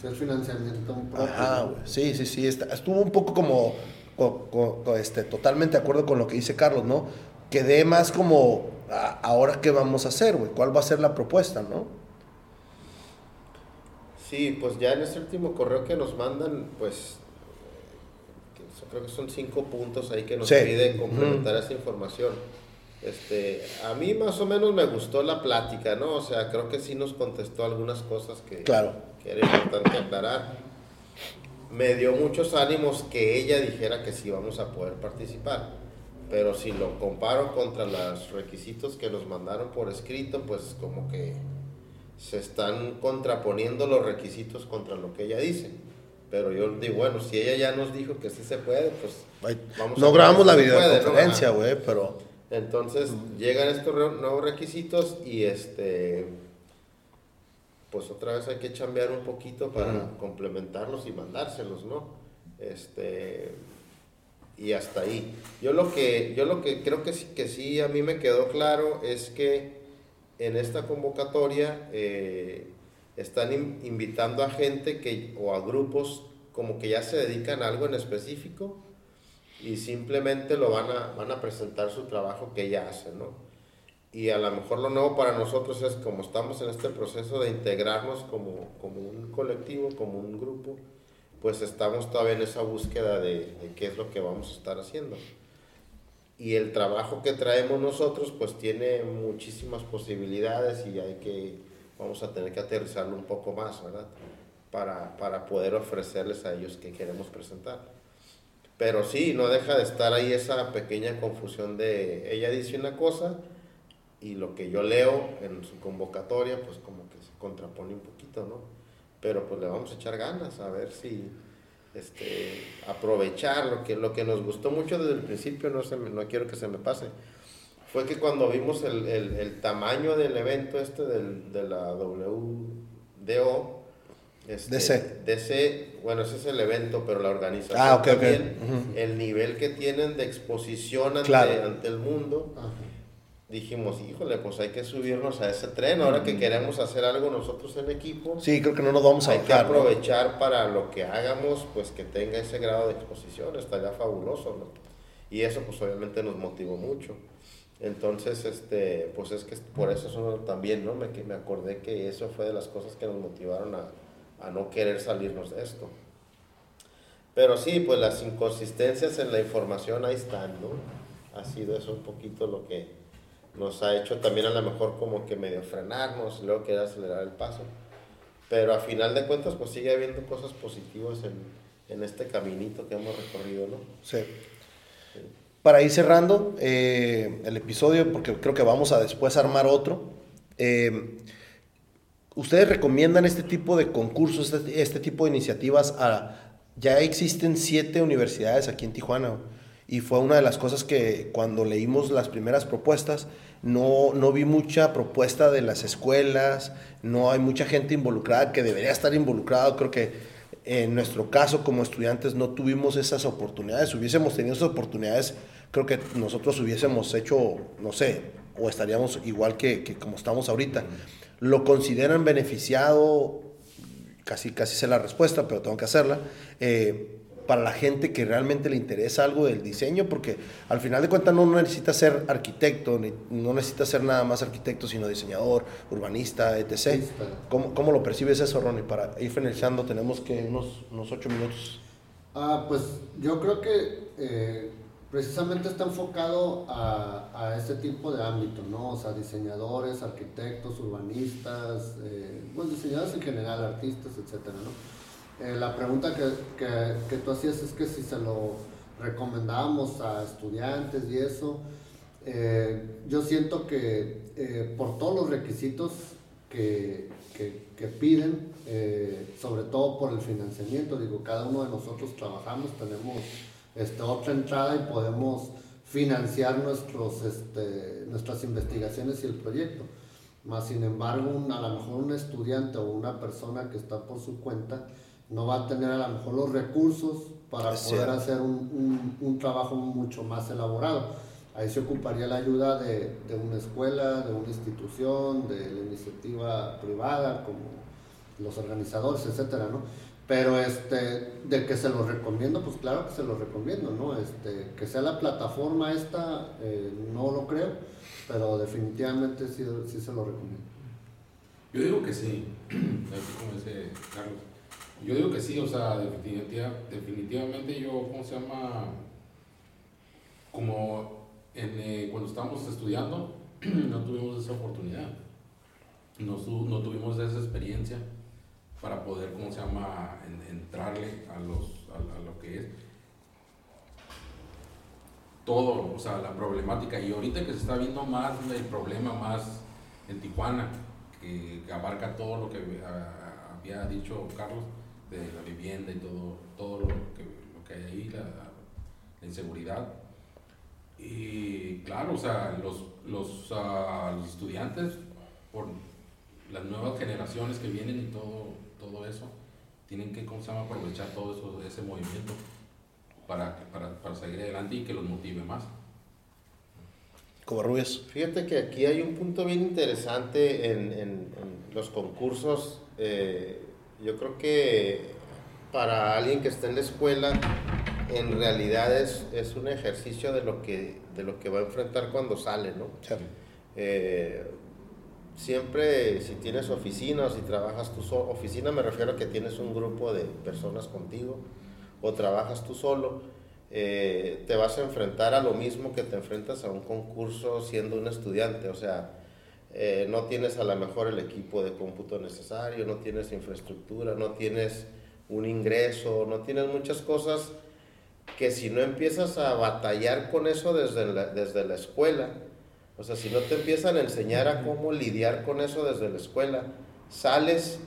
Sí, es financiamiento propio. Ajá, güey. Sí, sí, sí. está- estuvo un poco como, co- co- co- este, totalmente de acuerdo con lo que dice Carlos, ¿no? Quedé más como, "Ah, ahora qué vamos a hacer, güey. ¿Cuál va a ser la propuesta, no? Sí, pues ya en ese último correo que nos mandan, pues so- creo que son cinco puntos ahí que nos Sí. piden complementar esa información. Este, a mí más o menos me gustó la plática, ¿no? O sea, creo que sí nos contestó algunas cosas que, Claro. que era importante aclarar. Me dio muchos ánimos que ella dijera que sí vamos a poder participar. Pero si lo comparo contra los requisitos que nos mandaron por escrito, pues como que se están contraponiendo los requisitos contra lo que ella dice. Pero yo digo, bueno, si ella ya nos dijo que sí se puede, pues Vamos no a grabamos la ¿no? videoconferencia, güey, pero... entonces llegan estos nuevos requisitos y este pues otra vez hay que chambear un poquito para Ujú. complementarlos y mandárselos, ¿no? Este y hasta ahí. Yo lo que yo lo que creo que sí, que sí a mí me quedó claro es que en esta convocatoria eh, están in- invitando a gente que o a grupos como que ya se dedican a algo en específico y simplemente lo van a, van a presentar su trabajo que ya hacen, ¿no? Y a lo mejor lo nuevo para nosotros es como estamos en este proceso de integrarnos como, como un colectivo, como un grupo, pues estamos todavía en esa búsqueda de, de qué es lo que vamos a estar haciendo. Y el trabajo que traemos nosotros pues tiene muchísimas posibilidades y hay que, vamos a tener que aterrizarlo un poco más, ¿verdad? Para, para poder ofrecerles a ellos que queremos presentar. Pero sí, no deja de estar ahí esa pequeña confusión de ella dice una cosa y lo que yo leo en su convocatoria pues como que se contrapone un poquito, ¿no? Pero pues le vamos a echar ganas a ver si este, aprovechar lo que, lo que nos gustó mucho desde el principio, no, se me- no quiero que se me pase, fue que cuando vimos el, el, el tamaño del evento este del, de la WDO, este, DC. DC, bueno, ese es el evento, pero la organización Ah, también, el nivel que tienen de exposición ante, Claro. ante el mundo. Dijimos, híjole, pues hay que subirnos a ese tren, ahora que queremos hacer algo nosotros en equipo, Sí, creo que no nos vamos a hay que bajar, ¿no? aprovechar para lo que hagamos, pues que tenga ese grado de exposición, estaría fabuloso, ¿no? Y eso pues obviamente nos motivó mucho. Entonces, este, pues es que por eso eso también, ¿no? Me, me acordé que eso fue de las cosas que nos motivaron a, a no querer salirnos de esto. Pero sí, pues las inconsistencias en la información ahí están, ¿no? Ha sido eso un poquito lo que nos ha hecho también a lo mejor como que medio frenarnos y luego querer acelerar el paso. Pero a final de cuentas, pues sigue habiendo cosas positivas en, en este caminito que hemos recorrido, ¿no? Sí. Para ir cerrando eh, el episodio, porque creo que vamos a después armar otro, eh, ¿ustedes recomiendan este tipo de concursos, este, este tipo de iniciativas? A, ya existen siete universidades aquí en Tijuana y fue una de las cosas que cuando leímos las primeras propuestas, no, no vi mucha propuesta de las escuelas, no hay mucha gente involucrada que debería estar involucrada, creo que en nuestro caso, como estudiantes, no tuvimos esas oportunidades. Hubiésemos tenido esas oportunidades, creo que nosotros hubiésemos hecho, no sé, o estaríamos igual que, que como estamos ahorita. ¿Lo consideran beneficiado? Casi, casi sé la respuesta, pero tengo que hacerla. Eh, para la gente que realmente le interesa algo del diseño, porque al final de cuentas no necesita ser arquitecto, ni, no necesita ser nada más arquitecto, sino diseñador, urbanista, etc. ¿Cómo, ¿Cómo, lo percibes eso, Ronnie? Para ir finalizando, tenemos que unos, unos ocho minutos. Ah, pues yo creo que eh, precisamente está enfocado a, a, este tipo de ámbito, ¿no? O sea, diseñadores, arquitectos, urbanistas, eh, bueno, diseñadores en general, artistas, etcétera, ¿no? Eh, la pregunta que, que, tú hacías es que si se lo recomendábamos a estudiantes y eso, eh, yo siento que eh, por todos los requisitos que, que piden, sobre todo por el financiamiento, digo, cada uno de nosotros trabajamos, tenemos este, otra entrada y podemos financiar nuestros, este, nuestras investigaciones y el proyecto. Más sin embargo, a lo mejor un estudiante o una persona que está por su cuenta, no va a tener a lo mejor los recursos para poder hacer un, un, un, trabajo mucho más elaborado. Ahí se ocuparía la ayuda de, de, una escuela, de una institución, de la iniciativa privada, como los organizadores, etcétera, ¿no? Pero este, de que se lo recomiendo, pues claro que se lo recomiendo, ¿no? Este, que sea la plataforma esta, eh, no lo creo, pero definitivamente sí, sí se lo recomiendo. Yo digo que sí, (clears throat) como dice Carlos yo digo que sí, o sea, definitivamente yo, ¿cómo se llama? Como eh, cuando estábamos estudiando, (clears throat) no tuvimos esa oportunidad, no, tuvimos esa experiencia para poder, ¿cómo se llama?, entrarle a, los, a, lo que es todo, o sea, la problemática. Y ahorita que se está viendo más el problema más en Tijuana, que, abarca todo lo que había dicho Carlos, de la vivienda y todo, todo lo, que, lo que hay ahí, la, la, inseguridad. Y claro, o sea, los, los, uh, los, estudiantes, por las nuevas generaciones que vienen y todo, todo eso, tienen que ¿cómo se llama? aprovechar todo eso, ese movimiento para, para, para seguir adelante y que los motive más. Covarrubias. Fíjate que aquí hay un punto bien interesante en, en, en los concursos. Eh, yo creo que para alguien que está en la escuela, en realidad es, es un ejercicio de lo, que, de lo que va a enfrentar cuando sale, ¿no? Sí. Eh, siempre si tienes oficina o si trabajas tú solo, oficina me refiero a que tienes un grupo de personas contigo o trabajas tú solo, eh, te vas a enfrentar a lo mismo que te enfrentas a un concurso siendo un estudiante, o sea, eh, no tienes a lo mejor el equipo de cómputo necesario, no tienes infraestructura, no tienes un ingreso, no tienes muchas cosas que si no empiezas a batallar con eso desde la, desde la escuela, o sea, si no te empiezan a enseñar a cómo lidiar con eso desde la escuela, sales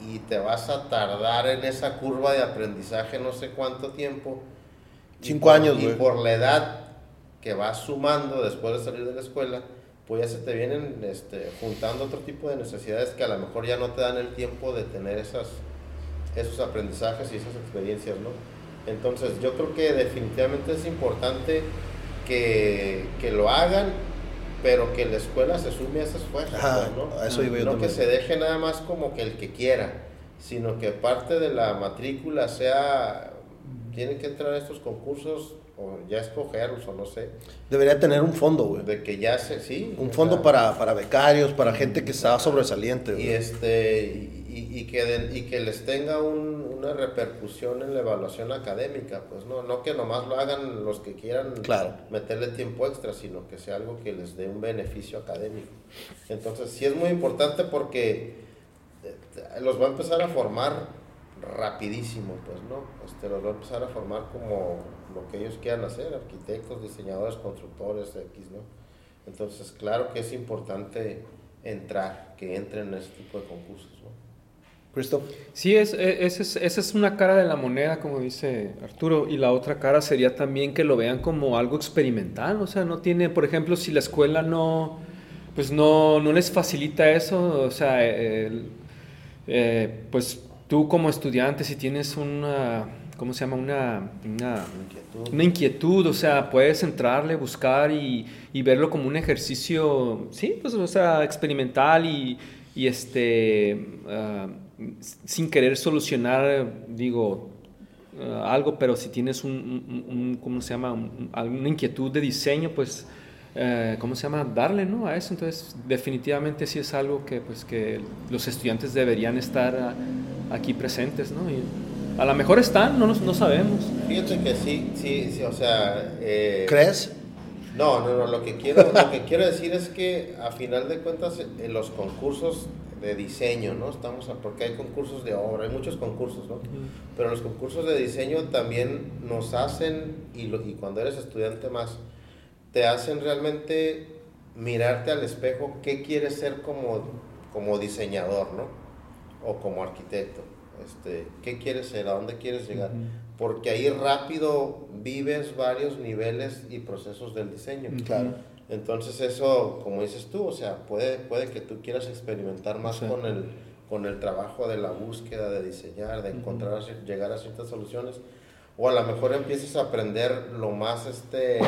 y te vas a tardar en esa curva de aprendizaje no sé cuánto tiempo. Cinco años, Y por la edad que vas sumando después de salir de la escuela, pues ya se te vienen este, juntando otro tipo de necesidades que a lo mejor ya no te dan el tiempo de tener esas, esos aprendizajes y esas experiencias, ¿no? Entonces yo creo que definitivamente es importante que, que lo hagan, pero que la escuela se sume a esas fuerzas, Ajá, ¿no? A eso iba yo no también. que se deje nada más como que el que quiera, sino que parte de la matrícula sea, tienen que entrar a estos concursos o ya escogerlos o no sé. Debería tener un fondo, güey. De que ya se, sí. Un fondo para, para becarios, para gente que está sobresaliente. Y, este, y, y, que de, y que les tenga un, una repercusión en la evaluación académica, pues no, no que nomás lo hagan los que quieran claro. meterle tiempo extra, sino que sea algo que les dé un beneficio académico. Entonces sí es muy importante porque los va a empezar a formar rapidísimo, pues, ¿no? Este, los va a empezar a formar como lo que ellos quieran hacer, arquitectos, diseñadores, constructores, X, ¿no? Entonces, claro que es importante entrar, que entren en este tipo de concursos, ¿no? Cristo. Sí, es, e, es, es, esa es una cara de la moneda, como dice Arturo, y la otra cara sería también que lo vean como algo experimental, o sea, no tiene, por ejemplo, si la escuela no, pues no, no les facilita eso, o sea, el, eh, pues tú como estudiante, si tienes una, ¿cómo se llama? Una, una, Inquietud. una inquietud, o sea, puedes entrarle, buscar y, y verlo como un ejercicio, sí, pues, o sea, experimental y, y este, ah, sin querer solucionar, digo, ah, algo, pero si tienes un, un- un- ¿cómo se llama? Un- alguna inquietud de diseño, pues, eh, ¿cómo se llama? Darle, ¿no? A eso. Entonces, definitivamente sí es algo que, pues, que los estudiantes deberían estar ah, aquí presentes, ¿no? Y a lo mejor están, no, nos- no sabemos. Fíjate que sí, sí, sí, o sea... eh, ¿Crees? No, no, no, lo que quiero, lo que quiero decir es que a final de cuentas en los concursos de diseño, ¿no? Estamos, a- porque hay concursos de obra, hay muchos concursos, ¿no? Pero los concursos de diseño también nos hacen, y, lo- y cuando eres estudiante más, te hacen realmente mirarte al espejo qué quieres ser como, como diseñador, ¿no? O como arquitecto. Este, ¿Qué quieres ser? ¿A dónde quieres llegar? Porque ahí rápido vives varios niveles y procesos del diseño. Claro. Entonces eso, como dices tú, o sea, puede, puede que tú quieras experimentar más Sí. con, el, con el trabajo de la búsqueda, de diseñar, de encontrar, cier- llegar a ciertas soluciones, o a lo mejor empieces a aprender lo más este,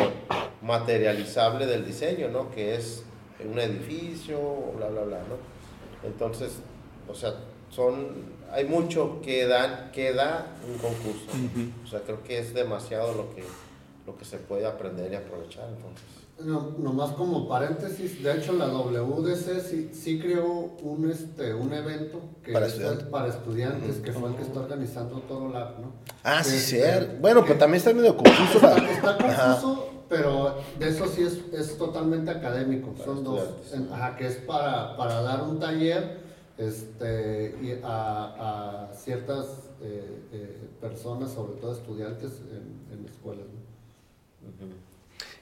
materializable del diseño, ¿no? Que es un edificio, bla, bla, bla, ¿no? Entonces, o sea, son, hay mucho que, dan, que da un concurso. O sea, creo que es demasiado lo que, lo que se puede aprender y aprovechar, entonces. No, nomás como paréntesis, de hecho la WDC sí, sí creó un, este, un evento que Para el- estudiantes. para estudiantes, que fue el que está organizando todo Lab, ¿no? Ah, sí, Este, cierto. Bueno, pero también está medio confuso. Está, la- está confuso, pero de eso sí es, es totalmente académico. Para Son dos, en- ajá, que es para, para dar un taller este, y a, a ciertas eh, eh, personas, sobre todo estudiantes en, en escuelas. ¿no?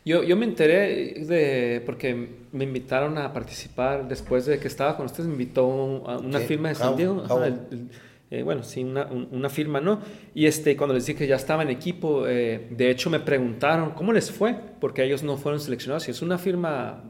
Yo, yo me enteré de, porque me invitaron a participar después de que estaba con ustedes, me invitó a una ¿Qué? firma de San Diego. ajá, el- el- eh, bueno, sí, una, un- una firma, ¿no? Y este, cuando les dije que ya estaba en equipo, eh, de hecho me preguntaron cómo les fue, porque ellos no fueron seleccionados. Y es una firma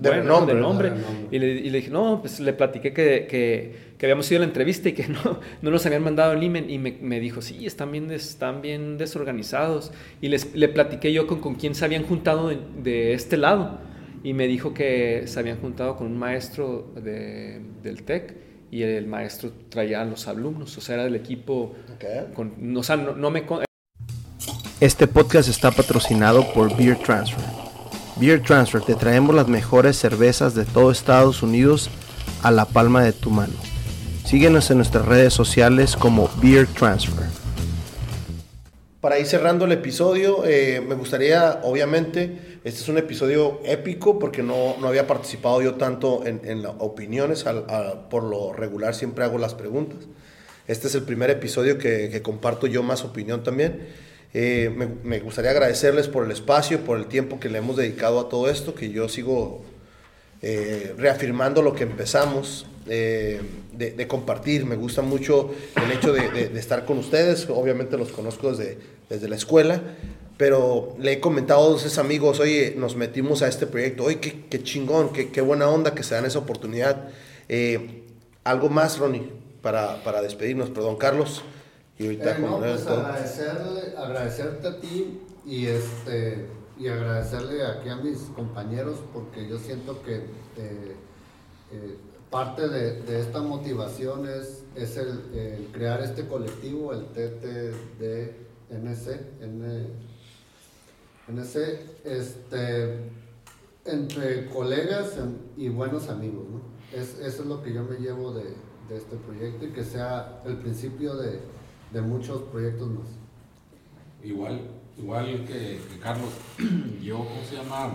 De buena, renombre, de ¿no? nombre. De renombre. Y le, y le dije, no, pues le platiqué que, que, que habíamos ido a la entrevista y que (laughs) no, no nos habían mandado el email. Y me, me dijo, sí, están bien, des- están bien desorganizados. Y les, le platiqué yo con, con quién se habían juntado de, de este lado. Y me dijo que se habían juntado con un maestro de- del TEC y el maestro traía a los alumnos, o sea, era del equipo. Ok. Con, o sea, no, no me. Este podcast está patrocinado por Beer Transfer. Beer Transfer te traemos las mejores cervezas de todo Estados Unidos a la palma de tu mano. Síguenos en nuestras redes sociales como Beer Transfer. Para ir cerrando el episodio, eh, me gustaría, obviamente, este es un episodio épico porque no, no había participado yo tanto en, en las opiniones, por lo regular siempre hago las preguntas. Este es el primer episodio que, que comparto yo más opinión también. Eh, me, gustaría agradecerles por el espacio, por el tiempo que le hemos dedicado a todo esto, que yo sigo eh, reafirmando lo que empezamos eh, de, compartir. Me gusta mucho el hecho de, estar con ustedes. Obviamente los conozco desde, desde la escuela, pero le he comentado a dos amigos, oye, nos metimos a este proyecto, oye, qué, qué chingón, qué, qué buena onda que se dan esa oportunidad. Eh, algo más, Ronnie, para, para despedirnos, perdón, Carlos. Y ahorita Eh, no, pues agradecerle, agradecerte a ti y este y agradecerle aquí a mis compañeros porque yo siento que eh, eh, parte de, de esta motivación es, es el, el crear este colectivo, el TTDNC, NC, este, entre colegas en- y buenos amigos, ¿no? Es, eso es lo que yo me llevo de, de este proyecto y que sea el principio de, de muchos proyectos más. Igual, igual que, que Carlos, (clears throat) yo, ¿cómo se llama?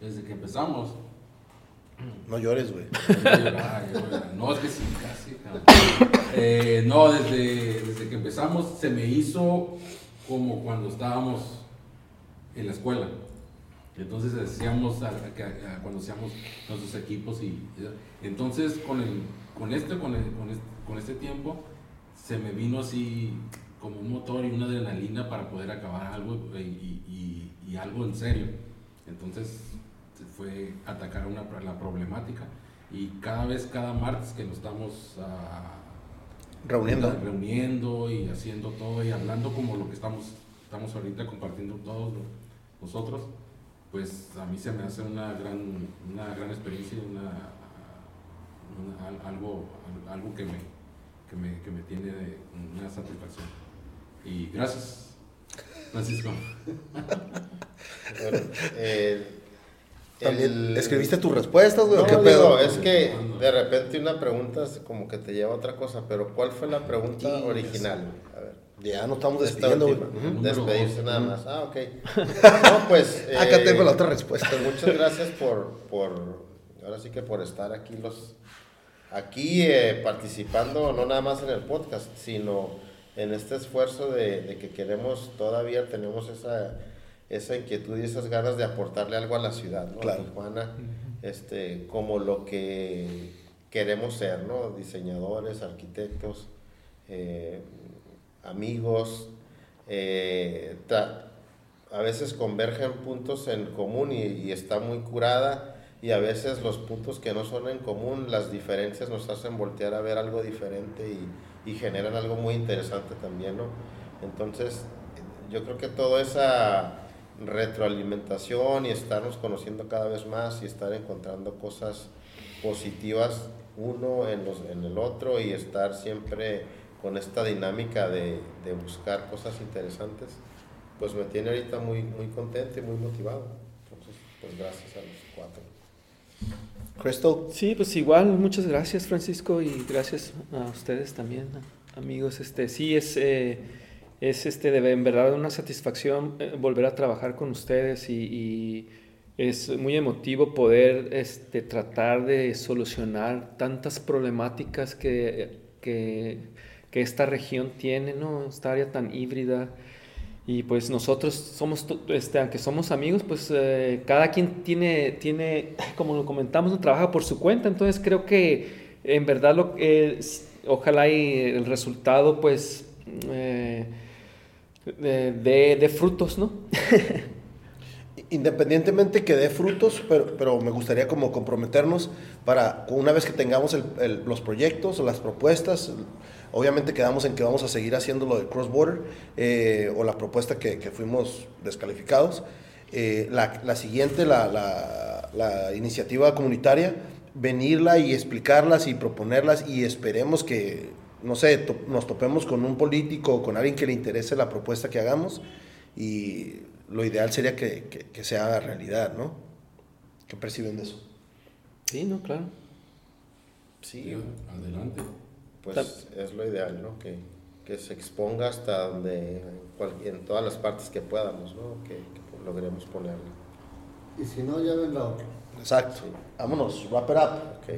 Desde que empezamos. No llores, güey. (laughs) No, es que sí, casi. Eh, no, desde, desde que empezamos se me hizo como cuando estábamos en la escuela. Entonces decíamos a- a- a- cuando hacíamos nuestros equipos y entonces con el con este con, el- con este con este tiempo se me vino así como un motor y una adrenalina para poder acabar algo y, y- y- algo en serio. Entonces fue atacar una, la problemática y cada vez, cada martes que nos estamos ah, Reuniendo. reuniendo y haciendo todo y hablando como lo que estamos, estamos ahorita compartiendo todos nosotros, pues a mí se me hace una gran, una gran experiencia, una, una- al- algo, algo que me, que me, que me tiene de una satisfacción. Y gracias, Francisco. Bueno, eh, También el- escribiste tus respuestas, güey. No, ¿Qué digo, pedo? es que de repente una pregunta es como que te lleva a otra cosa, pero ¿cuál fue la pregunta Sí, original? A ver. Ya nos estamos Esta despidiendo, güey. Despedirse nada más. Ah, ok. No, pues. (laughs) Acá eh, tengo la otra respuesta. Muchas gracias por, por, ahora sí que por estar aquí los, aquí eh, participando, no nada más en el podcast, sino en este esfuerzo de, de que queremos, todavía tenemos esa, esa inquietud y esas ganas de aportarle algo a la ciudad, ¿no? Claro. A Tijuana, este, como lo que queremos ser, ¿no? Diseñadores, arquitectos, eh, amigos, eh, a veces convergen puntos en común y, y está muy curada y a veces los puntos que no son en común, las diferencias nos hacen voltear a ver algo diferente y, generan algo muy interesante también, ¿no? Entonces, yo creo que toda esa retroalimentación y estarnos conociendo cada vez más y estar encontrando cosas positivas uno en, los, en el otro y estar siempre con esta dinámica de, de buscar cosas interesantes, pues me tiene ahorita muy, muy contento y muy motivado. Entonces, pues gracias a los. Crystal. Sí, pues igual, muchas gracias Francisco y gracias a ustedes también, amigos. Este, sí, es, eh, es este, de, en verdad una satisfacción eh, volver a trabajar con ustedes y, y es muy emotivo poder este, tratar de solucionar tantas problemáticas que, que, que esta región tiene, ¿no? Esta área tan híbrida. Y pues nosotros somos, este, aunque somos amigos, pues eh, cada quien tiene, tiene, (laughs) como lo comentamos, no trabaja por su cuenta. Entonces creo que en verdad lo, eh, ojalá y el resultado pues eh, de, de- frutos, ¿no? (laughs) Independientemente que dé frutos, pero, pero me gustaría como comprometernos para una vez que tengamos el- los proyectos o las propuestas, obviamente quedamos en que vamos a seguir haciendo lo de Cross Border eh, o la propuesta que, que fuimos descalificados. Eh, la, la siguiente, la, la- la iniciativa comunitaria, venirla y explicarlas y proponerlas y esperemos que, no sé, to- nos topemos con un político o con alguien que le interese la propuesta que hagamos y lo ideal sería que, que, que se haga realidad, ¿no? ¿Qué perciben de eso? Sí, no, claro. Sí, adelante. Pues es lo ideal, ¿no? Que, que se exponga hasta donde, cual- en todas las partes que podamos, ¿no? Que, que logremos ponerlo. Y si no, ya ven la otra. Exacto. Vámonos, wrap it up. Ok.